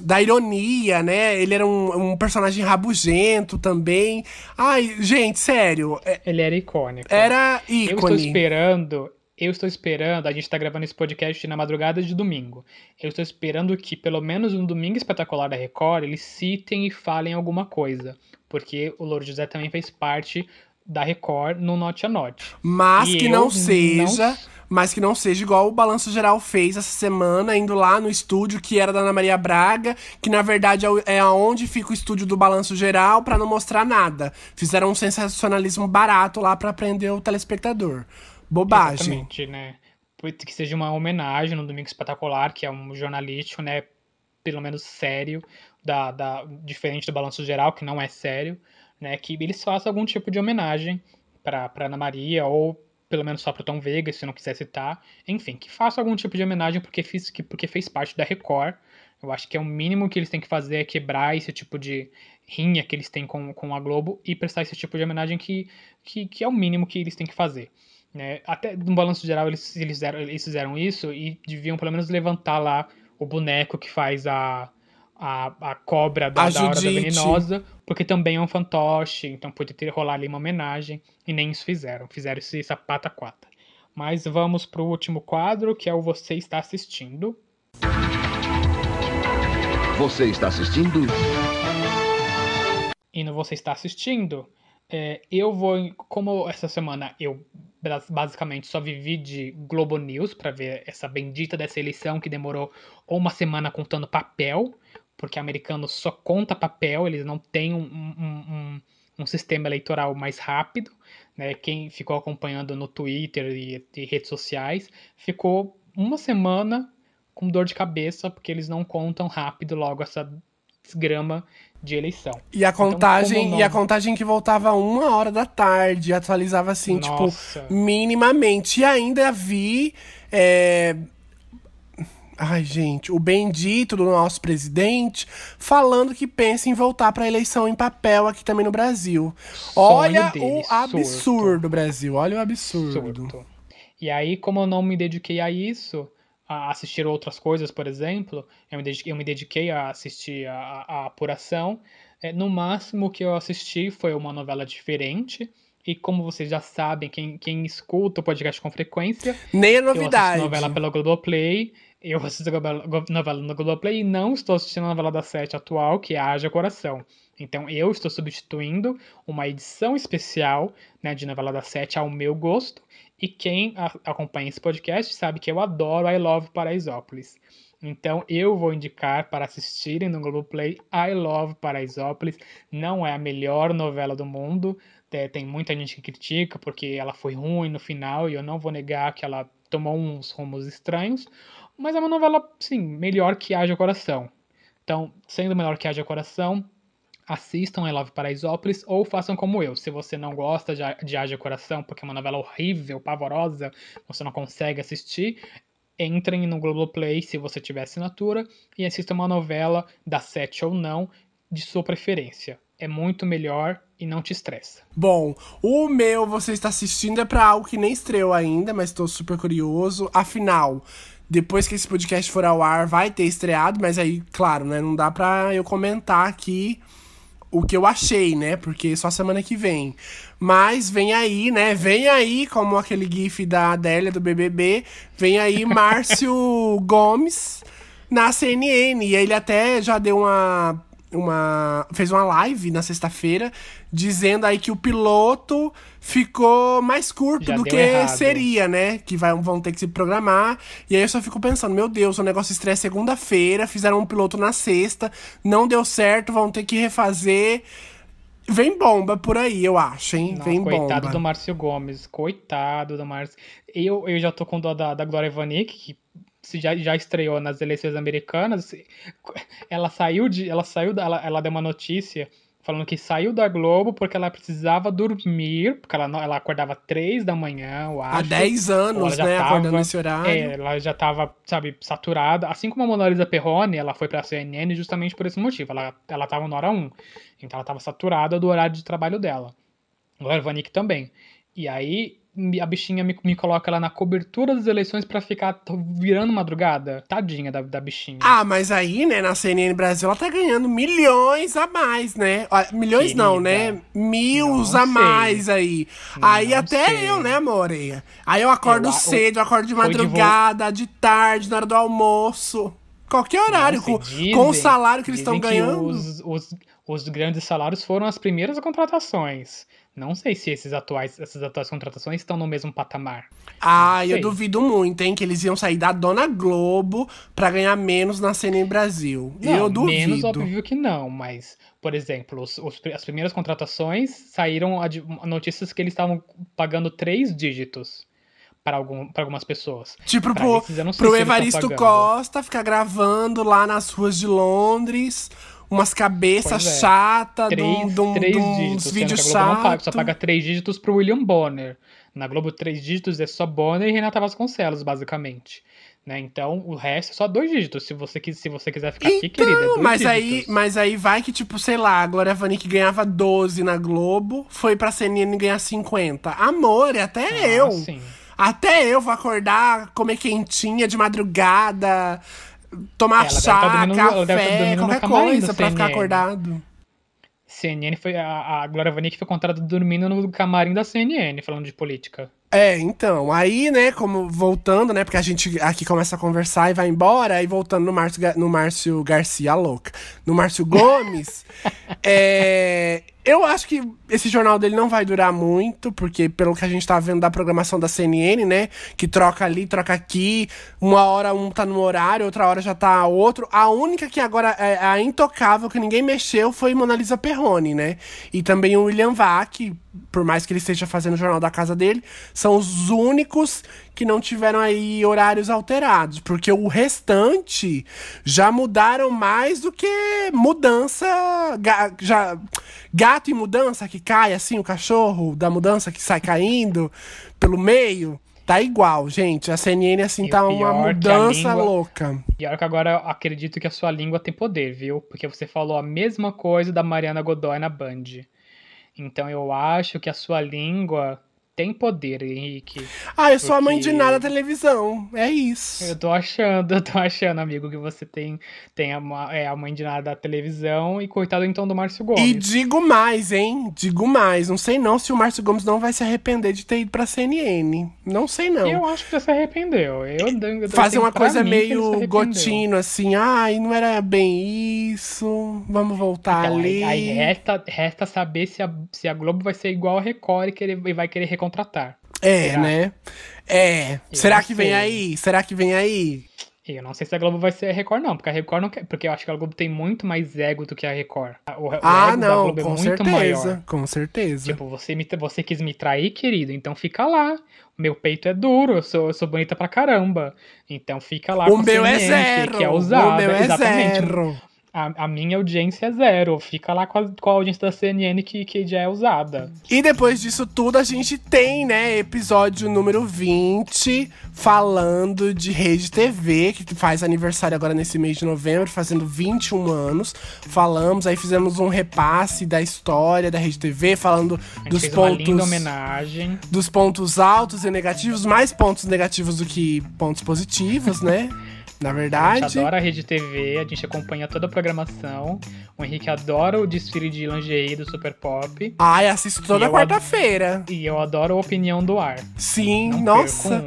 da ironia, né? Ele era um, um personagem rabugento também. Ai, gente, sério, é- Ele era icônico. era Eu estou ícone. esperando, eu estou esperando, a gente tá gravando esse podcast na madrugada de domingo. Eu estou esperando que, pelo menos no Domingo Espetacular da Record, eles citem e falem alguma coisa. Porque o Louro José também fez parte da Record no Note a Note. Mas E que não não- seja, mas que não seja igual o Balanço Geral fez essa semana, indo lá no estúdio que era da Ana Maria Braga, que na verdade é é aonde fica o estúdio do Balanço Geral pra não mostrar nada. Fizeram um sensacionalismo barato lá pra prender o telespectador. Bobagem. Exatamente, né? Que seja uma homenagem no Domingo Espetacular, que é um jornalístico, né? Pelo menos sério, da, da, diferente do Balanço Geral, que não é sério, né? Que eles façam algum tipo de homenagem pra Ana Maria, ou pelo menos só pro Tom Vega, se não quiser citar. Enfim, que faça algum tipo de homenagem porque, fiz, que, porque fez parte da Record. Eu acho que é o mínimo que eles têm que fazer é quebrar esse tipo de rinha que eles têm com, com a Globo e prestar esse tipo de homenagem que, que, que é o mínimo que eles têm que fazer. Né? Até no balanço geral eles, eles, fizeram, eles fizeram isso e deviam pelo menos levantar lá o boneco que faz a, a, a cobra da, A da Hora da. Venenosa, porque também é um fantoche, então podia ter rolar ali uma homenagem, e nem isso fizeram, fizeram esse sapata quata. Mas vamos pro último quadro, que é o Você Está Assistindo. Você está assistindo? e no Você Está Assistindo, é, eu vou. Como essa semana eu bas- basicamente só vivi de Globo News para ver essa bendita dessa eleição que demorou uma semana contando papel, porque americano só conta papel, eles não têm um, um, um, um sistema eleitoral mais rápido. Né? Quem ficou acompanhando no Twitter e, e redes sociais ficou uma semana com dor de cabeça, porque eles não contam rápido logo essa desgrama de eleição. E a Então, contagem, como não- e a contagem que voltava uma hora da tarde, atualizava assim, Nossa. tipo, minimamente. E ainda vi. é, Ai, gente, o bendito do nosso presidente falando que pensa em voltar pra eleição em papel aqui também no Brasil. Olha dele, o surto. absurdo, Brasil. Olha o absurdo. surto. E aí, como eu não me dediquei a isso, a assistir outras coisas, por exemplo, eu me dediquei, eu me dediquei a assistir a, a apuração. É, no máximo que eu assisti foi uma novela diferente. E como vocês já sabem, quem, quem escuta o podcast com frequência, Nem eu novidade. assisto novela pela Globoplay. Eu assisto novela novela no Globoplay e não estou assistindo a novela da Sete atual, que é Haja Coração. Então eu estou substituindo uma edição especial né, de novela da Sete ao meu gosto. E quem acompanha esse podcast sabe que eu adoro I Love Paraisópolis. Então eu vou indicar para assistirem no Globoplay I Love Paraisópolis. Não é a melhor novela do mundo. É, Tem muita gente que critica porque ela foi ruim no final e eu não vou negar que ela tomou uns rumos estranhos. Mas é uma novela, sim, melhor que Haja Coração. Então, sendo melhor que Haja Coração, assistam I Love Paraisópolis ou façam como eu. Se você não gosta de, de Haja Coração, porque é uma novela horrível, pavorosa, você não consegue assistir, entrem no Globoplay se você tiver assinatura e assistam uma novela da sete ou não, de sua preferência. É muito melhor e não te estressa. Bom, o meu você está assistindo é pra algo que nem estreou ainda, mas tô super curioso. Afinal, depois que esse podcast for ao ar, vai ter estreado, mas aí, claro, né, não dá pra eu comentar aqui o que eu achei, né? Porque só semana que vem. Mas vem aí, né? Vem aí, como aquele gif da Adélia do BBB, vem aí Márcio <laughs> Gomes na CNN. E ele até já deu uma uma fez uma live na sexta-feira dizendo aí que o piloto ficou mais curto Já do que errado. seria, né? Que vai, vão ter que se programar. E aí eu só fico pensando, meu Deus, o negócio estreia segunda-feira, fizeram um piloto na sexta, não deu certo, vão ter que refazer. Vem bomba por aí, eu acho, hein? Não, Vem coitado bomba. do Márcio Gomes, coitado do Márcio. Eu, eu já tô com dó da, da Glória Vanik, que se já, já estreou nas eleições americanas. Ela saiu de. Ela saiu da. Ela, ela deu uma notícia falando que saiu da Globo porque ela precisava dormir, porque ela, ela acordava três da manhã, eu acho. Há 10 Ou ela anos, já né? tava- acordando nesse horário. É, ela já tava, sabe, saturada. Assim como a Mona Lisa Perrone, ela foi pra CNN justamente por esse motivo. Ela, ela tava na hora 1. Então ela tava saturada do horário de trabalho dela. O Vanik também. E aí a bichinha me, me coloca lá na cobertura das eleições pra ficar virando madrugada. Tadinha da, da bichinha. Ah, mas aí, né, na CNN Brasil, ela tá ganhando milhões a mais, né? Milhões não, Querida, né? Mils não a mais aí. aí Não até sei. eu, né, amore? Aí eu acordo Eu- cedo, eu acordo de madrugada, de tarde, na hora do almoço. Qualquer horário, Nossa, com, dizem- com o salário que eles estão ganhando. Os, os, os grandes salários foram as primeiras contratações. Não sei se esses atuais, essas atuais contratações estão no mesmo patamar. Ah, eu duvido muito, hein, que eles iam sair da Dona Globo pra ganhar menos na CNN Brasil. Não, eu duvido. Menos óbvio que não, mas, por exemplo, os- os- as primeiras contratações saíram a, de- notícias que eles estavam pagando três dígitos para algum, para algumas pessoas. Tipo, Pra pro, esses pro Evaristo. Costa ficar gravando lá nas ruas de Londres, umas cabeças é. chatas, uns que vídeos não paga, só chatos. paga três dígitos pro William Bonner. Na Globo, três dígitos é só Bonner e Renata Vasconcelos, basicamente. Né? Então, o resto é só dois dígitos. Se você, quis- se você quiser ficar aqui, querida, é Então, mas aí, mas aí vai que, tipo, sei lá, a Glória Vanik ganhava 12 na Globo, foi pra CNN ganhar 50. Amor, até Ah, eu. sim. Até eu vou acordar, comer quentinha de madrugada, tomar Ela deve chá, tá dormindo tá café, qualquer coisa pra ficar acordado. CNN foi. A, a Glória Vanik foi contratada dormindo no camarim da CNN, falando de política. É, então, aí, né, como voltando, né, porque a gente aqui começa a conversar e vai embora, aí voltando no Márcio, no Márcio Garcia, a louca, no Márcio Gomes, <laughs> é, eu acho que esse jornal dele não vai durar muito, porque pelo que a gente tá vendo da programação da CNN, né, que troca ali, troca aqui, uma hora um tá num horário, outra hora já tá outro, a única que agora é a intocável, que ninguém mexeu, foi Mona Lisa Perrone, né, e também o William Vac, por mais que ele esteja fazendo o jornal da casa dele, são os únicos que não tiveram aí horários alterados, porque o restante já mudaram mais do que mudança, ga- já gato em mudança que cai assim, o cachorro da mudança que sai caindo pelo meio. Tá igual, gente. A CNN, assim, E tá uma pior mudança língua- louca. E olha que agora eu acredito que a sua língua tem poder, viu? Porque você falou a mesma coisa da Mariana Godoy na Band. Então eu acho que a sua língua tem poder, Henrique. Ah, eu sou a mãe de Porque- nada da televisão. É isso. Eu tô achando, <laughs> eu tô achando, amigo, que você tem, tem a, é, a mãe de nada da televisão e coitado então do Márcio Gomes. E digo mais, hein? Digo mais. Não sei não se o Márcio Gomes não vai se arrepender de ter ido pra CNN. Não sei não. Eu acho que você se arrependeu. Eu, eu, Fazer uma coisa meio gotino, assim. Ai, não era bem isso. Vamos voltar Então, ali. aí, aí resta, resta saber se a, se a Globo vai ser igual a Record e, querer, e vai querer recontratar. É, Será? né? É. Eu Será que vem sei. aí? Será que vem aí? Eu não sei se a Globo vai ser a Record, não, porque a Record não quer. Porque eu acho que a Globo tem muito mais ego do que a Record. O, o ah, da não, é com muito certeza. maior. Com certeza. Tipo, você, me, você quis me trair, querido, então fica lá. Meu peito é duro, eu sou, eu sou bonita pra caramba. Então fica lá o com meu é que- zero. Que é usada. o meu é Exatamente. zero. A, a minha audiência é zero. Fica lá com a, com a audiência da CNN que, que já é usada. E depois disso tudo, a gente tem, né, episódio número 20, falando de Rede TV, que faz aniversário agora nesse mês de novembro, fazendo 21 anos. Falamos, aí fizemos um repasse da história da Rede TV, falando dos pontos homenagem. dos pontos altos e negativos, mais pontos negativos do que pontos positivos, né? <laughs> Na A gente verdade. adora a Rede TV, a gente acompanha toda a programação. O Henrique adora o desfile de lingerie do Super Pop. Ai, assisto toda quarta-feira. E eu adoro a opinião do ar. Sim, Não nossa.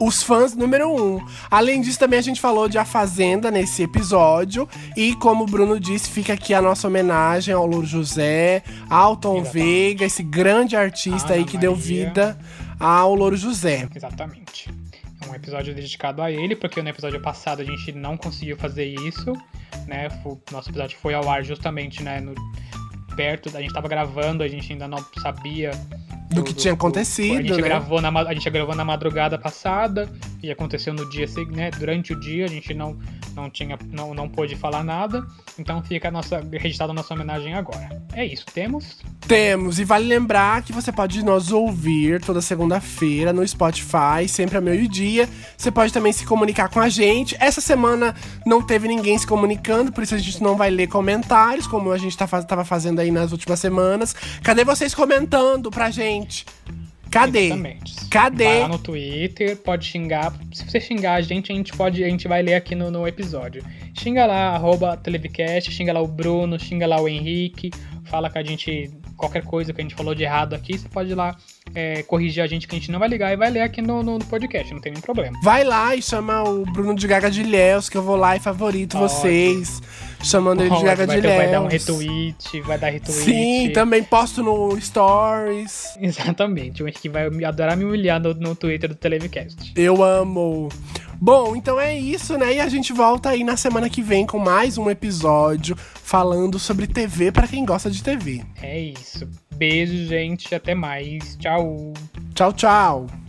um. os fãs número um. Além disso, também a gente falou de A Fazenda nesse episódio. E como o Bruno disse, fica aqui a nossa homenagem ao Louro José, ao Tom Exatamente. Veiga, esse grande artista aí Ana que deu Maria. vida ao Louro José. Exatamente. Um episódio dedicado a ele, porque no episódio passado a gente não conseguiu fazer isso, né? O nosso episódio foi ao ar justamente, né, no, perto, a gente tava gravando, a gente ainda não sabia Do que tinha acontecido, a gente né? gravou na a gente gravou na madrugada passada e aconteceu no dia, se- né, durante o dia, a gente não, não tinha, não, não pôde falar nada, então fica a nossa, registrada a nossa homenagem agora. É isso, temos? Temos, e vale lembrar que você pode nos ouvir toda segunda-feira no Spotify, sempre ao meio-dia. Você pode também se comunicar com a gente. Essa semana não teve ninguém se comunicando, por isso a gente não vai ler comentários, como a gente tá, tava fazendo aí nas últimas semanas. Cadê vocês comentando pra gente? Cadê? Exatamente. Cadê? Vai lá no Twitter, pode xingar. Se você xingar a gente, a gente pode, a gente vai ler aqui no, no episódio. Xinga lá, arroba Televicast, xinga lá o Bruno, xinga lá o Henrique, fala que a gente. Qualquer coisa que a gente falou de errado aqui, você pode ir lá é, corrigir a gente que a gente não vai ligar e vai ler aqui no, no, podcast, não tem nenhum problema. Vai lá e chama o Bruno de Gaga de Léus, que eu vou lá e favorito Pode. vocês. Chamando ele de Gaga vai, de Léus. vai dar um retweet, vai dar retweet. Sim, também posto no Stories. <laughs> Exatamente, o Henrique vai adorar me humilhar no, no Twitter do Televicast. Eu amo. Bom, então é isso, né? E a gente volta aí na semana que vem com mais um episódio falando sobre TV pra quem gosta de TV. É isso. Beijo, gente. Até mais. Tchau. Tchau, tchau.